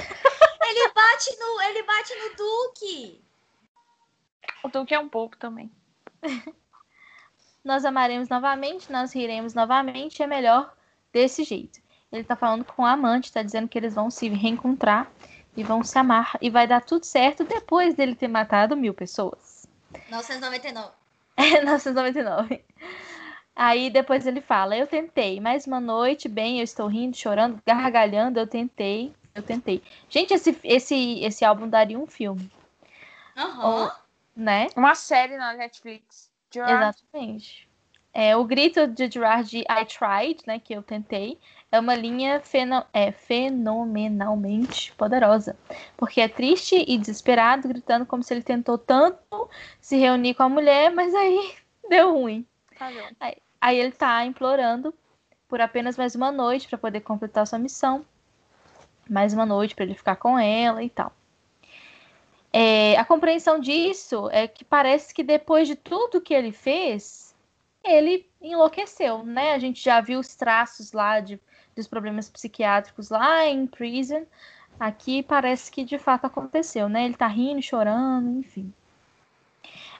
Ele bate no, ele bate no Duque. O Duque é um pouco também. nós amaremos novamente, nós riremos novamente, é melhor desse jeito. Ele tá falando com a amante, tá dizendo que eles vão se reencontrar e vão se amar e vai dar tudo certo depois dele ter matado mil pessoas. 999. <laughs> É, 999. Aí depois ele fala: Eu tentei, mais uma noite, bem, eu estou rindo, chorando, gargalhando, eu tentei, eu tentei. Gente, esse, esse, esse álbum daria um filme. Uhum. né? Uma série na Netflix. Gerard. Exatamente. É, o grito de Gerard I tried, né? Que eu tentei, é uma linha feno, é, fenomenalmente poderosa. Porque é triste e desesperado, gritando como se ele tentou tanto se reunir com a mulher, mas aí <laughs> deu ruim. Aí, aí ele tá implorando por apenas mais uma noite para poder completar sua missão. Mais uma noite para ele ficar com ela e tal. É, a compreensão disso é que parece que depois de tudo que ele fez, ele enlouqueceu, né? A gente já viu os traços lá de, dos problemas psiquiátricos lá em Prison. Aqui parece que de fato aconteceu, né? Ele tá rindo, chorando, enfim.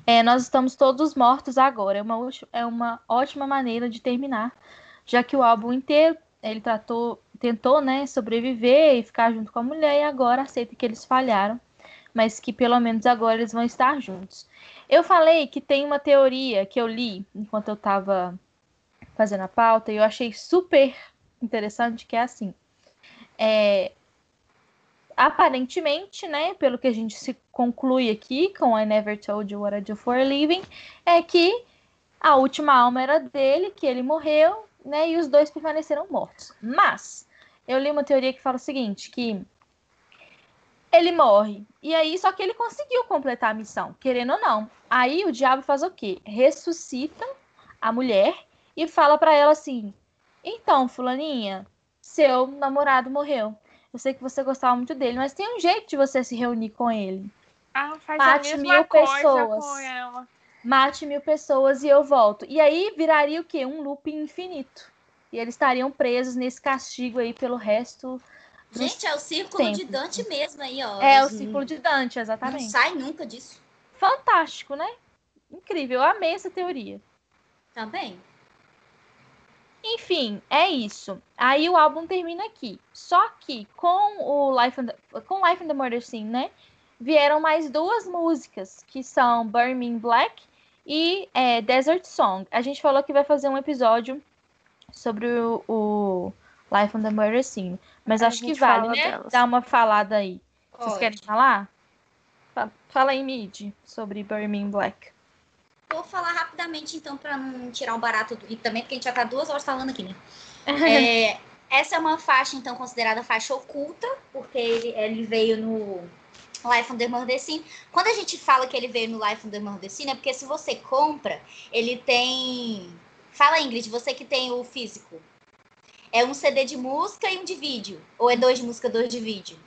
É, nós estamos todos mortos agora. É uma, é uma ótima maneira de terminar, já que o álbum inteiro ele tratou tentou, né, sobreviver e ficar junto com a mulher e agora aceita que eles falharam, mas que pelo menos agora eles vão estar juntos. Eu falei que tem uma teoria que eu li enquanto eu estava fazendo a pauta e eu achei super interessante, que é assim. É, aparentemente, né, pelo que a gente se conclui aqui com I Never Told You What I Do For a Living, é que a última alma era dele, que ele morreu, né, e os dois permaneceram mortos. Mas eu li uma teoria que fala o seguinte, que ele morre. E aí, só que ele conseguiu completar a missão, querendo ou não. Aí o diabo faz o quê? Ressuscita a mulher e fala para ela assim: "Então, fulaninha, seu namorado morreu. Eu sei que você gostava muito dele, mas tem um jeito de você se reunir com ele. Ah, faz Mate mil pessoas. Mate mil pessoas e eu volto. E aí viraria o quê? Um loop infinito. E eles estariam presos nesse castigo aí pelo resto. Gente, é o círculo de Dante mesmo aí, ó. É o círculo de Dante, exatamente. Não sai nunca disso. Fantástico, né? Incrível. Eu amei essa teoria. Também. Enfim, é isso. Aí o álbum termina aqui. Só que com o Life and the, com Life and the Murder Scene, né? Vieram mais duas músicas, que são Burning Black e é, Desert Song. A gente falou que vai fazer um episódio sobre o, o Life on the Murder Scene. Mas a acho que vale, né? Delas. Dar uma falada aí. Pode. Vocês querem falar? Fala aí, Mid, sobre Burning Black. Vou falar rapidamente, então, para não tirar um barato do Rick também, porque a gente já tá duas horas falando aqui, né? <laughs> é, essa é uma faixa, então, considerada faixa oculta, porque ele, ele veio no Life Murder Scene. Quando a gente fala que ele veio no Life Murder Scene, é porque se você compra, ele tem... Fala, Ingrid, você que tem o físico. É um CD de música e um de vídeo? Ou é dois de música, dois de vídeo?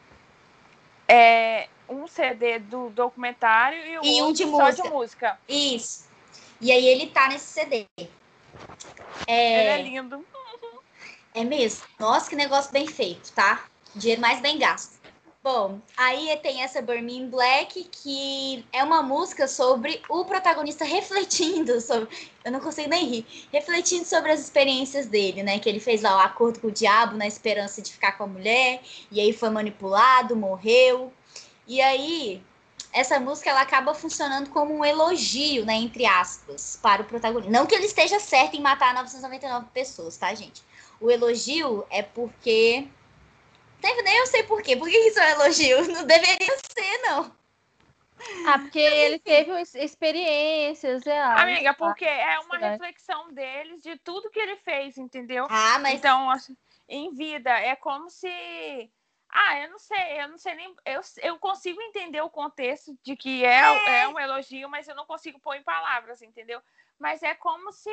É um CD do documentário e, e um de música. de música. Isso. E aí ele tá nesse CD. É... Ele é lindo. É mesmo. Nossa, que negócio bem feito, tá? Dinheiro mais bem gasto. Bom, aí tem essa Burning Black, que é uma música sobre o protagonista <laughs> refletindo sobre. Eu não consigo nem rir. Refletindo sobre as experiências dele, né? Que ele fez lá o acordo com o diabo na esperança de ficar com a mulher, e aí foi manipulado, morreu. E aí essa música ela acaba funcionando como um elogio, né, entre aspas, para o protagonista. Não que ele esteja certo em matar 999 pessoas, tá, gente? O elogio é porque. Nem eu sei por quê. Por que isso é um elogio? Não deveria ser, não. Ah, porque ele teve experiências. É, Amiga, porque é uma reflexão deles de tudo que ele fez, entendeu? Ah, mas. Então, assim, em vida, é como se ah, eu não sei, eu não sei nem. Eu, eu consigo entender o contexto de que é, é. é um elogio, mas eu não consigo pôr em palavras, entendeu? Mas é como se,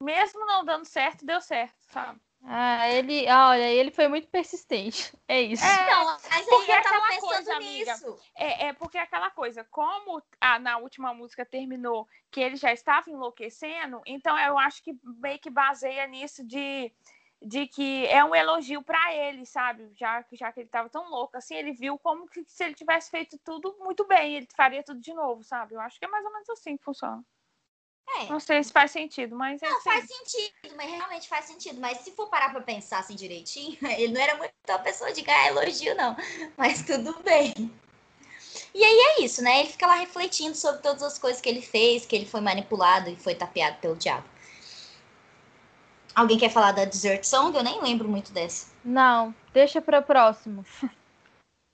mesmo não dando certo, deu certo, sabe? Ah, ele, olha, ele foi muito persistente. <laughs> É isso. É, não, mas aí eu tava aquela pensando coisa, amiga, nisso. É, é porque aquela coisa, como a, na última música terminou que ele já estava enlouquecendo, então eu acho que meio que baseia nisso de de que é um elogio para ele, sabe? Já, já que ele estava tão louco, assim, ele viu como que se ele tivesse feito tudo muito bem, ele faria tudo de novo, sabe? Eu acho que é mais ou menos assim que funciona. É. Não sei se faz sentido, mas é Não, assim. faz sentido, mas realmente faz sentido. Mas se for parar pra pensar assim direitinho, <laughs> ele não era muito uma pessoa de ganhar elogio, não. Mas tudo bem. E aí é isso, né? Ele fica lá refletindo sobre todas as coisas que ele fez, que ele foi manipulado e foi tapeado pelo diabo. Alguém quer falar da Desert Song? Eu nem lembro muito dessa. Não, deixa para próximo. <laughs>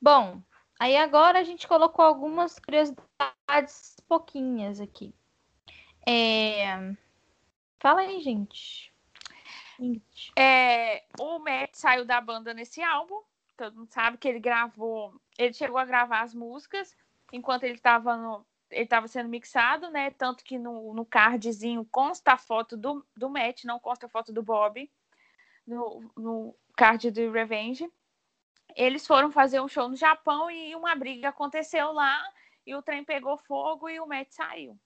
Bom, aí agora a gente colocou algumas curiosidades pouquinhas aqui. É... Fala aí, gente. É, o Matt saiu da banda nesse álbum. Todo mundo sabe que ele gravou. Ele chegou a gravar as músicas enquanto ele estava no, ele estava sendo mixado, né? Tanto que no, no cardzinho consta a foto do, do Matt, não consta a foto do Bob, no, no card do Revenge. Eles foram fazer um show no Japão e uma briga aconteceu lá, e o trem pegou fogo e o Matt saiu.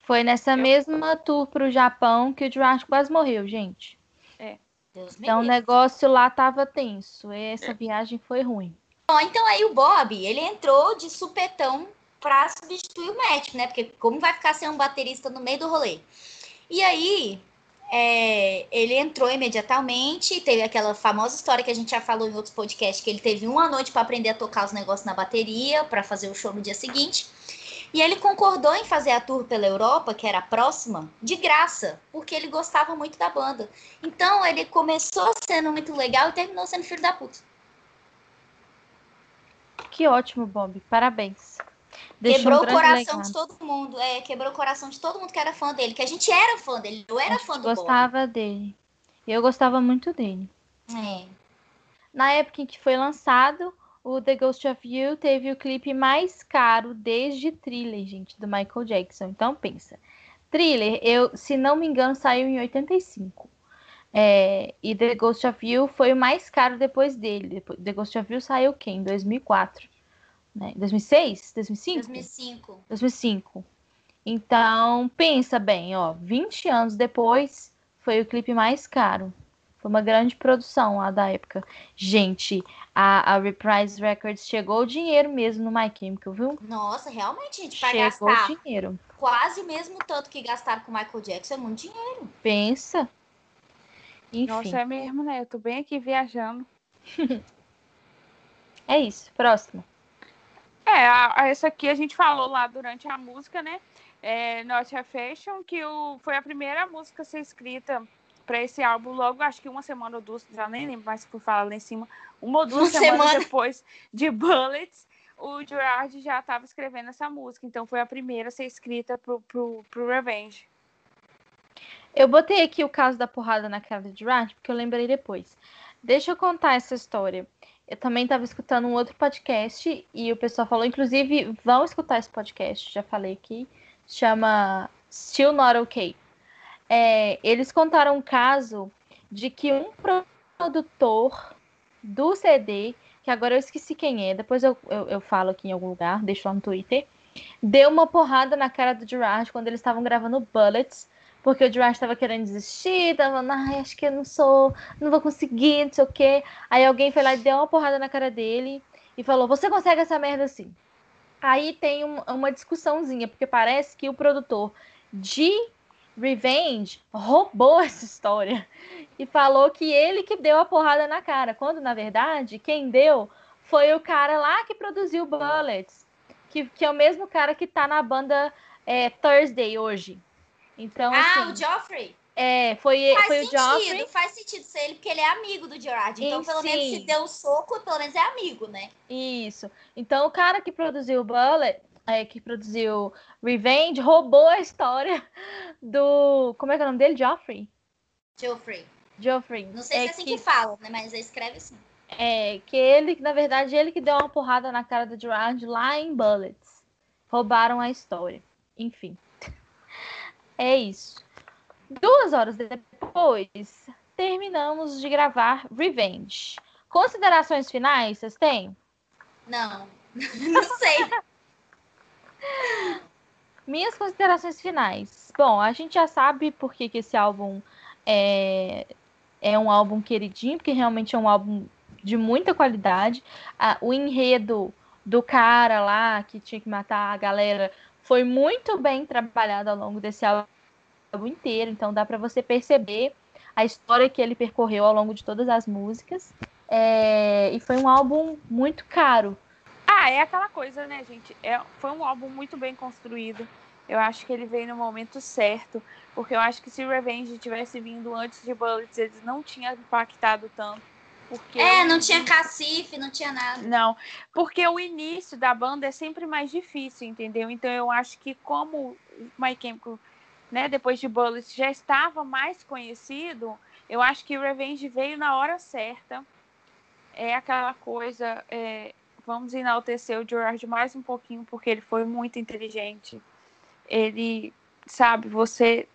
Foi nessa Eu... mesma tour pro Japão que o Jurassic quase morreu, gente. É. Deus então o negócio lá tava tenso. Essa é. viagem foi ruim. Bom, então aí o Bob, ele entrou de supetão para substituir o Matt, né? Porque como vai ficar sem um baterista no meio do rolê? E aí, é, ele entrou imediatamente, teve aquela famosa história que a gente já falou em outros podcasts, que ele teve uma noite para aprender a tocar os negócios na bateria, para fazer o show no dia seguinte. E ele concordou em fazer a tour pela Europa, que era a próxima, de graça, porque ele gostava muito da banda. Então ele começou sendo muito legal e terminou sendo filho da puta. Que ótimo, Bob. Parabéns. Quebrou o coração de todo mundo. É, quebrou o coração de todo mundo que era fã dele. Que a gente era fã dele. Eu era fã do gostava Bob. dele. Eu gostava muito dele. É. Na época em que foi lançado, o The Ghost of You teve o clipe mais caro desde Thriller, gente, do Michael Jackson. Então pensa. Thriller, eu, se não me engano, saiu em 85. É, e The Ghost of You foi o mais caro depois dele. The Ghost of You saiu quem? Em 2004 né? 2006? 2005? 2005. 2005. Então, pensa bem, ó, 20 anos depois foi o clipe mais caro. Foi uma grande produção lá da época. Gente, a, a Reprise Records chegou o dinheiro mesmo no My Chemical, viu? Nossa, realmente, gente, pra chegou gastar dinheiro. quase mesmo tanto que gastaram com o Michael Jackson, é muito dinheiro. Pensa. Enfim. Nossa, é mesmo, né? Eu tô bem aqui viajando. <laughs> é isso, próximo. É, a, a, essa aqui a gente falou lá durante a música, né? É, Not a Fashion, que o, foi a primeira música a ser escrita para esse álbum, logo acho que uma semana ou duas, já nem lembro mais se fui falar lá em cima, uma ou duas uma semanas semana. depois de Bullets, o Gerard já estava escrevendo essa música, então foi a primeira a ser escrita pro, pro, pro Revenge. Eu botei aqui o caso da porrada na cara de Gerard, porque eu lembrei depois. Deixa eu contar essa história. Eu também estava escutando um outro podcast e o pessoal falou, inclusive, vão escutar esse podcast, já falei aqui, chama Still Not Okay. É, eles contaram um caso de que um produtor do CD, que agora eu esqueci quem é, depois eu, eu, eu falo aqui em algum lugar, deixo lá no Twitter, deu uma porrada na cara do Gerard quando eles estavam gravando Bullets porque o Josh estava querendo desistir, tava, ai, acho que eu não sou, não vou conseguir, não sei o quê. Aí alguém foi lá e deu uma porrada na cara dele e falou: Você consegue essa merda assim? Aí tem um, uma discussãozinha, porque parece que o produtor de Revenge roubou <laughs> essa história e falou que ele que deu a porrada na cara, quando na verdade quem deu foi o cara lá que produziu Bullets, que, que é o mesmo cara que tá na banda é, Thursday hoje. Então, ah, assim, o Joffrey? É, foi, faz foi sentido, o Joffrey. Faz sentido ser ele, porque ele é amigo do Gerard. Então, pelo sim. menos, se deu um soco, pelo menos é amigo, né? Isso. Então, o cara que produziu Bullet, é, que produziu Revenge, roubou a história <laughs> do... Como é que é o nome dele? Joffrey? Joffrey. Joffrey. Não sei é se é assim que, que fala, né? Mas escreve assim. É, que ele, na verdade, ele que deu uma porrada na cara do Gerard lá em Bullets. Roubaram a história. Enfim. É isso. Duas horas depois, terminamos de gravar Revenge. Considerações finais, vocês têm? Não, <laughs> não sei. Minhas considerações finais. Bom, a gente já sabe por que, que esse álbum é, é um álbum queridinho, porque realmente é um álbum de muita qualidade. Ah, o enredo do cara lá que tinha que matar a galera foi muito bem trabalhado ao longo desse álbum inteiro, então dá para você perceber a história que ele percorreu ao longo de todas as músicas. É... E foi um álbum muito caro. Ah, é aquela coisa, né, gente? É, foi um álbum muito bem construído. Eu acho que ele veio no momento certo, porque eu acho que se Revenge tivesse vindo antes de Bullets, eles não tinham impactado tanto. Porque é, não tinha cacife, não tinha nada. Não, porque o início da banda é sempre mais difícil, entendeu? Então eu acho que como My Chemical, né, depois de Bullets já estava mais conhecido, eu acho que Revenge veio na hora certa. É aquela coisa, é, vamos enaltecer o George mais um pouquinho, porque ele foi muito inteligente. Ele, sabe, você...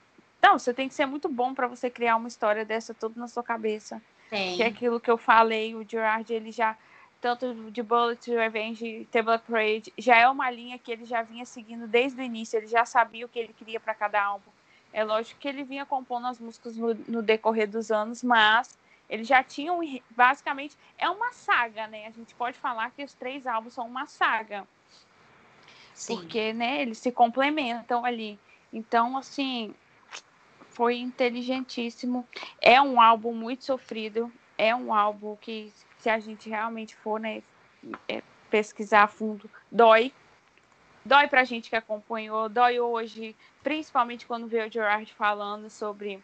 Não, você tem que ser muito bom para você criar uma história dessa tudo na sua cabeça. Tem. Que é aquilo que eu falei, o Gerard, ele já, tanto de Bullet Revenge, The Black Parade, já é uma linha que ele já vinha seguindo desde o início, ele já sabia o que ele queria para cada álbum. É lógico que ele vinha compondo as músicas no, no decorrer dos anos, mas ele já tinha um, basicamente é uma saga, né? A gente pode falar que os três álbuns são uma saga. Sim. Porque, né, eles se complementam ali. Então, assim, foi inteligentíssimo. É um álbum muito sofrido. É um álbum que, se a gente realmente for né, é, pesquisar a fundo, dói. Dói pra gente que acompanhou, dói hoje, principalmente quando vê o Gerard falando sobre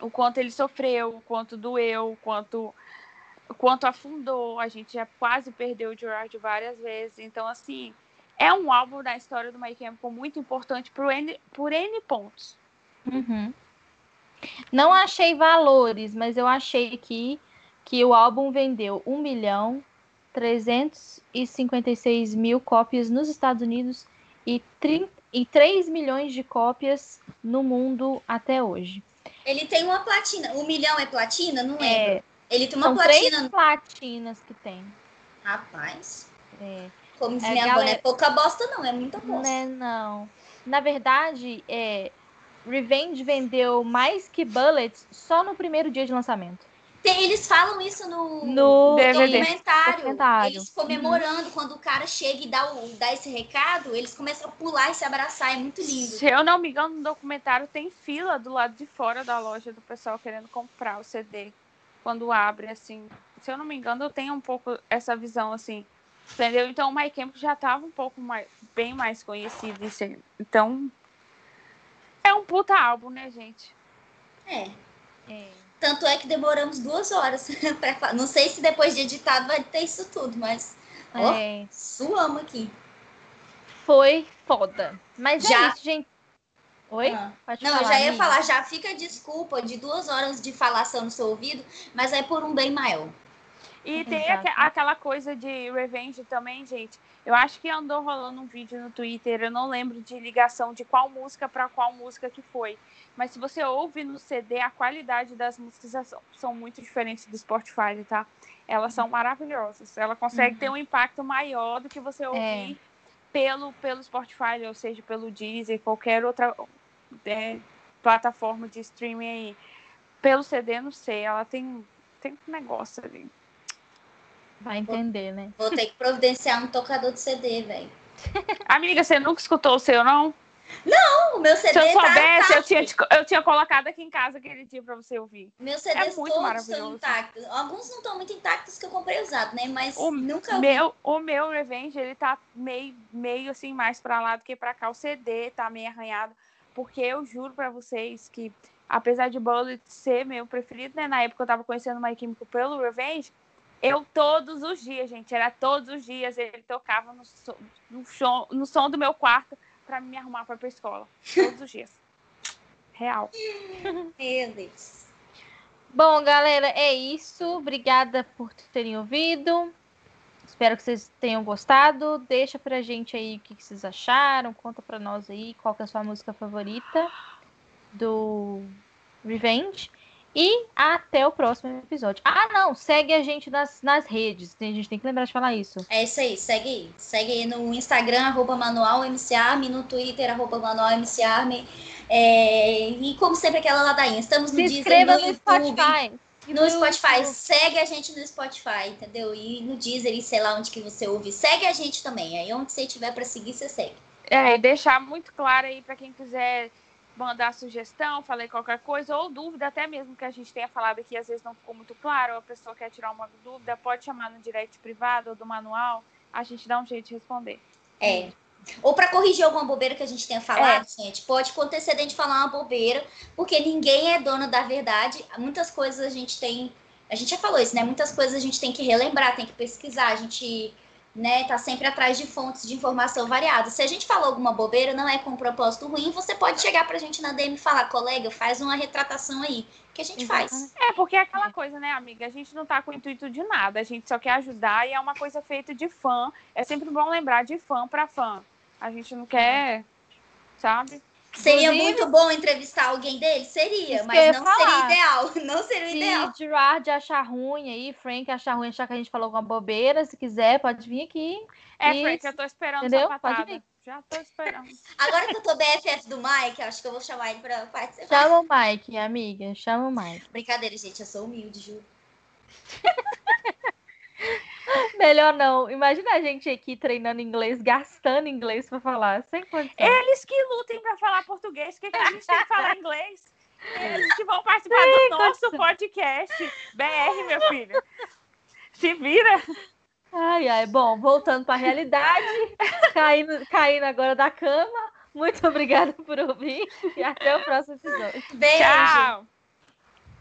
o quanto ele sofreu, o quanto doeu, o quanto, o quanto afundou. A gente já quase perdeu o Gerard várias vezes. Então, assim, é um álbum da história do My Chemical muito importante por N, por N pontos. Uhum. Não achei valores, mas eu achei aqui que o álbum vendeu 1 milhão 356 mil cópias nos Estados Unidos e, 30, e 3 milhões de cópias no mundo até hoje. Ele tem uma platina. Um milhão é platina? Não é. Ele tem uma São platina. três platinas que tem. Rapaz. É. Como diz É, minha avó, galera- não é pouca bosta, não, é muita bosta. Né, não. Na verdade, é, Revenge vendeu mais que Bullets só no primeiro dia de lançamento. Tem- eles falam isso no, No DVD. documentário. Documentário. Eles comemorando quando o cara chega e dá, o, dá esse recado, eles começam a pular e se abraçar. É muito lindo. Se eu não me engano, no documentário tem fila do lado de fora da loja do pessoal querendo comprar o CD. Quando abre, assim. Se eu não me engano, eu tenho um pouco essa visão, assim. Entendeu? Então o My Chemical já estava um pouco mais, bem mais conhecido. assim. Então. É um puta álbum, né, gente? É. É. Tanto é que demoramos duas horas. <laughs> pra não sei se depois de editado vai ter isso tudo, mas Ó. É, suamos aqui. foi foda. Mas é Já- isso, gente. Oi? Ah. Não, eu falar, já ia amiga. falar, já fica desculpa de duas horas de falação no seu ouvido, mas é por um bem maior. E tem aque- aquela coisa de Revenge também, gente. Eu acho que andou rolando um vídeo no Twitter, eu não lembro de ligação de qual música para qual música que foi. Mas se você ouve no CD, a qualidade das músicas são, são muito diferentes do Spotify, tá? Elas são maravilhosas. Ela consegue ter um impacto maior do que você ouvir pelo, pelo Spotify, ou seja, pelo Deezer, qualquer outra é, plataforma de streaming aí. Pelo CD, não sei, ela tem, tem um negócio ali. Vai entender, né? Vou ter que providenciar um tocador de CD, velho. <laughs> Amiga, você nunca escutou o seu, não? O meu CD Se eu tá, soubesse, tá- eu tinha, eu tinha colocado aqui em casa aquele dia pra você ouvir. Meus CDs É muito todos maravilhoso. estão intactos. Alguns não estão muito intactos que eu comprei usado, né? Mas O nunca ouvi. meu, o meu Revenge, ele tá meio, meio assim, mais pra lá do que pra cá. O CD tá meio arranhado. Porque eu juro pra vocês que, apesar de Bullet ser meu preferido, né? Na época eu tava conhecendo My Chemical pelo Revenge, eu todos os dias, gente, era todos os dias, ele tocava no, som- no, som, no som do meu quarto pra me arrumar pra ir pra escola. Todos os dias. Real. <laughs> Meu Deus. Bom, galera, é isso. Obrigada por terem ouvido. Espero que vocês tenham gostado. Deixa pra gente aí o que que vocês acharam. Conta pra nós aí qual que é a sua música favorita do Revenge. E até o próximo episódio. Ah, não! Segue a gente nas, nas redes. A gente tem que lembrar de falar isso. É isso aí, segue aí. Segue aí no Instagram, arroba manualmcarme, no Twitter, arroba manualmcarme. É... E como sempre, aquela ladainha. Estamos no Se Deezer, inscreva no no YouTube, Spotify. No Spotify, YouTube. segue a gente no Spotify, entendeu? E no Deezer, e sei lá onde que você ouve. Segue a gente também. Aí onde você tiver pra seguir, você segue. É, e deixar muito claro aí para quem quiser mandar sugestão, falei qualquer coisa, ou dúvida, até mesmo que a gente tenha falado aqui, às vezes não ficou muito claro, ou a pessoa quer tirar uma dúvida, pode chamar no direct privado ou do manual, a gente dá um jeito de responder. É. Ou pra corrigir alguma bobeira que a gente tenha falado, gente, pode acontecer de a gente falar uma bobeira, porque ninguém é dono da verdade. Muitas coisas a gente tem. A gente já falou isso, né? Muitas coisas a gente tem que relembrar, tem que pesquisar, a gente né, tá sempre atrás de fontes de informação variadas. Se a gente falou alguma bobeira, não é com um propósito ruim, você pode chegar pra gente na DM e falar, colega, faz uma retratação aí, que a gente faz. É, porque é aquela coisa, né, amiga? A gente não tá com intuito de nada, a gente só quer ajudar e é uma coisa feita de fã. É sempre bom lembrar de fã para fã. A gente não quer, sabe? Seria Inclusive- muito bom entrevistar alguém dele? Seria, mas não seria falar. ideal. <laughs> Não seria o ideal. Se Gerard achar ruim aí, Frank achar ruim, achar que a gente falou alguma bobeira, se quiser, pode vir aqui. É, Isso. Frank, eu tô esperando Entendeu? sua Pode patada. vir. Já tô esperando. <laughs> Agora que eu tô BFF do Mike, acho que eu vou chamar ele pra participar. Chama o Mike, amiga. Chama o Mike. Brincadeira, gente, eu sou humilde, juro. <laughs> <laughs> Melhor não. Imagina a gente aqui treinando inglês, gastando inglês pra falar. Sem condição. Eles que lutem para falar português, por que, que a gente tem que falar <laughs> inglês? Eles que vão participar do nosso podcast. BR, meu filho. Se vira. Ai, ai. Bom, voltando para a realidade, caindo, caindo agora da cama. Muito obrigada por ouvir e até o próximo episódio. Beijo. Tchau.